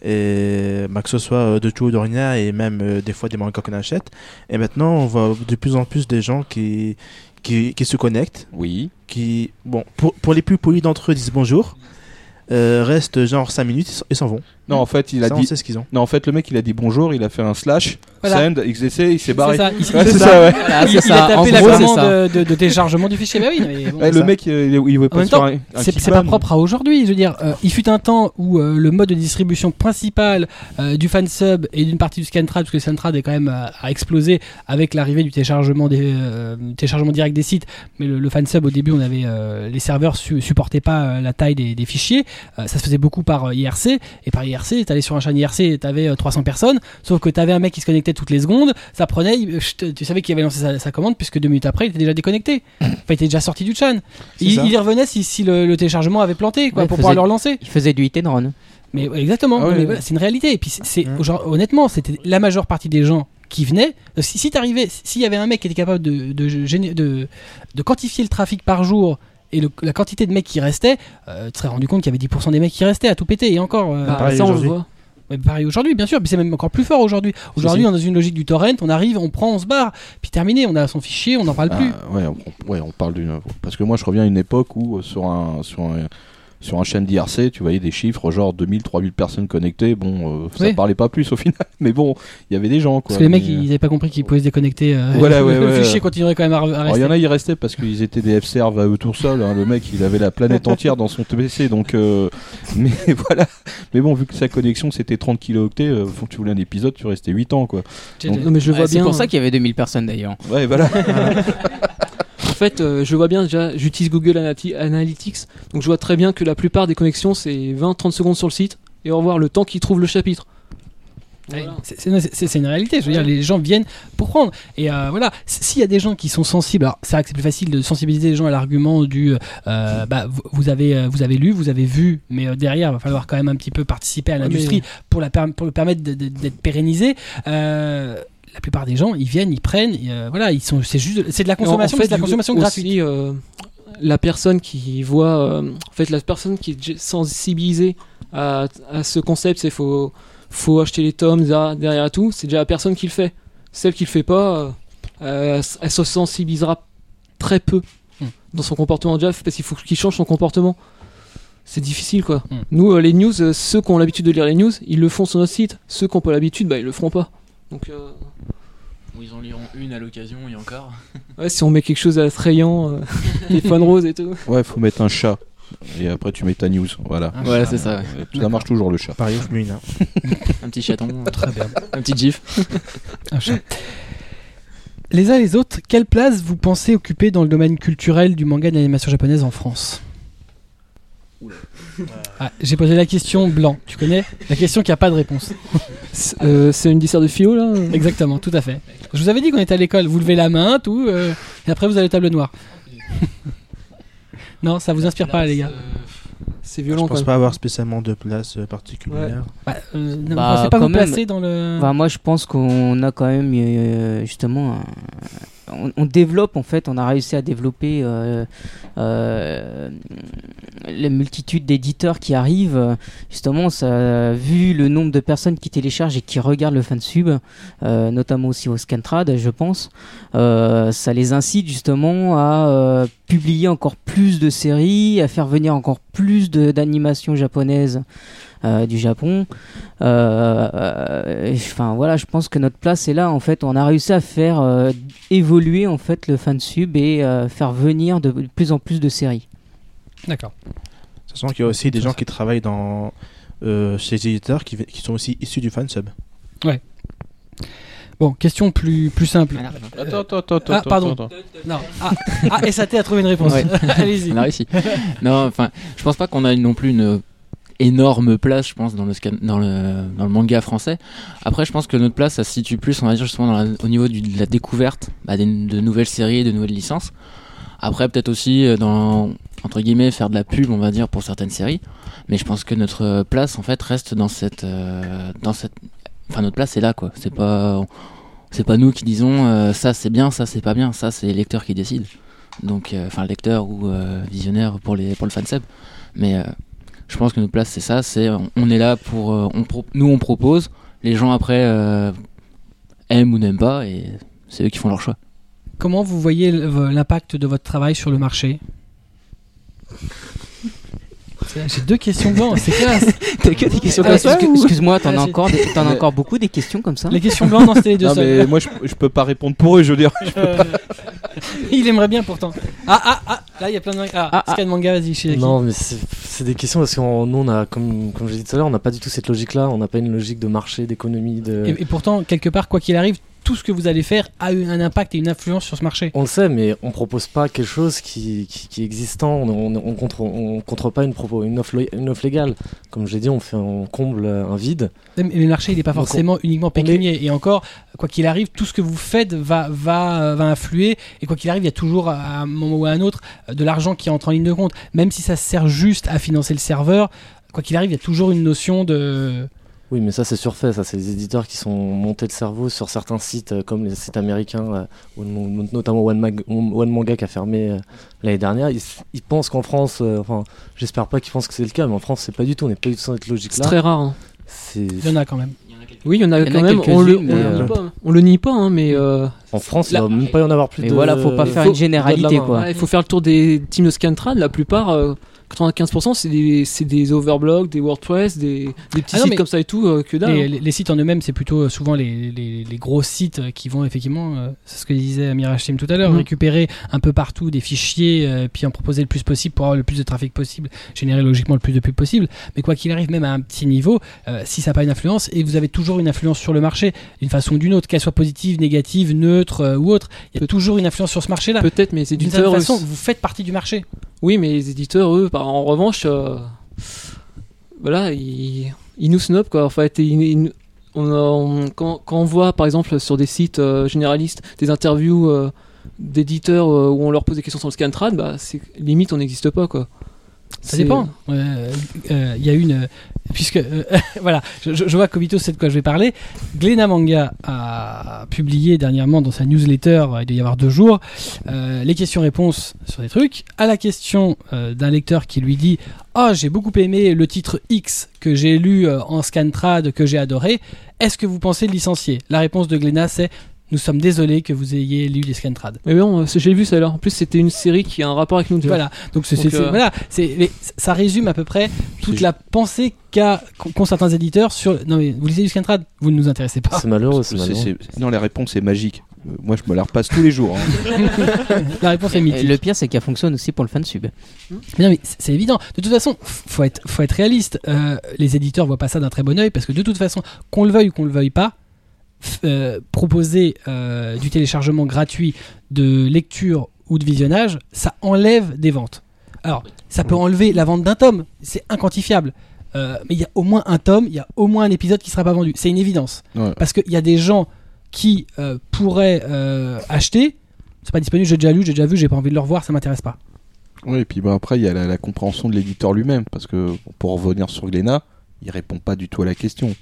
Et bah, que ce soit euh, de tout ou de rien, et même euh, des fois des mangas qu'on achète. Et maintenant, on voit de plus en plus des gens qui, qui, qui se connectent, Oui. qui, bon, pour, pour les plus polis d'entre eux, disent bonjour, euh, restent genre 5 minutes, ils s'en vont. Non, en fait, il a Ça, on dit. sait ce qu'ils ont. Non, en fait, le mec, il a dit bonjour, il a fait un slash, Voilà. send, XDC, il s'est barré. C'est ça, il- Ouais, c'est ça. ça, ouais. Voilà, il, a. En tapé la gros, c'est commande ça. de, de- de téléchargement du fichier. Bah oui, mais bon, Ouais, ça. le mec, euh, il, il voulait En pas même sur temps, un, un C'est pas propre à aujourd'hui. Je veux dire, euh, il fut un temps où euh, le mode de distribution principal euh, du fansub et d'une partie du Scantrad, parce que le Scantrad est quand même euh, a explosé avec l'arrivée du téléchargement des euh, téléchargement direct des sites. Mais le, le fansub au début, on avait euh, les serveurs su- supportaient pas euh, la taille des, des fichiers. Euh, ça se faisait beaucoup par euh, IRC et par IRC, t'allais sur un chaîne IRC, t'avais euh, 300 personnes. Sauf que t'avais un mec qui se connectait toutes les secondes. Ça prenait, il- chut, tu savais qu'il avait lancé sa, sa commande puisque deux minutes après, il était déjà déconnecté. Enfin, il était déjà sorti du chan. C'est Il, y revenait si, si le, le téléchargement avait planté, quoi, Ouais, pour faisait- pouvoir le relancer. Il faisait du hit and run. Mais ouais, exactement, Ah ouais, mais ouais. voilà, c'est une réalité. Et puis c'est, honnêtement, c'était la majeure partie des gens qui venaient. Euh, Si, si t'arrivais, s'il y avait un mec qui était capable de, de, de quantifier le trafic par jour et le- la quantité de mecs qui restaient, euh, tu te serais rendu compte qu'il y avait 10% des mecs qui restaient à tout péter. Et encore, euh, Bah, pareil ça, on le aujourd'hui. voit. pareil aujourd'hui, bien sûr, mais c'est même encore plus fort aujourd'hui. Aujourd'hui, on est dans une logique du torrent, on arrive, on prend, on se barre, puis terminé, on a son fichier, on n'en parle plus. Ah, ouais, on, ouais, on parle d'une. Parce que moi, je reviens à une époque où euh, sur un sur un sur un chaîne d'IRC, tu voyais des chiffres genre 2000, 3000 personnes connectées. Bon, euh, ça Oui. parlait pas plus au final, mais bon, il y avait des gens quoi. Parce que les mecs, ils n'avaient pas compris qu'ils pouvaient se déconnecter. euh, Voilà, ouais, le ouais, fichier ouais. continuerait quand même à, à Alors, il rester. y en a, ils restaient parce qu'ils étaient des F-Serve à eux tout seuls. hein. Le mec, il avait la planète entière dans son PC, donc. euh, Mais voilà. Mais bon, vu que sa connexion c'était 30 kilooctets, euh, faut que tu voulais un épisode, tu restais 8 ans, quoi. donc- Non, mais je vois c'est bien. pour ça qu'il y avait 2000 personnes d'ailleurs. Ouais, voilà. En fait, euh, je vois bien déjà, j'utilise Google Analyti- Analytics, donc je vois très bien que la plupart des connexions c'est 20-30 secondes sur le site et au revoir le temps qu'ils trouvent le chapitre. Voilà. C'est une réalité. Je veux dire, les gens viennent pour prendre. Et euh, voilà, s'il y a des gens qui sont sensibles, alors c'est vrai que c'est plus facile de sensibiliser les gens à l'argument du, euh, bah, vous, vous avez, vous avez lu, vous avez vu, mais euh, derrière, il va falloir quand même un petit peu participer à Ouais, l'industrie pour la per- pour le permettre d'être pérennisé. La plupart des gens, ils viennent, ils prennent, et, euh, voilà, ils sont, c'est juste, c'est de la consommation, en fait, c'est de la consommation aussi, gratuite. euh, la personne qui voit, euh, en fait, la personne qui est sensibilisée à, à ce concept, c'est faut, faut acheter les tomes derrière, derrière tout. C'est déjà la personne qui le fait. Celle qui le fait pas, elle se sensibilisera très peu Hmm. dans son comportement déjà, parce qu'il faut qu'il change son comportement. C'est difficile quoi. Hmm. Nous, euh, les news, euh, ceux qui ont l'habitude de lire les news, ils le font sur notre site. Ceux qui n'ont pas l'habitude, bah, ils le feront pas. Donc, euh, Ou ils en liront une à l'occasion et encore. ouais, si on met quelque chose d'attrayant, euh, téléphone rose et tout. Ouais, faut mettre un chat. Et après, tu mets ta news. Voilà. Ouais, c'est ça. Euh, Ça marche toujours le chat. Pareil, je mets une. hein. Un petit chaton, Très bien. un petit gif. Un chat. Les uns et les autres, quelle place vous pensez occuper dans le domaine culturel du manga et de l'animation japonaise en France? Ah, J'ai posé la question blanc, tu connais La question qui a pas de réponse. C'est euh, une dissert de philo là Exactement, tout à fait. Je vous avais dit qu'on était à l'école, vous levez la main, tout, euh, et après vous avez table noire. non, ça vous inspire pas les gars C'est Je violent quand pense même. pas avoir spécialement de place euh, particulière. Bah, euh, ne Bah, pensez pas vous même. placer dans le. Enfin, moi, je pense qu'on a quand même euh, justement, un- on, on développe en fait, on a réussi à développer euh, euh, la multitude d'éditeurs qui arrivent. Justement, ça, vu le nombre de personnes qui téléchargent et qui regardent le fansub, euh, notamment aussi au Scantrad, je pense, euh, ça les incite justement à euh, publier encore plus de séries, à faire venir encore plus d'animations japonaises. euh, du Japon euh, euh, et Enfin voilà, je pense que notre place est là. En fait, on a réussi à faire euh, évoluer en fait le fansub et euh, faire venir de plus en plus de séries. D'accord. Sachant qu'il y a aussi des gens qui travaillent dans, euh, chez les éditeurs qui, qui sont aussi issus du fansub. Bon, question plus, plus simple. Attends, attends, attends, Ah, attends, pardon. attends. Non. Ah, ah, SAT a trouvé une réponse. Ouais. Allez-y. On a réussi. non, enfin, je pense pas qu'on a non plus une énorme place, je pense, dans le, scan- dans le, dans le manga français. Après, je pense que notre place, ça se situe plus, on va dire, justement, dans la- au niveau du- de la découverte bah, des- de nouvelles séries, de nouvelles licences. Après, peut-être aussi euh, dans, entre guillemets, faire de la pub, on va dire, pour certaines séries. Mais je pense que notre place, en fait, reste dans cette, euh, dans cette, enfin, notre place est là, quoi. C'est pas, c'est pas nous qui disons, euh, ça c'est bien, ça c'est pas bien. Ça, c'est les lecteurs qui décident. Donc, euh, enfin, lecteur ou euh, visionnaire pour les, pour le fansub. Mais je pense que notre place, c'est ça. C'est, on, est là pour, on pro- nous on propose. Les gens après aiment ou n'aiment pas, et c'est eux qui font leur choix. Comment vous voyez l'impact de votre travail sur le marché? J'ai deux questions blanches, c'est classe. T'as que des questions Ah, Euh, ça, Excuse-moi, t'en Ah, as c'est- encore, des- t'en as encore beaucoup des questions comme ça Les questions blanches, non, c'était les deux seules. mais moi, je, je peux pas répondre pour eux, je veux dire. Euh, Il aimerait bien pourtant. Ah, ah, ah, là il y a plein de. Ah, Ah, ah. Manga, vas-y, chez Non, mais c'est des questions parce que nous, on a, comme, comme j'ai dit tout à l'heure, on n'a pas du tout cette logique-là. On n'a pas une logique de marché, d'économie. De... Et, et pourtant, quelque part, quoi qu'il arrive, tout ce que vous allez faire a un impact et une influence sur ce marché. On le sait, mais on propose pas quelque chose qui, qui, qui est existant. On, on contre, on contre pas une, propos, une, offre, une offre légale. Comme j'ai dit, on, fait, on comble un vide. Mais le marché, il n'est pas forcément uniquement pécunier. Et encore, quoi qu'il arrive, tout ce que vous faites va, va, va influer. Et quoi qu'il arrive, il y a toujours, à un moment ou à un autre, de l'argent qui entre en ligne de compte. Même si ça sert juste à financer le serveur, quoi qu'il arrive, il y a toujours une notion de. Oui, mais ça, c'est surfait. Ça, c'est les éditeurs qui sont montés le cerveau sur certains sites, euh, comme les sites américains, euh, notamment One, Mag- One Manga qui a fermé euh, l'année dernière. Ils, ils pensent qu'en France, euh, enfin, j'espère pas qu'ils pensent que c'est le cas, mais en France, c'est pas du tout. On n'est pas du tout dans cette C'est logique-là. très rare. hein. C'est Il y en a quand même. Oui, il y en a Il y en quand a même. On le, on, quelques-unes, le mais, nie pas, hein. On le nie pas, hein, mais euh, en France, Là- il va même pas y en avoir plus Mais de. voilà, faut pas faire faut- une généralité quoi. ouais, il faut faire le tour des teams de Scantrad. La plupart, euh, 95%, c'est des, c'est des overblocks, des WordPress, des, des petits Ah non, sites mais- comme ça et tout, euh, que dalle. Les, hein. les- les sites en eux-mêmes, c'est plutôt euh, souvent les, les- les gros sites euh, qui vont effectivement, euh, c'est ce que disait Mirage Team tout à l'heure, Mhm. récupérer un peu partout des fichiers, euh, puis en proposer le plus possible pour avoir le plus de trafic possible, générer logiquement le plus de pubs possible. Mais quoi qu'il arrive, même à un petit niveau, euh, si ça n'a pas une influence, et vous avez toujours une influence sur le marché, d'une façon ou d'une autre, qu'elle soit positive, négative, neutre euh, ou autre, il y a toujours une influence sur ce marché-là. Peut-être, mais les D'une certaine éditeurs. façon, vous faites partie du marché. Oui, mais les éditeurs, eux, par- en revanche, euh, voilà, ils, ils nous snobent, quoi. En on on- quand, on voit, par exemple, sur des sites euh, généralistes, des interviews euh, d'éditeurs où on leur pose des questions sur le Scantrad, bah, c'est limite, on n'existe pas, quoi. Ça C'est- dépend. Euh, euh, Il y a une. euh, puisque. euh, voilà, je, je- vois Kobito sait de quoi je vais parler. Glena Manga a publié dernièrement dans sa newsletter, euh, il doit y avoir deux jours, euh, les questions-réponses sur des trucs. À la question euh, d'un lecteur qui lui dit Ah, j'ai beaucoup aimé le titre X que j'ai lu euh, en Scantrad, que j'ai adoré. Est-ce que vous pensez le licencier? La réponse de Glena, c'est Nous sommes désolés que vous ayez lu les Scantrad. Mais bon, euh, j'ai vu ça alors. En plus, c'était une série qui a un rapport avec nous. déjà. Voilà, donc c'est, Donc, euh, voilà, c'est, mais ça résume à peu près toute C'est- la pensée qu'a, qu'ont certains éditeurs sur. Non mais vous lisez du Scantrad, vous ne nous intéressez pas. C'est malheureux, c'est C'est- malheureux. c'est- Non, les réponses, c'est magique. Euh, Moi, je me la repasse tous les jours. hein. La réponse est Et mythique. le pire c'est qu'elle fonctionne aussi pour le fansub. Mais non mais c'est, c'est évident. De toute façon, faut être, faut être réaliste. Euh, les éditeurs voient pas ça d'un très bon oeil parce que de toute façon, qu'on le veuille ou qu'on le veuille pas, euh, proposer euh, du téléchargement gratuit de lecture ou de visionnage, ça enlève des ventes. Alors, ça peut enlever la vente d'un tome, c'est inquantifiable. Euh, mais il y a au moins un tome, il y a au moins un épisode qui sera pas vendu. C'est une évidence. Ouais. Parce qu'il y a des gens qui pourraient acheter. C'est pas disponible, j'ai déjà lu, j'ai déjà vu, j'ai pas envie de le revoir, ça m'intéresse pas. Oui, et puis bah, après, il y a la, la compréhension de l'éditeur lui-même, parce que pour revenir sur Glénat, il répond pas du tout à la question.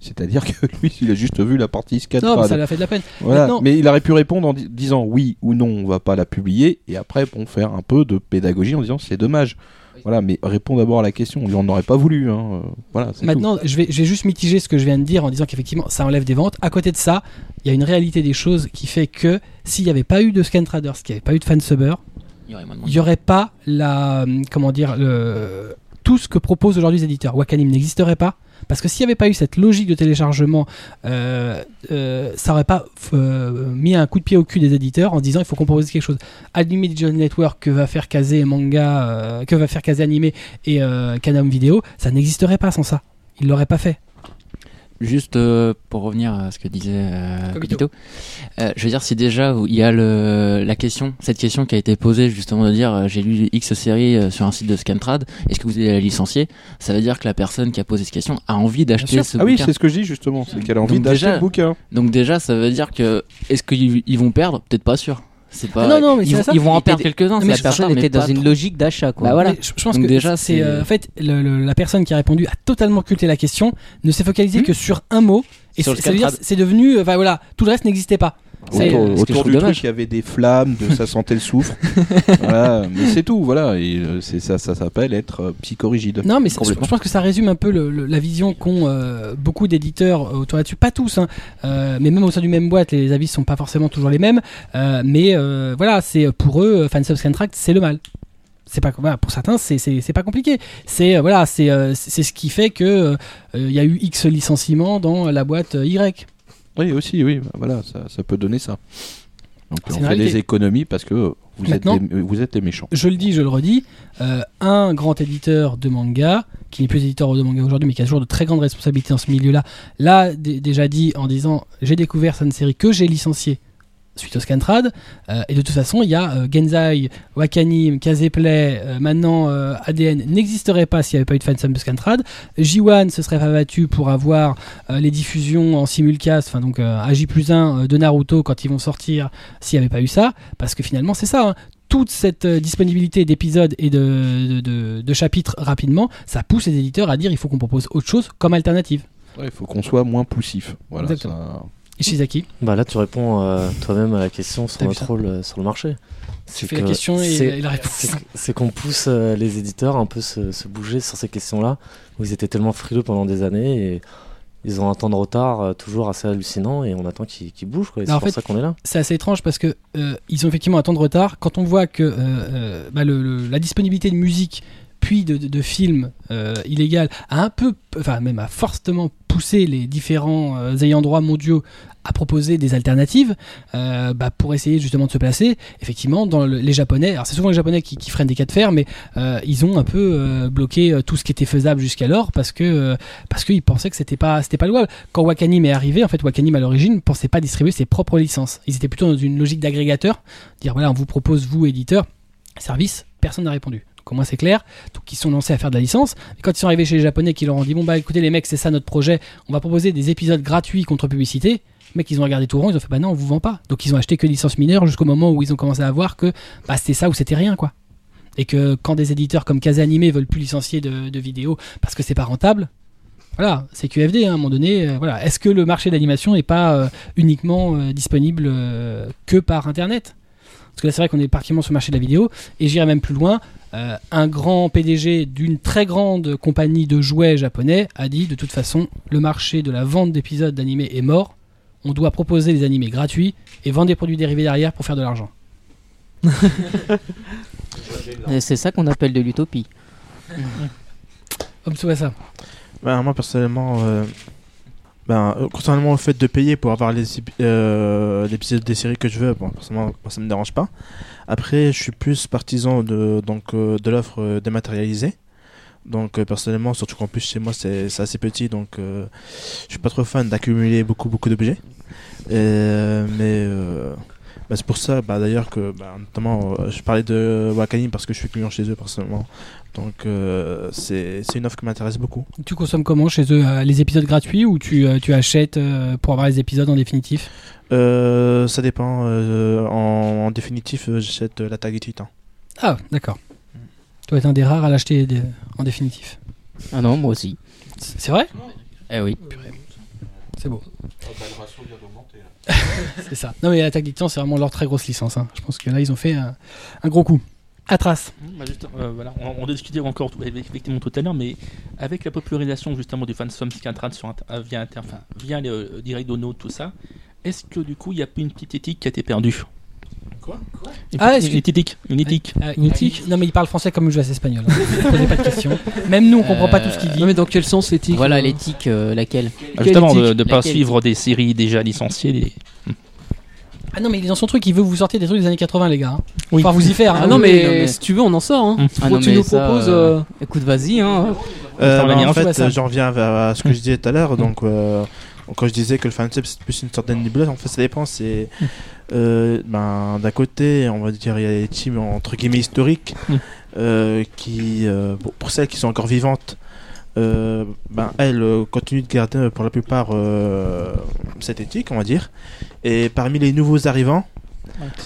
C'est-à-dire que lui, il a juste vu la partie skate. Non, mais ça lui a fait de la peine. Voilà. Maintenant- Mais il aurait pu répondre en di- disant oui ou non, on va pas la publier, et après, bon, faire un peu de pédagogie en disant c'est dommage. Voilà, mais réponds d'abord à la question. On n'en aurait pas voulu. Hein. euh, Voilà, c'est tout. Maintenant, je vais, je vais juste mitiger ce que je viens de dire en disant qu'effectivement, ça enlève des ventes. À côté de ça, il y a une réalité des choses qui fait que s'il n'y avait pas eu de Scan Traders, s'il n'y avait pas eu de Fansubber, Il n'y aurait pas la, hum, comment dire, le, tout ce que proposent aujourd'hui les éditeurs. Wakanim n'existerait pas. Parce que s'il n'y avait pas eu cette logique de téléchargement, euh, euh, ça aurait pas euh, mis un coup de pied au cul des éditeurs en disant il faut qu'on propose quelque chose. Anime Digital Network que va faire Kazé Manga, Animé et Canam Vidéo, ça n'existerait pas sans ça. Ils l'auraient pas fait. Juste euh, pour revenir à ce que disait euh. Kobito, euh, je veux dire, si déjà il y a le, la question, cette question qui a été posée justement de dire euh, j'ai lu X série euh, sur un site de Scantrad, est-ce que vous allez la licencier? Ça veut dire que la personne qui a posé cette question a envie d'acheter ce Ah oui, bouquin. c'est ce que je dis justement, c'est qu'elle a envie Donc d'acheter déjà- le bouquin. Donc déjà, ça veut dire que est-ce qu'ils ils vont perdre? Peut-être pas sûr. C'est pas. Ah non, non, mais ils, vont- ça. ils vont en perdre quelques-uns. mais la personne était dans une trop. logique d'achat, quoi. Bah voilà. Je, je pense Donc que déjà, c'est c'est- euh, en fait le- le- la personne qui a répondu a totalement occulté la question, ne s'est focalisé Hmm. que sur un mot et c'est- le ça veut dire Scantrad. c'est devenu euh, enfin voilà tout le reste n'existait pas. Autour, autour du truc, il y avait des flammes, de ça sentait le soufre. voilà, mais c'est tout, voilà. Et euh, c'est ça, ça s'appelle être euh, psychorigide. Non, mais je, pense que ça résume un peu le- le- la vision qu'ont euh, beaucoup d'éditeurs autour là-dessus. Pas tous, hein, euh, mais même au sein du même boîte, les avis sont pas forcément toujours les mêmes. euh, mais voilà, c'est pour eux, euh, Fansub Scantract, c'est le mal. C'est pas voilà, pour certains, c'est pas compliqué. C'est euh, voilà, c'est euh, ce qui fait que euh, il y a eu X licenciements dans la boîte Y. Oui, aussi, oui, bah, voilà, ça, ça peut donner ça. Donc on fait des économies parce que vous, êtes Maintenant- les, vous êtes les méchants. je le dis, je le redis, euh, un grand éditeur de manga, qui n'est plus éditeur de manga aujourd'hui, mais qui a toujours de très grandes responsabilités dans ce milieu-là, l'a déjà dit en disant j'ai découvert cette série que j'ai licenciée suite au Scantrad, euh, et de toute façon, il y a euh, Genzai, Wakanim, Kazeplay, euh, maintenant euh, ADN n'existerait pas s'il n'y avait pas eu de fansub de Scantrad. J1 se serait pas battu pour avoir les diffusions en simulcast, enfin donc euh, à J plus 1 de Naruto quand ils vont sortir s'il n'y avait pas eu ça, parce que finalement c'est ça. hein toute cette disponibilité d'épisodes et de, de, de- de chapitres rapidement, ça pousse les éditeurs à dire il faut qu'on propose autre chose comme alternative. Ouais, Il faut qu'on soit moins poussif. Voilà, Exactement. ça- Ishizaki, Bah là, tu réponds euh, toi-même à la question sur notre rôle euh, sur le marché. tu fais la question et, la réponse. c'est- qu'on pousse euh, les éditeurs un peu se, se bouger sur ces questions-là, où ils étaient tellement frileux pendant des années et ils ont un temps de retard toujours assez hallucinant et on attend qu'ils bougent. C'est pour fait, ça qu'on est là. C'est assez étrange parce que ils ont effectivement un temps de retard. Quand on voit que bah, le- le- la disponibilité de musique puis de, films euh, illégaux a un peu, enfin même a fortement poussé les différents euh, ayants droit mondiaux à proposer des alternatives euh, bah, pour essayer justement de se placer. Effectivement, dans le- les Japonais, alors c'est souvent les Japonais qui, freinent des cas de fer, mais euh, ils ont un peu bloqué tout ce qui était faisable jusqu'alors parce que parce qu'ils pensaient que c'était pas c'était pas louable. Quand Wakanim est arrivé, en fait Wakanim à l'origine ne pensait pas distribuer ses propres licences. Ils étaient plutôt dans une logique d'agrégateur, dire voilà on vous propose vous éditeur service, personne n'a répondu. Donc au moins c'est clair. Donc ils sont lancés à faire de la licence. Et quand ils sont arrivés chez les Japonais, qui leur ont dit bon bah écoutez les mecs c'est ça notre projet, on va proposer des épisodes gratuits contre publicité. Les mecs ils ont regardé tout rond, ils ont fait bah non on vous vend pas. Donc ils ont acheté que licence mineure jusqu'au moment où ils ont commencé à voir que bah c'était ça ou c'était rien quoi. Et que quand des éditeurs comme Kazé Animé veulent plus licencier de, vidéos parce que c'est pas rentable, voilà, c'est QFD hein, à un moment donné. euh, voilà, est-ce que le marché de l'animation n'est pas euh, uniquement euh, disponible que par internet? Parce que là c'est vrai qu'on est particulièrement sur le marché de la vidéo et j'irai même plus loin. Euh, un grand PDG d'une très grande compagnie de jouets japonais a dit de toute façon le marché de la vente d'épisodes d'animés est mort. On doit proposer des animés gratuits et vendre des produits dérivés derrière pour faire de l'argent. C'est ça qu'on appelle de l'utopie. Comme ça, ça. Ben, moi personnellement, euh, ben, euh, concernant fait de payer pour avoir les euh, l'épisode des séries que je veux, bon, moi, ça me dérange pas. Après, je suis plus partisan de, donc, euh, de l'offre dématérialisée. Donc, personnellement, surtout qu'en plus chez moi c'est assez petit, donc euh, je suis pas trop fan d'accumuler beaucoup, beaucoup d'objets. Mais bah, c'est pour ça, bah, d'ailleurs, que bah, notamment, je parlais de Wakanim parce que je suis client chez eux personnellement. Donc, euh, c'est c'est une offre qui m'intéresse beaucoup. Tu consommes comment chez eux euh, Les épisodes gratuits ou tu, euh, tu achètes euh, pour avoir les épisodes en définitif? Euh, ça dépend. euh, en, en définitif, j'achète euh, la tag Titan. Ah, d'accord. dois être un des rares à l'acheter des- en définitif. Ah non, moi aussi. C'est vrai? Eh oui. C'est beau. c'est ça. Non mais Attaque des Titans, c'est vraiment leur très grosse licence. hein. Je pense que là, ils ont fait un, un gros coup. Atras. Bah, juste, euh, voilà, on, on discutait encore tout- effectivement tout à l'heure, mais avec la popularisation justement du fansum Scantrad sur inter- euh, via, inter- enfin, via le euh, direct dono, tout ça, est-ce que du coup il n'y a une petite éthique qui a été perdue? Quoi? Une, Ah, petite- une éthique, une éthique. Ah, une éthique Non mais il parle français comme une joueuse espagnole. hein. Posez pas de questions. Même nous, on comprend pas tout ce qu'il dit. Non, mais dans quel sens l'éthique? Voilà euh, l'éthique, euh, laquelle? Ah, justement, de éthique? ne pas Laquelle? suivre des séries déjà licenciées. des- Ah non mais il est dans son truc, il veut vous sortir des trucs des années 80 les gars. hein. Oui. Enfin vous y faire. hein. Ah non, mais, non, mais- si tu veux, on en sort. Hein. Ah non, tu nous ça, proposes. euh, euh, Écoute, vas-y, hein. Euh, bah, en fait, j'en reviens à, à ce que je disais tout à l'heure. Donc, euh, quand je disais que le fansub c'est plus une sorte d'nébuleuse, en fait, ça dépend. C'est euh, ben, d'un côté, on va dire, il y a des teams entre guillemets historiques Mm. euh, qui, euh, pour celles qui sont encore vivantes, euh, ben, elles euh, continuent de garder euh, pour la plupart euh, cette éthique, on va dire. Et parmi les nouveaux arrivants,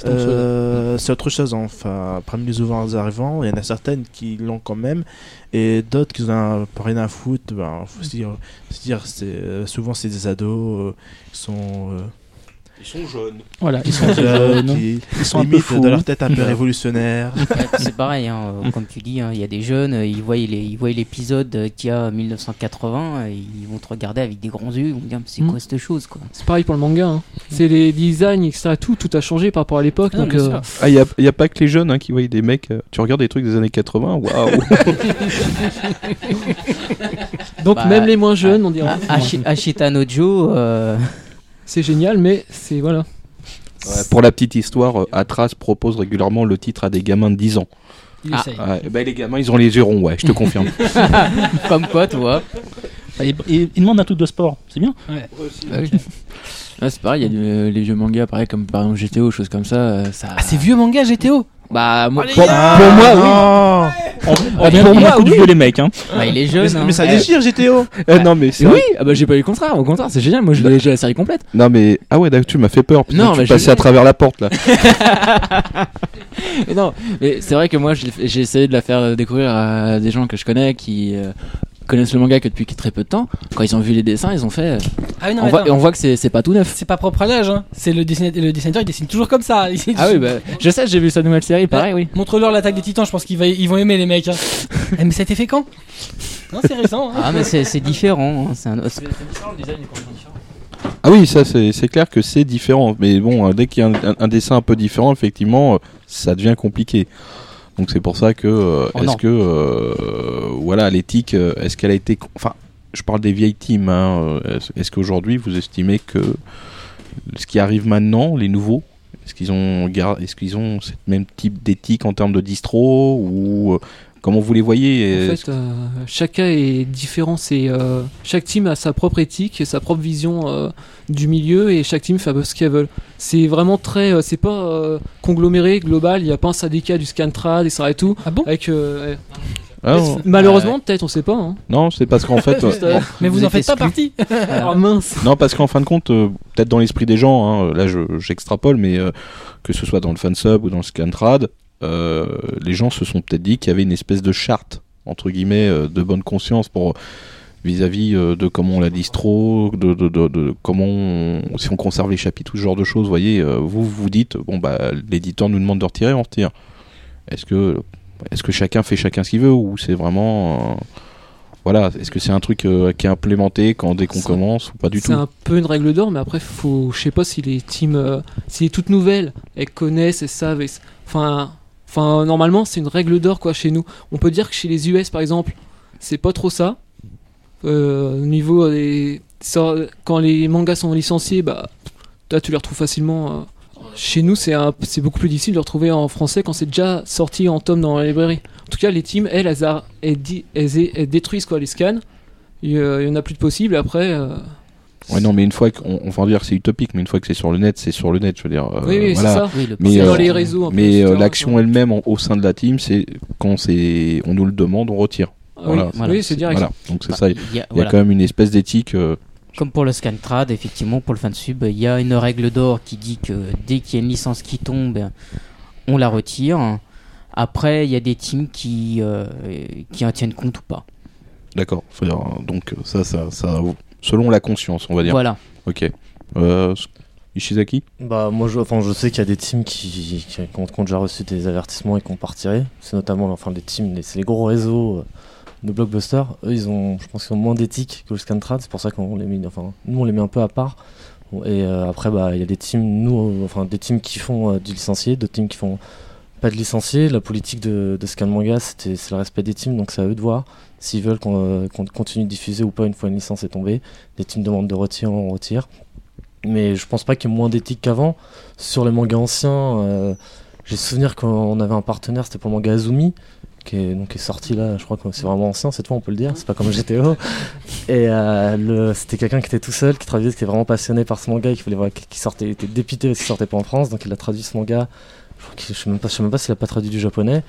c'est autre chose. Enfin, parmi les nouveaux arrivants, il y en a certaines qui l'ont quand même, et d'autres qui n'ont pas rien à foutre. Ben, faut se dire, se dire c'est souvent c'est des ados qui sont Ils sont jeunes. Voilà, ils sont jeunes, qui ils sont un peu fous. dans leur tête un peu. Ouais, c'est pareil, hein, euh, comme tu dis, hein, il y a des jeunes, ils voient les- ils voient l'épisode qu'il y a en 1980, et ils vont te regarder avec des grands yeux, ils vont dire c'est Mm. quoi cette chose quoi. C'est pareil pour le manga. hein. C'est les designs, etc. Tout, tout a changé par rapport à l'époque. Ah donc, euh. Ah, il n'y a, y a pas que les jeunes hein, qui voient des mecs. euh, tu regardes des trucs des années 80, waouh! donc Bah, même les moins jeunes, on Ah, dirait. Ashi- Ashita no Joe, euh, C'est génial, mais c'est voilà. Ouais, pour la petite histoire, euh, Atras propose régulièrement le titre à des gamins de 10 ans. Il Ah. essaye. Ouais, bah, les gamins, ils ont les yeux ronds, ouais, je te confirme. comme quoi, tu vois. Et, et ils demandent un truc de sport, c'est bien. Ah, c'est pareil, il y a du- les vieux mangas, pareil, comme par exemple GTO, choses comme ça. euh, ça... Ah c'est vieux manga GTO. Bah, moi, Allez, pour- pour moi, oui. On vient pour moi, coup de oui. vieux les mecs. Hein. Bah, il est Mais, jeune. hein. mais ça déchire GTO. Euh, non, mais c'est oui, ah bah j'ai pas eu le contraire, au contraire, c'est génial, moi j'ai j'ai la série complète. Non, mais ah ouais, d'accord, tu m'as fait peur. Non, Non, tu mais je- passais à travers la porte là. Mais non, mais c'est vrai que moi j'ai j'ai essayé de la faire découvrir à des gens que je connais qui euh, connaissent le manga que depuis très peu de temps. Quand ils ont vu les dessins, ils ont fait. euh, Ah oui, non, on, mais voit, et on voit que c'est pas tout neuf. C'est pas propre à l'âge. Hein. C'est le dessinateur, le dessinateur, il dessine toujours comme ça. Ah oui, bah je sais, j'ai vu sa nouvelle série, pareil, oui. Montre-leur l'attaque des titans, je pense qu'ils ils vont aimer les mecs. hein. Eh, mais ça a été fait quand? Non, c'est récent. hein. Ah, mais c'est c'est différent. hein, c'est un- Ah oui, ça c'est clair que c'est différent. Mais bon, euh, dès qu'il y a un, un- un dessin un peu différent, effectivement, euh, ça devient compliqué. Donc c'est pour ça que euh, Oh est-ce que euh, voilà l'éthique, euh, est-ce qu'elle a été, enfin, je parle des vieilles teams. Hein, est-ce- qu'aujourd'hui vous estimez que ce qui arrive maintenant, les nouveaux, est-ce qu'ils ont est-ce qu'ils ont ce même type d'éthique en termes de distro ou comment vous les voyez En et- fait, euh, chacun est différent. C'est euh, chaque team a sa propre éthique et sa propre vision euh, du milieu et chaque team fait un peu ce qu'elle veut. C'est vraiment très, euh, c'est pas euh, congloméré, global. Il n'y a pas un syndicat du Scantrad et ça et tout. Ah bon? Avec euh, Ah, malheureusement, peut-être, on sait pas. Hein. non, c'est parce qu'en fait, Juste, euh, euh, Mais vous, Vous en faites pas partie. ah mince. Non, parce qu'en fin de compte, euh, peut-être dans l'esprit des gens, hein, là je- j'extrapole, mais euh, que ce soit dans le fansub ou dans le scantrad, euh, les gens se sont peut-être dit qu'il y avait une espèce de charte, entre guillemets, euh, de bonne conscience pour vis-à-vis euh, de comment on la distro, de, de, de, de comment on- si on conserve les chapitres, tout ce genre de choses. Vous voyez, euh, vous vous dites, bon bah l'éditeur nous demande de retirer, on retire. Est-ce que est-ce que chacun fait chacun ce qu'il veut ou c'est vraiment euh, voilà, est-ce que c'est un truc euh, qui est implémenté quand dès qu'on commence ou pas du tout? C'est un peu une règle d'or, mais après, faut, je sais pas si les teams, euh, si les toutes nouvelles, elles connaissent, elles savent. Enfin, enfin, normalement, c'est une règle d'or quoi chez nous. On peut dire que chez les US, par exemple, c'est pas trop ça. Euh, au niveau des, quand les mangas sont licenciés, bah, là, tu les retrouves facilement. euh. Chez nous, c'est un- c'est beaucoup plus difficile de les retrouver en français quand c'est déjà sorti en tome dans la librairie. En tout cas, les teams, elles, elles, elles, elles- détruisent quoi les scans. Il y, euh, en a plus de possible. Après. euh, Ouais, non, mais une fois qu'on on va dire que c'est utopique, mais une fois que c'est sur le net, c'est sur le net, je veux dire. euh, oui, oui, voilà. c'est ça. Oui, le Mais, C'est euh, dans les réseaux. Mais euh, l'action elle-même au sein de la team, c'est quand c'est on nous le demande, on retire. Voilà. oui, Voilà. oui, c'est direct. Voilà. Donc c'est Bah, ça. Il y a- y a voilà. quand même une espèce d'éthique. euh, Comme pour le Scantrad, effectivement, pour le fansub, il y a une règle d'or qui dit que dès qu'il y a une licence qui tombe, on la retire. Après, il y a des teams qui, euh, qui en tiennent compte ou pas. D'accord. Donc, ça, ça, ça, selon la conscience, on va dire. Voilà. Ok. Euh, Ishizaki Bah moi je, enfin, je sais qu'il y a des teams qui, qui, qui ont, qui ont déjà reçu des avertissements et qui ont pas retiré. C'est notamment enfin, les teams, les- c'est les gros réseaux euh, de blockbusters. Eux ils ont, je pense qu'ils ont moins d'éthique que le Scantrad, c'est pour ça qu'on les met, enfin nous on les met un peu à part. Et euh, après bah il y a des teams, nous, euh, enfin des teams qui font euh, du licencié, d'autres teams qui font pas de licencié. La politique de, de Scan Manga c'était c'est le respect des teams, donc c'est à eux de voir s'ils veulent qu'on euh, qu'on continue de diffuser ou pas une fois une licence est tombée. Les teams demandent de retirer, on retire. Mais je pense pas qu'il y ait moins d'éthique qu'avant. Sur les mangas anciens, euh, j'ai souvenir qu'on avait un partenaire, c'était pour le manga Azumi, qui est, donc, qui est sorti là, je crois que c'est vraiment ancien, cette fois on peut le dire, c'est pas comme GTO. Et euh, c'était quelqu'un qui était tout seul, qui traduisait, qui était vraiment passionné par ce manga, et qui voulait voir, qui sortait, il était dépité parce qu'il sortait pas en France, donc il a traduit ce manga. Je, crois je sais même pas, je sais même pas s'il a pas traduit du japonais.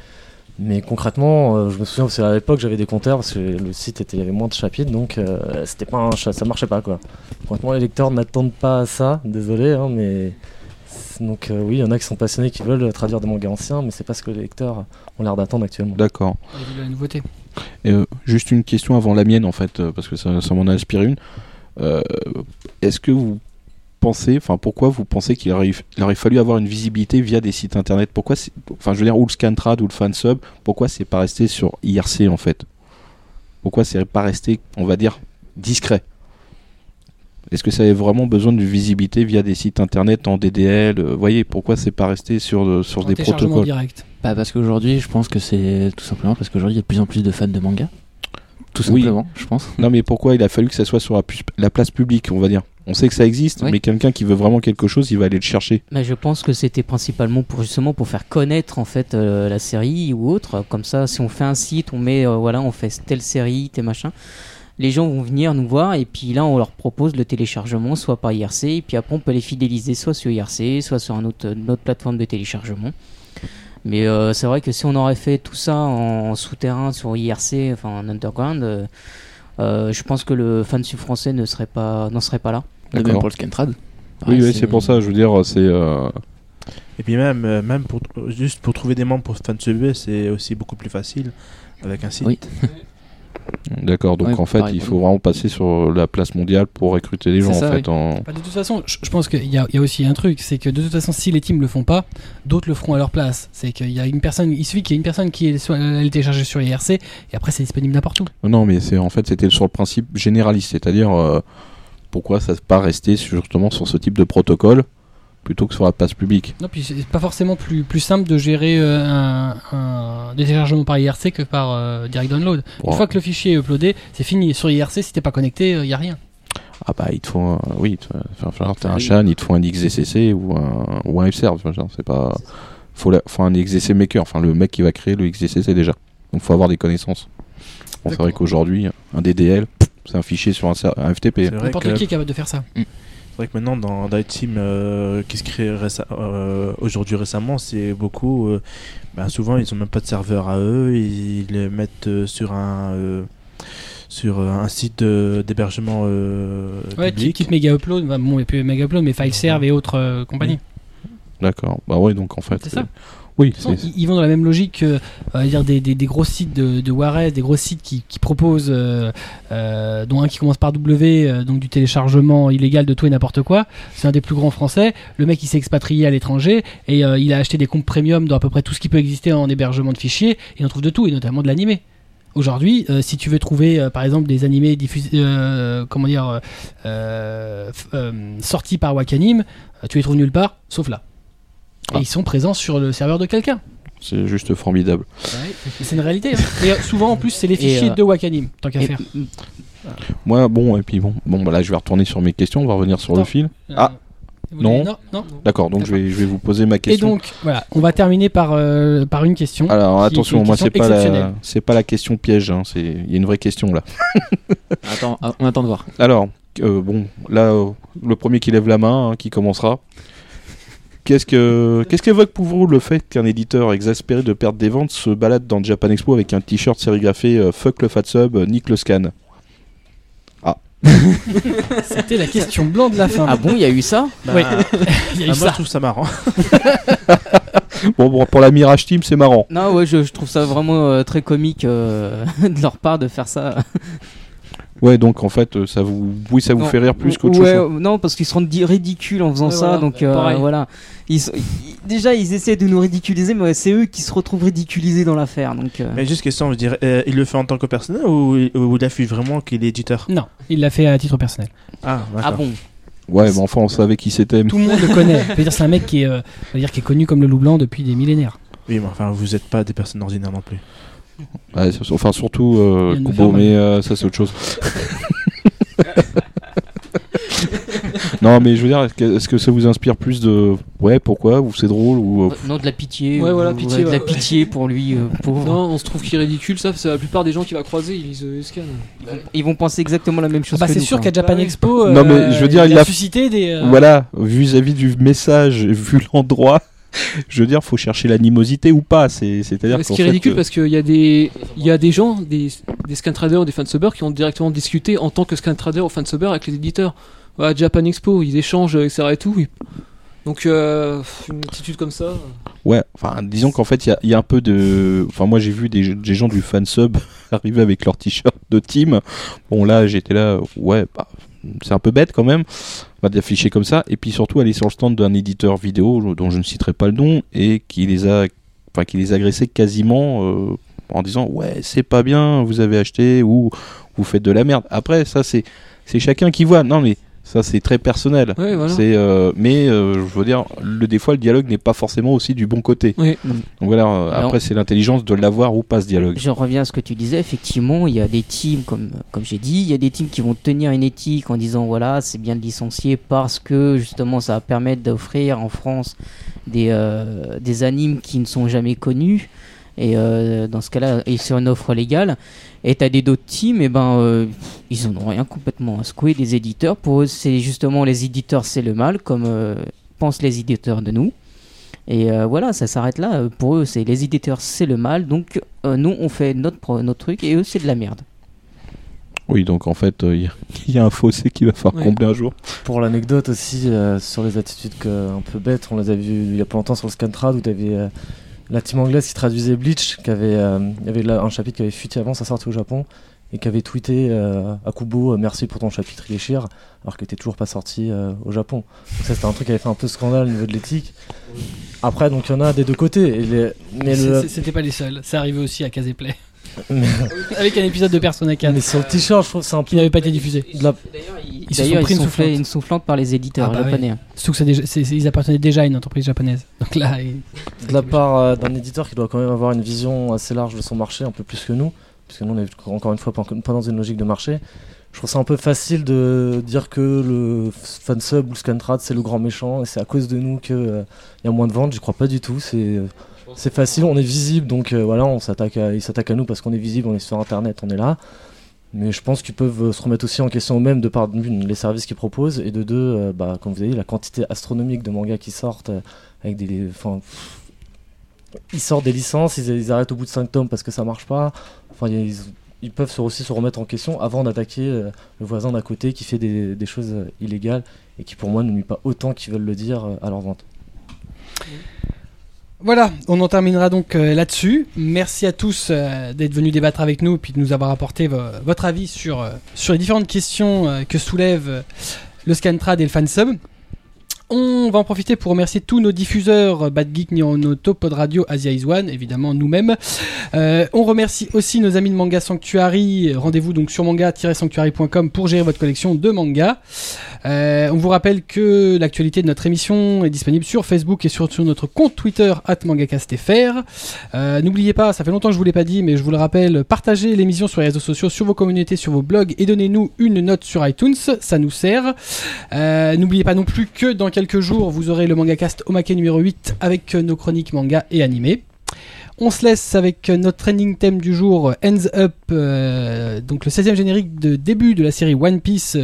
Mais concrètement, euh, je me souviens parce qu'à l'époque j'avais des compteurs parce que le site était, il y avait moins de chapitres, donc euh, c'était pas un ça marchait pas quoi. Concrètement, les lecteurs n'attendent pas à ça, désolé, hein, mais donc euh, oui, il y en a qui sont passionnés qui veulent traduire des mangas anciens, mais c'est pas ce que les lecteurs ont l'air d'attendre actuellement. D'accord. La nouveauté. Et, euh, juste une question avant la mienne en fait, euh, parce que ça, ça m'en a inspiré une. Euh, Est-ce que vous pensez, enfin pourquoi vous pensez qu'il aurait, il aurait fallu avoir une visibilité via des sites internet? Pourquoi, enfin je veux dire, ou le Scantrad ou le Fansub, pourquoi c'est pas resté sur IRC en fait? Pourquoi c'est pas resté, on va dire, discret? Est-ce que ça avait vraiment besoin de visibilité via des sites internet en DDL euh, Vous voyez, pourquoi c'est pas resté sur, euh, sur En des protocoles? direct. Bah parce qu'aujourd'hui, je pense que c'est tout simplement parce qu'aujourd'hui, il y a de plus en plus de fans de manga. Tout Oui. simplement, je pense. Non, mais pourquoi il a fallu que ça soit sur la, pu- la place publique, on va dire? On sait que ça existe, Oui. mais quelqu'un qui veut vraiment quelque chose, il va aller le chercher. Mais je pense que c'était principalement pour justement pour faire connaître en fait euh, la série ou autre. Comme ça, si on fait un site, on met euh, voilà, on fait telle série, tel machin. Les gens vont venir nous voir et puis là on leur propose le téléchargement soit par IRC et puis après on peut les fidéliser soit sur IRC, soit sur un autre, une autre plateforme de téléchargement. Mais euh, c'est vrai que si on aurait fait tout ça en souterrain sur IRC, enfin en underground, je pense que le fansub français ne serait pas n'en serait pas là. De même D'accord. pour le Scantrad. Oui, c'est pour ça, je veux dire, c'est. euh, Et puis même, euh, même pour, juste pour trouver des membres pour Fansub, c'est aussi beaucoup plus facile avec un site. Oui. D'accord, donc Ouais, en fait, pareil il faut vraiment passer sur la place mondiale pour recruter des gens, ça, en fait. en- Bah, de toute façon, je, pense qu'il y, a- il y a aussi un truc, c'est que de toute façon, si les teams le font pas, d'autres le feront à leur place. C'est qu'il y a une personne, il suffit qu'il y ait une personne qui est, soit, elle est téléchargée sur IRC et après c'est disponible n'importe où. Non, mais c'est en fait, c'était sur le principe généraliste, c'est-à-dire euh, pourquoi ça ne pas rester justement sur ce type de protocole plutôt que sur la place publique. Non, puis c'est pas forcément plus, plus simple de gérer euh, un, un téléchargement par IRC que par euh, direct download. Une fois que le fichier est uploadé, c'est fini. Sur IRC, si t'es pas connecté, il y a rien. Ah bah, il te faut un, oui, enfin, t'as un chan, il te faut un XDCC ou un, ou un c'est pas, faut, la- faut un XDC maker, enfin le mec qui va créer le XDCC déjà. Donc faut avoir des connaissances. Bon, c'est vrai qu'aujourd'hui, un DDL, c'est un fichier sur un, un FTP. C'est vrai N'importe que- qui est capable de faire ça. C'est vrai que maintenant, dans, dans les teams euh, qui se créent réce- euh, aujourd'hui récemment, c'est beaucoup. euh, bah, souvent, ils ont même pas de serveur à eux. Ils les mettent euh, sur un. euh, sur un site d'hébergement euh, Ouais, public. type méga upload, bah, bon, et puis méga upload, mais FileServe et autres euh, compagnies. D'accord. Bah ouais, donc en fait. C'est ça. Oui, De toute façon, c'est- ils, ils vont dans la même logique que dire des, des, des gros sites de, de Juarez, des gros sites qui, qui proposent, euh, euh, dont un qui commence par W, euh, donc du téléchargement illégal de tout et n'importe quoi. C'est un des plus grands français. Le mec il s'est expatrié à l'étranger et il a acheté des comptes premium dans à peu près tout ce qui peut exister en hébergement de fichiers et on trouve de tout et notamment de l'animé. Aujourd'hui, euh, si tu veux trouver euh, par exemple des animés diffusés, euh, comment dire, sortis par Wakanim, tu les trouves nulle part, sauf là. Et Ah. ils sont présents sur le serveur de quelqu'un. c'est juste formidable. C'est une réalité. hein. Et euh, souvent, en plus, c'est les fichiers euh, de Wakanim, tant qu'à Et- faire. Moi, bon, et puis bon, bon bah là, je vais retourner sur mes questions, on va revenir sur le fil. Euh, ah, non. non, non. D'accord, donc je vais, je vais vous poser ma Et question. donc, voilà, on va terminer par, euh, par une question. Alors qui- attention, qui moi c'est pas la, exceptionnelle. c'est pas la question piège, hein, c'est, il y a une vraie question là. Attends, on attend de voir. Alors, euh, bon, là, euh, le premier qui lève la main, hein, qui commencera. Qu'est-ce que, qu'est-ce qu'évoque pour vous le fait qu'un éditeur exaspéré de perdre des ventes se balade dans Japan Expo avec un t-shirt sérigraphé euh, Fuck le fat sub, euh, nique le scan C'était la question blanc de la fin. Ah bon, il y a eu ça? Bah. Il y a eu ah, moi, ça. je trouve ça marrant. Bon, bon, pour la Mirage Team, c'est marrant. Non, ouais, je, je trouve ça vraiment euh, très comique euh, de leur part de faire ça. Ouais, donc en fait, euh, ça vous, oui, ça vous Non, fait rire plus qu'autre ouais, chose. euh, Non, parce qu'ils se rendent di- ridicules en faisant Ouais, ça. voilà, donc euh, voilà. Ils, sont- ils- déjà, ils essaient de nous ridiculiser, mais c'est eux qui se retrouvent ridiculisés dans l'affaire. Donc, euh, Mais juste question, je dirais, euh, il le fait en tant que personnel ou, ou il affiche vraiment qu'il est éditeur? Non, il l'a fait à titre personnel. Ah, ah bon? Ouais, mais enfin, on savait qui c'était. Tout le monde le connaît. Dire, c'est un mec qui est, euh, dire, qui est connu comme le loup blanc depuis des millénaires. Oui, mais enfin, vous n'êtes pas des personnes ordinaires non plus. Ouais, enfin, surtout euh, Il Kubo, mais euh, ça, c'est autre chose. non, mais je veux dire, est-ce que, ça vous inspire plus de. Ouais, pourquoi Ou c'est drôle ou... euh, Euh, Non, de la pitié. Ouais, ou- voilà, pitié, de la ouais. pitié pour lui. euh, pauvre. Non, on se trouve qu'il est ridicule, ça, c'est la plupart des gens qui va croiser, ils lisent euh, Scan. Ils vont- Ils vont penser exactement la même chose. bah, que c'est sûr qu'à Japan Bah. Expo, Non, mais euh, je veux dire, il a a- suscité des. euh, Voilà, vis-à-vis du message, vu l'endroit, je veux dire, faut chercher l'animosité ou pas. C'est, c'est-à-dire ce qui est ridicule euh, parce qu'il y a des il y a des gens des des scan traders ou des fansubbers qui ont directement discuté en tant que scan trader ou fansubber avec les éditeurs à Japan Expo ils échangent etc et tout donc euh, une attitude comme ça Ouais, enfin, disons qu'en fait, il y a, il y a un peu de. Enfin, moi, j'ai vu des, des gens du fansub arriver avec leur t-shirt de team. Bon, là, j'étais là, ouais, bah, c'est un peu bête quand même, bah, d'afficher comme ça. Et puis surtout, aller sur le stand d'un éditeur vidéo dont je ne citerai pas le nom et qui les a, enfin, qui les quasiment euh, en disant, ouais, c'est pas bien, vous avez acheté ou vous faites de la merde. Après, ça, c'est, c'est chacun qui voit. Non, mais ça, c'est très personnel. ouais voilà C'est, euh, mais euh, je veux dire, le, des fois, le dialogue n'est pas forcément aussi du bon côté. Oui. Donc voilà, euh, Alors- après, c'est l'intelligence de l'avoir ou pas ce dialogue. Je reviens à ce que tu disais, effectivement, il y a des teams, comme, comme j'ai dit, il y a des teams qui vont tenir une éthique en disant voilà, c'est bien de licencier parce que justement ça va permettre d'offrir en France des, des animes qui ne sont jamais connus. Et euh, dans ce cas-là, et sur une offre légale. Et t'as des d'autres teams, et ben euh, ils en ont rien complètement à secouer des éditeurs. Pour eux, c'est justement les éditeurs, c'est le mal, comme euh, pensent les éditeurs de nous. Et euh, voilà, ça s'arrête là. Pour eux, c'est les éditeurs, c'est le mal. Donc euh, nous, on fait notre, notre truc et eux, c'est de la merde. Oui, donc en fait, euh, il y, a- a un fossé qui va falloir Ouais. combler un jour. Pour l'anecdote aussi, euh, sur les attitudes que, un peu bêtes, on les avait vues il y a pas longtemps sur le Scantrad où tu avais la team anglaise qui traduisait Bleach, qui avait, euh, il y avait là un chapitre qui avait fuité avant sa sortie au Japon et qui avait tweeté euh, à Kubo euh, merci pour ton chapitre il est cher alors qu'il était toujours pas sorti euh, au Japon. Donc ça c'était un truc qui avait fait un peu scandale au niveau de l'éthique. Après donc il y en a des deux côtés. Et les- mais, le- C'était pas les seuls. C'est arrivé aussi à Caseplay. Avec un épisode de Persona 4 mais sur le t-shirt je trouve que c'est un qui n'avait pas été diffusé. D'ailleurs, ils, Ils se sont pris ils une soufflante. une soufflante par les éditeurs Ah bah japonais. hein. Surtout que déjà- ils appartenaient déjà à une entreprise japonaise. Donc là, de la part euh, d'un éditeur qui doit quand même avoir une vision assez large de son marché, un peu plus que nous, puisque nous on est encore une fois pas pas dans une logique de marché. Je trouve ça un peu facile de dire que le fansub ou le scantrad c'est le grand méchant et c'est à cause de nous qu'il y a moins de ventes. J'y crois pas du tout. C'est euh, c'est facile, on est visible donc euh, voilà, on s'attaque à, ils s'attaquent à nous parce qu'on est visible, on est sur internet, on est là. Mais je pense qu'ils peuvent euh, se remettre aussi en question eux-mêmes de par les services qu'ils proposent et de deux, euh, bah, comme vous avez dit, la quantité astronomique de mangas qui sortent avec des. Enfin, ils sortent des licences, ils, arrêtent au bout de 5 tomes parce que ça marche pas. Enfin, ils, peuvent aussi se remettre en question avant d'attaquer le voisin d'à côté qui fait des, choses illégales et qui pour moi ne nuit pas autant qu'ils veulent le dire à leur vente. Voilà, on en terminera donc euh, là-dessus. Merci à tous euh, d'être venus débattre avec nous et puis de nous avoir apporté vo- votre avis sur, euh, sur les différentes questions que soulève euh, le Scantrad et le fansub. On va en profiter pour remercier tous nos diffuseurs, Bad Geek, Neonoto, Pod Radio, Asia Is One, évidemment nous-mêmes. Euh, on remercie aussi nos amis de Manga Sanctuary. Rendez-vous donc sur manga-sanctuary.com pour gérer votre collection de mangas. Euh, on vous rappelle que l'actualité de notre émission est disponible sur Facebook et sur, notre compte Twitter @mangacastfr. Euh, N'oubliez pas, ça fait longtemps que je vous l'ai pas dit, mais je vous le rappelle, partagez l'émission sur les réseaux sociaux, sur vos communautés, sur vos blogs et donnez-nous une note sur iTunes, ça nous sert. N'oubliez pas non plus que dans jours, vous aurez le MangaCast Omake numéro 8 avec nos chroniques manga et animés. On se laisse avec euh, notre trending thème du jour, euh, Ends Up, euh, donc le 16e générique de début de la série One Piece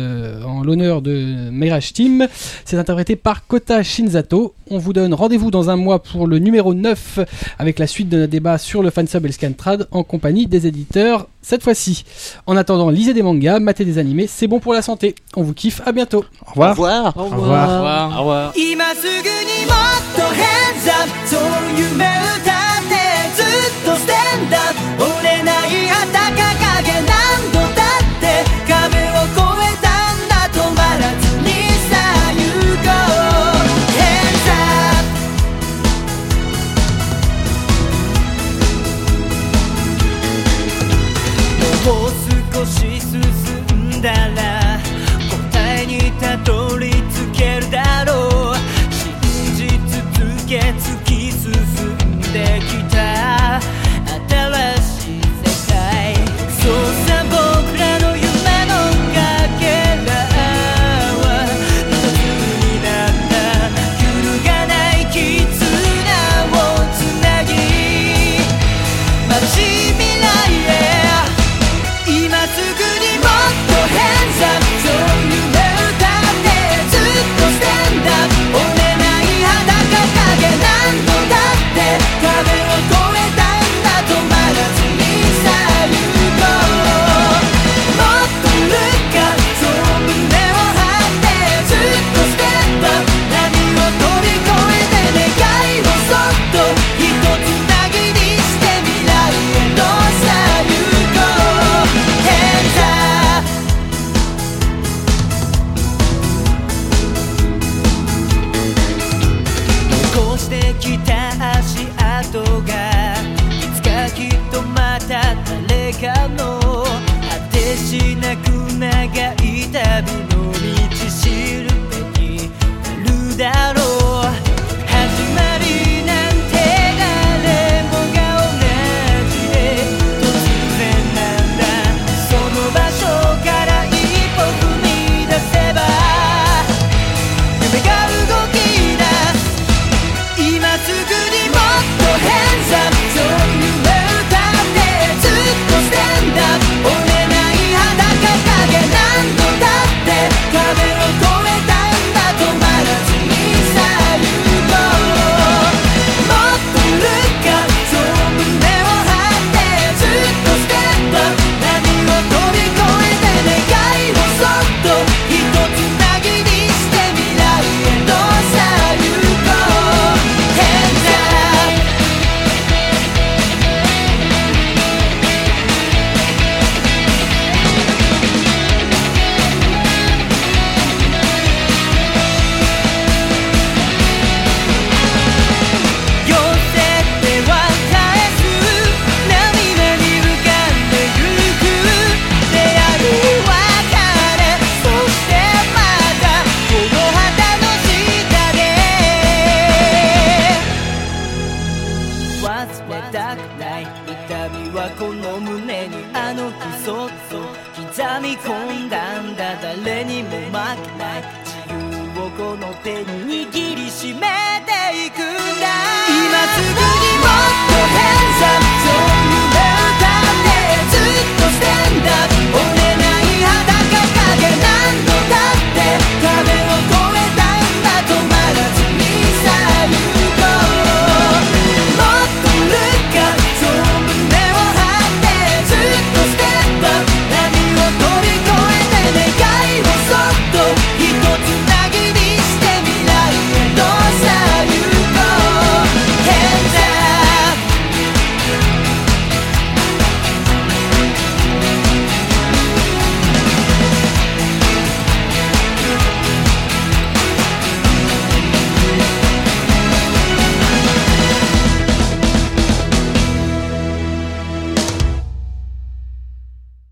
en l'honneur de Mirage Team. C'est interprété par Kota Shinzato. On vous donne rendez-vous dans un mois pour le numéro 9 avec la suite de notre débat sur le fansub et le scantrad en compagnie des éditeurs cette fois-ci. En attendant, lisez des mangas, matez des animés, c'est bon pour la santé. On vous kiffe, à bientôt. Au revoir. Au revoir. Au revoir. Au revoir. Au revoir. Au revoir.